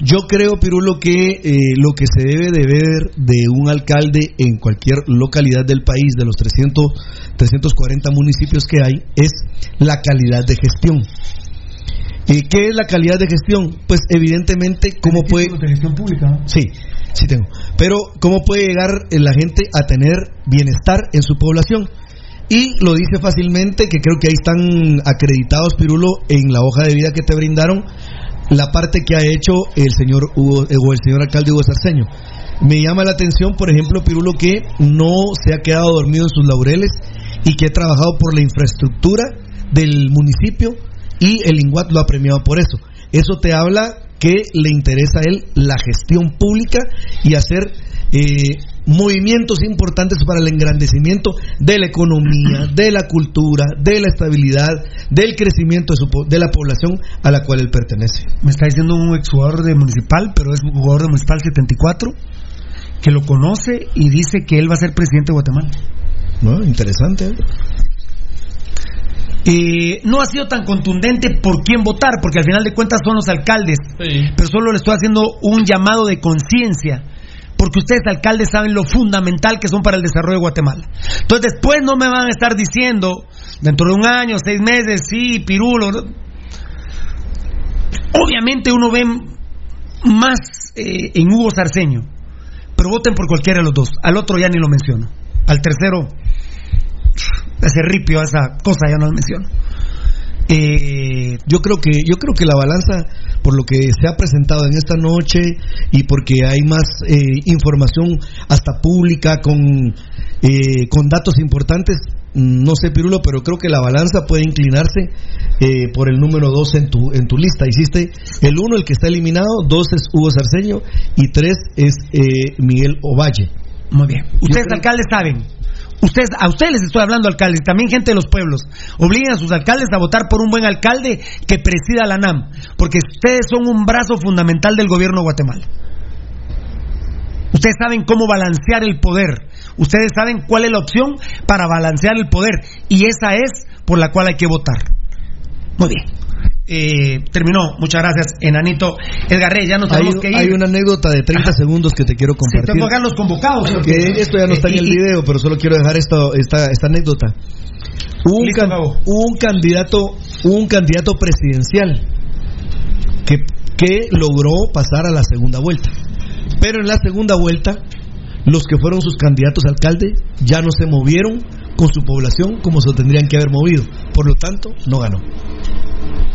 Yo creo, Pirulo, que eh, lo que se debe de ver de un alcalde en cualquier localidad del país, de los 300, 340 municipios que hay, es la calidad de gestión. ¿Y qué es la calidad de gestión? Pues evidentemente, ¿cómo puede... De gestión pública. Sí, sí tengo. Pero, ¿cómo puede llegar eh, la gente a tener bienestar en su población? Y lo dice fácilmente, que creo que ahí están acreditados, Pirulo, en la hoja de vida que te brindaron, la parte que ha hecho el señor Hugo, eh, o el señor alcalde Hugo Sarceño. Me llama la atención, por ejemplo, Pirulo, que no se ha quedado dormido en sus laureles y que ha trabajado por la infraestructura del municipio y el INGUAT lo ha premiado por eso. Eso te habla que le interesa a él la gestión pública y hacer eh, movimientos importantes para el engrandecimiento de la economía, *clears throat* de la cultura, de la estabilidad, del crecimiento de, su, de la población a la cual él pertenece. Me está diciendo un exjugador de Municipal, pero es jugador de Municipal 74, que lo conoce y dice que él va a ser presidente de Guatemala. Bueno, interesante. ¿eh? Eh, no ha sido tan contundente por quién votar, porque al final de cuentas son los alcaldes, pero solo le estoy haciendo un llamado de conciencia porque ustedes alcaldes saben lo fundamental que son para el desarrollo de Guatemala. Entonces después no me van a estar diciendo, dentro de un año, seis meses, sí, pirulo. Obviamente uno ve más eh, en Hugo Sarceño, pero voten por cualquiera de los dos. Al otro ya ni lo menciono. Al tercero, ese ripio, esa cosa ya no lo menciono. Eh, yo creo que yo creo que la balanza por lo que se ha presentado en esta noche y porque hay más eh, información hasta pública con eh, con datos importantes no sé Pirulo pero creo que la balanza puede inclinarse eh, por el número 2 en tu en tu lista. Hiciste el 1 el que está eliminado 2 es Hugo Sarceño y 3 es Miguel Ovalle. Muy bien. Ustedes alcaldes saben Ustedes, a ustedes les estoy hablando, alcaldes, también gente de los pueblos. Obliguen a sus alcaldes a votar por un buen alcalde que presida la NAM, porque ustedes son un brazo fundamental del gobierno de Guatemala. Ustedes saben cómo balancear el poder. Ustedes saben cuál es la opción para balancear el poder. Y esa es por la cual hay que votar. Muy bien. Eh, terminó. Muchas gracias, Enanito Edgar Reyes. Ya nos tenemos hay, que ir. Hay una anécdota de 30 segundos que te quiero compartir. tengo que los convocados. Porque esto ya no está en el video, pero solo quiero dejar esto, esta, esta anécdota. Un, can, un candidato, un candidato presidencial que, que logró pasar a la segunda vuelta. Pero en la segunda vuelta, los que fueron sus candidatos a alcalde ya no se movieron con su población como se tendrían que haber movido. Por lo tanto, no ganó.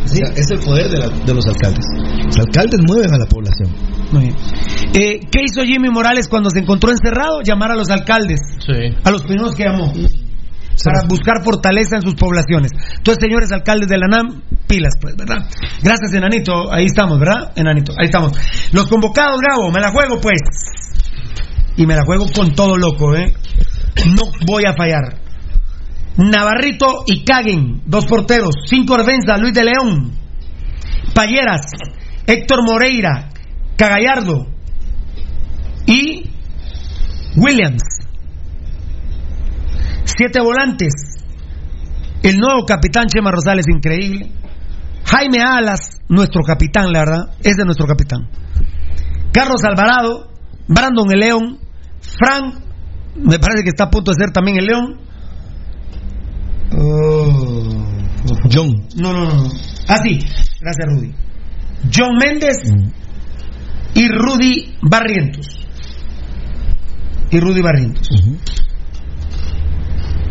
Sí. es el poder de, la, de, los alcaldes. Los alcaldes mueven a la población. Muy bien. Eh, ¿Qué hizo Jimmy Morales cuando se encontró encerrado? Llamar a los alcaldes. Sí. A los primeros que llamó. Para buscar fortaleza en sus poblaciones. Entonces, señores alcaldes de la NAM, pilas, pues, ¿verdad? Gracias, Enanito. Ahí estamos, ¿verdad? Enanito, ahí estamos. Los convocados, Gabo, me la juego, pues. Y me la juego con todo loco, ¿eh? No voy a fallar. Navarrito y Caguen, dos porteros. Cinco defensas, Luis de León. Palleras, Héctor Moreira, Cagallardo y Williams. Siete volantes. El nuevo capitán Chema Rosales, increíble. Jaime Alas, nuestro capitán, la verdad, es de nuestro capitán. Carlos Alvarado, Brandon el León, Frank, me parece que está a punto de ser también el León. Oh. John. No, no, no. Ah, sí. Gracias, Rudy. John Méndez mm. y Rudy Barrientos. Y Rudy Barrientos. Uh -huh.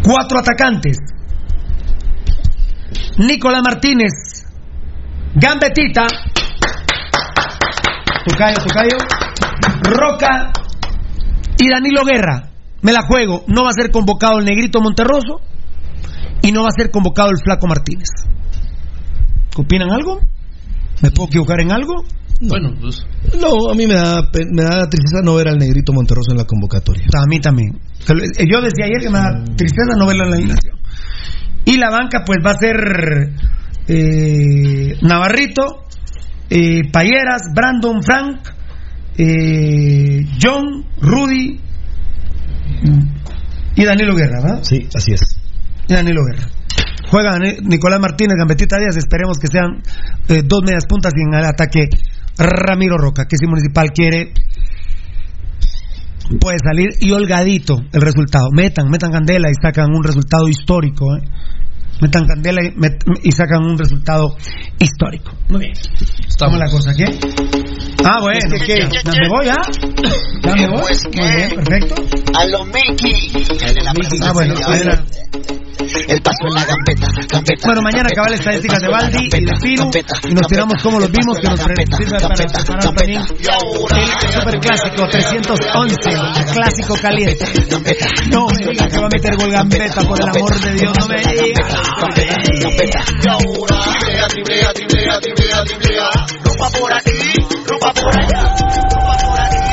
Cuatro atacantes. Nicolás Martínez. Gambetita. Tocayo, Tocayo. Roca y Danilo Guerra. Me la juego. No va a ser convocado el Negrito Monterroso y no va a ser convocado el Flaco Martínez. ¿Opinan algo? ¿Me puedo equivocar en algo? No. Bueno, pues. No, a mí me da, me da tristeza no ver al Negrito Monterroso en la convocatoria. A mí también. Yo decía ayer que me da tristeza no verlo en la alineación. Y la banca, pues va a ser eh, Navarrito, eh, Payeras, Brandon Frank, eh, John, Rudy y Danilo Guerra, ¿verdad? Sí, así es. Y Danilo Guerra. Juega Ni- Nicolás Martínez, Gambetita Díaz, esperemos que sean eh, dos medias puntas y en el ataque Ramiro Roca, que si Municipal quiere puede salir y holgadito el resultado. Metan, metan candela y sacan un resultado histórico. ¿eh? Metan candela y, met- y sacan un resultado histórico. Muy bien. ¿Cómo la cosa? ¿Qué? Ah, bueno, ¿qué? ¿Ya me voy, ah? ¿Ya me voy? Muy bien, perfecto. A lo Mickey. Ah, bueno. El paso en la gambeta. gambeta Bueno, mañana cabal estadísticas de Baldi y de Piru y nos tiramos como los vimos que nos sirve para preparar también el superclásico 311, el clásico caliente. No me digas que va a meter gol Gambetta, por el amor de Dios, no me digas. Triblea, triblea, triblea. Rumba por aquí, rumba por allá.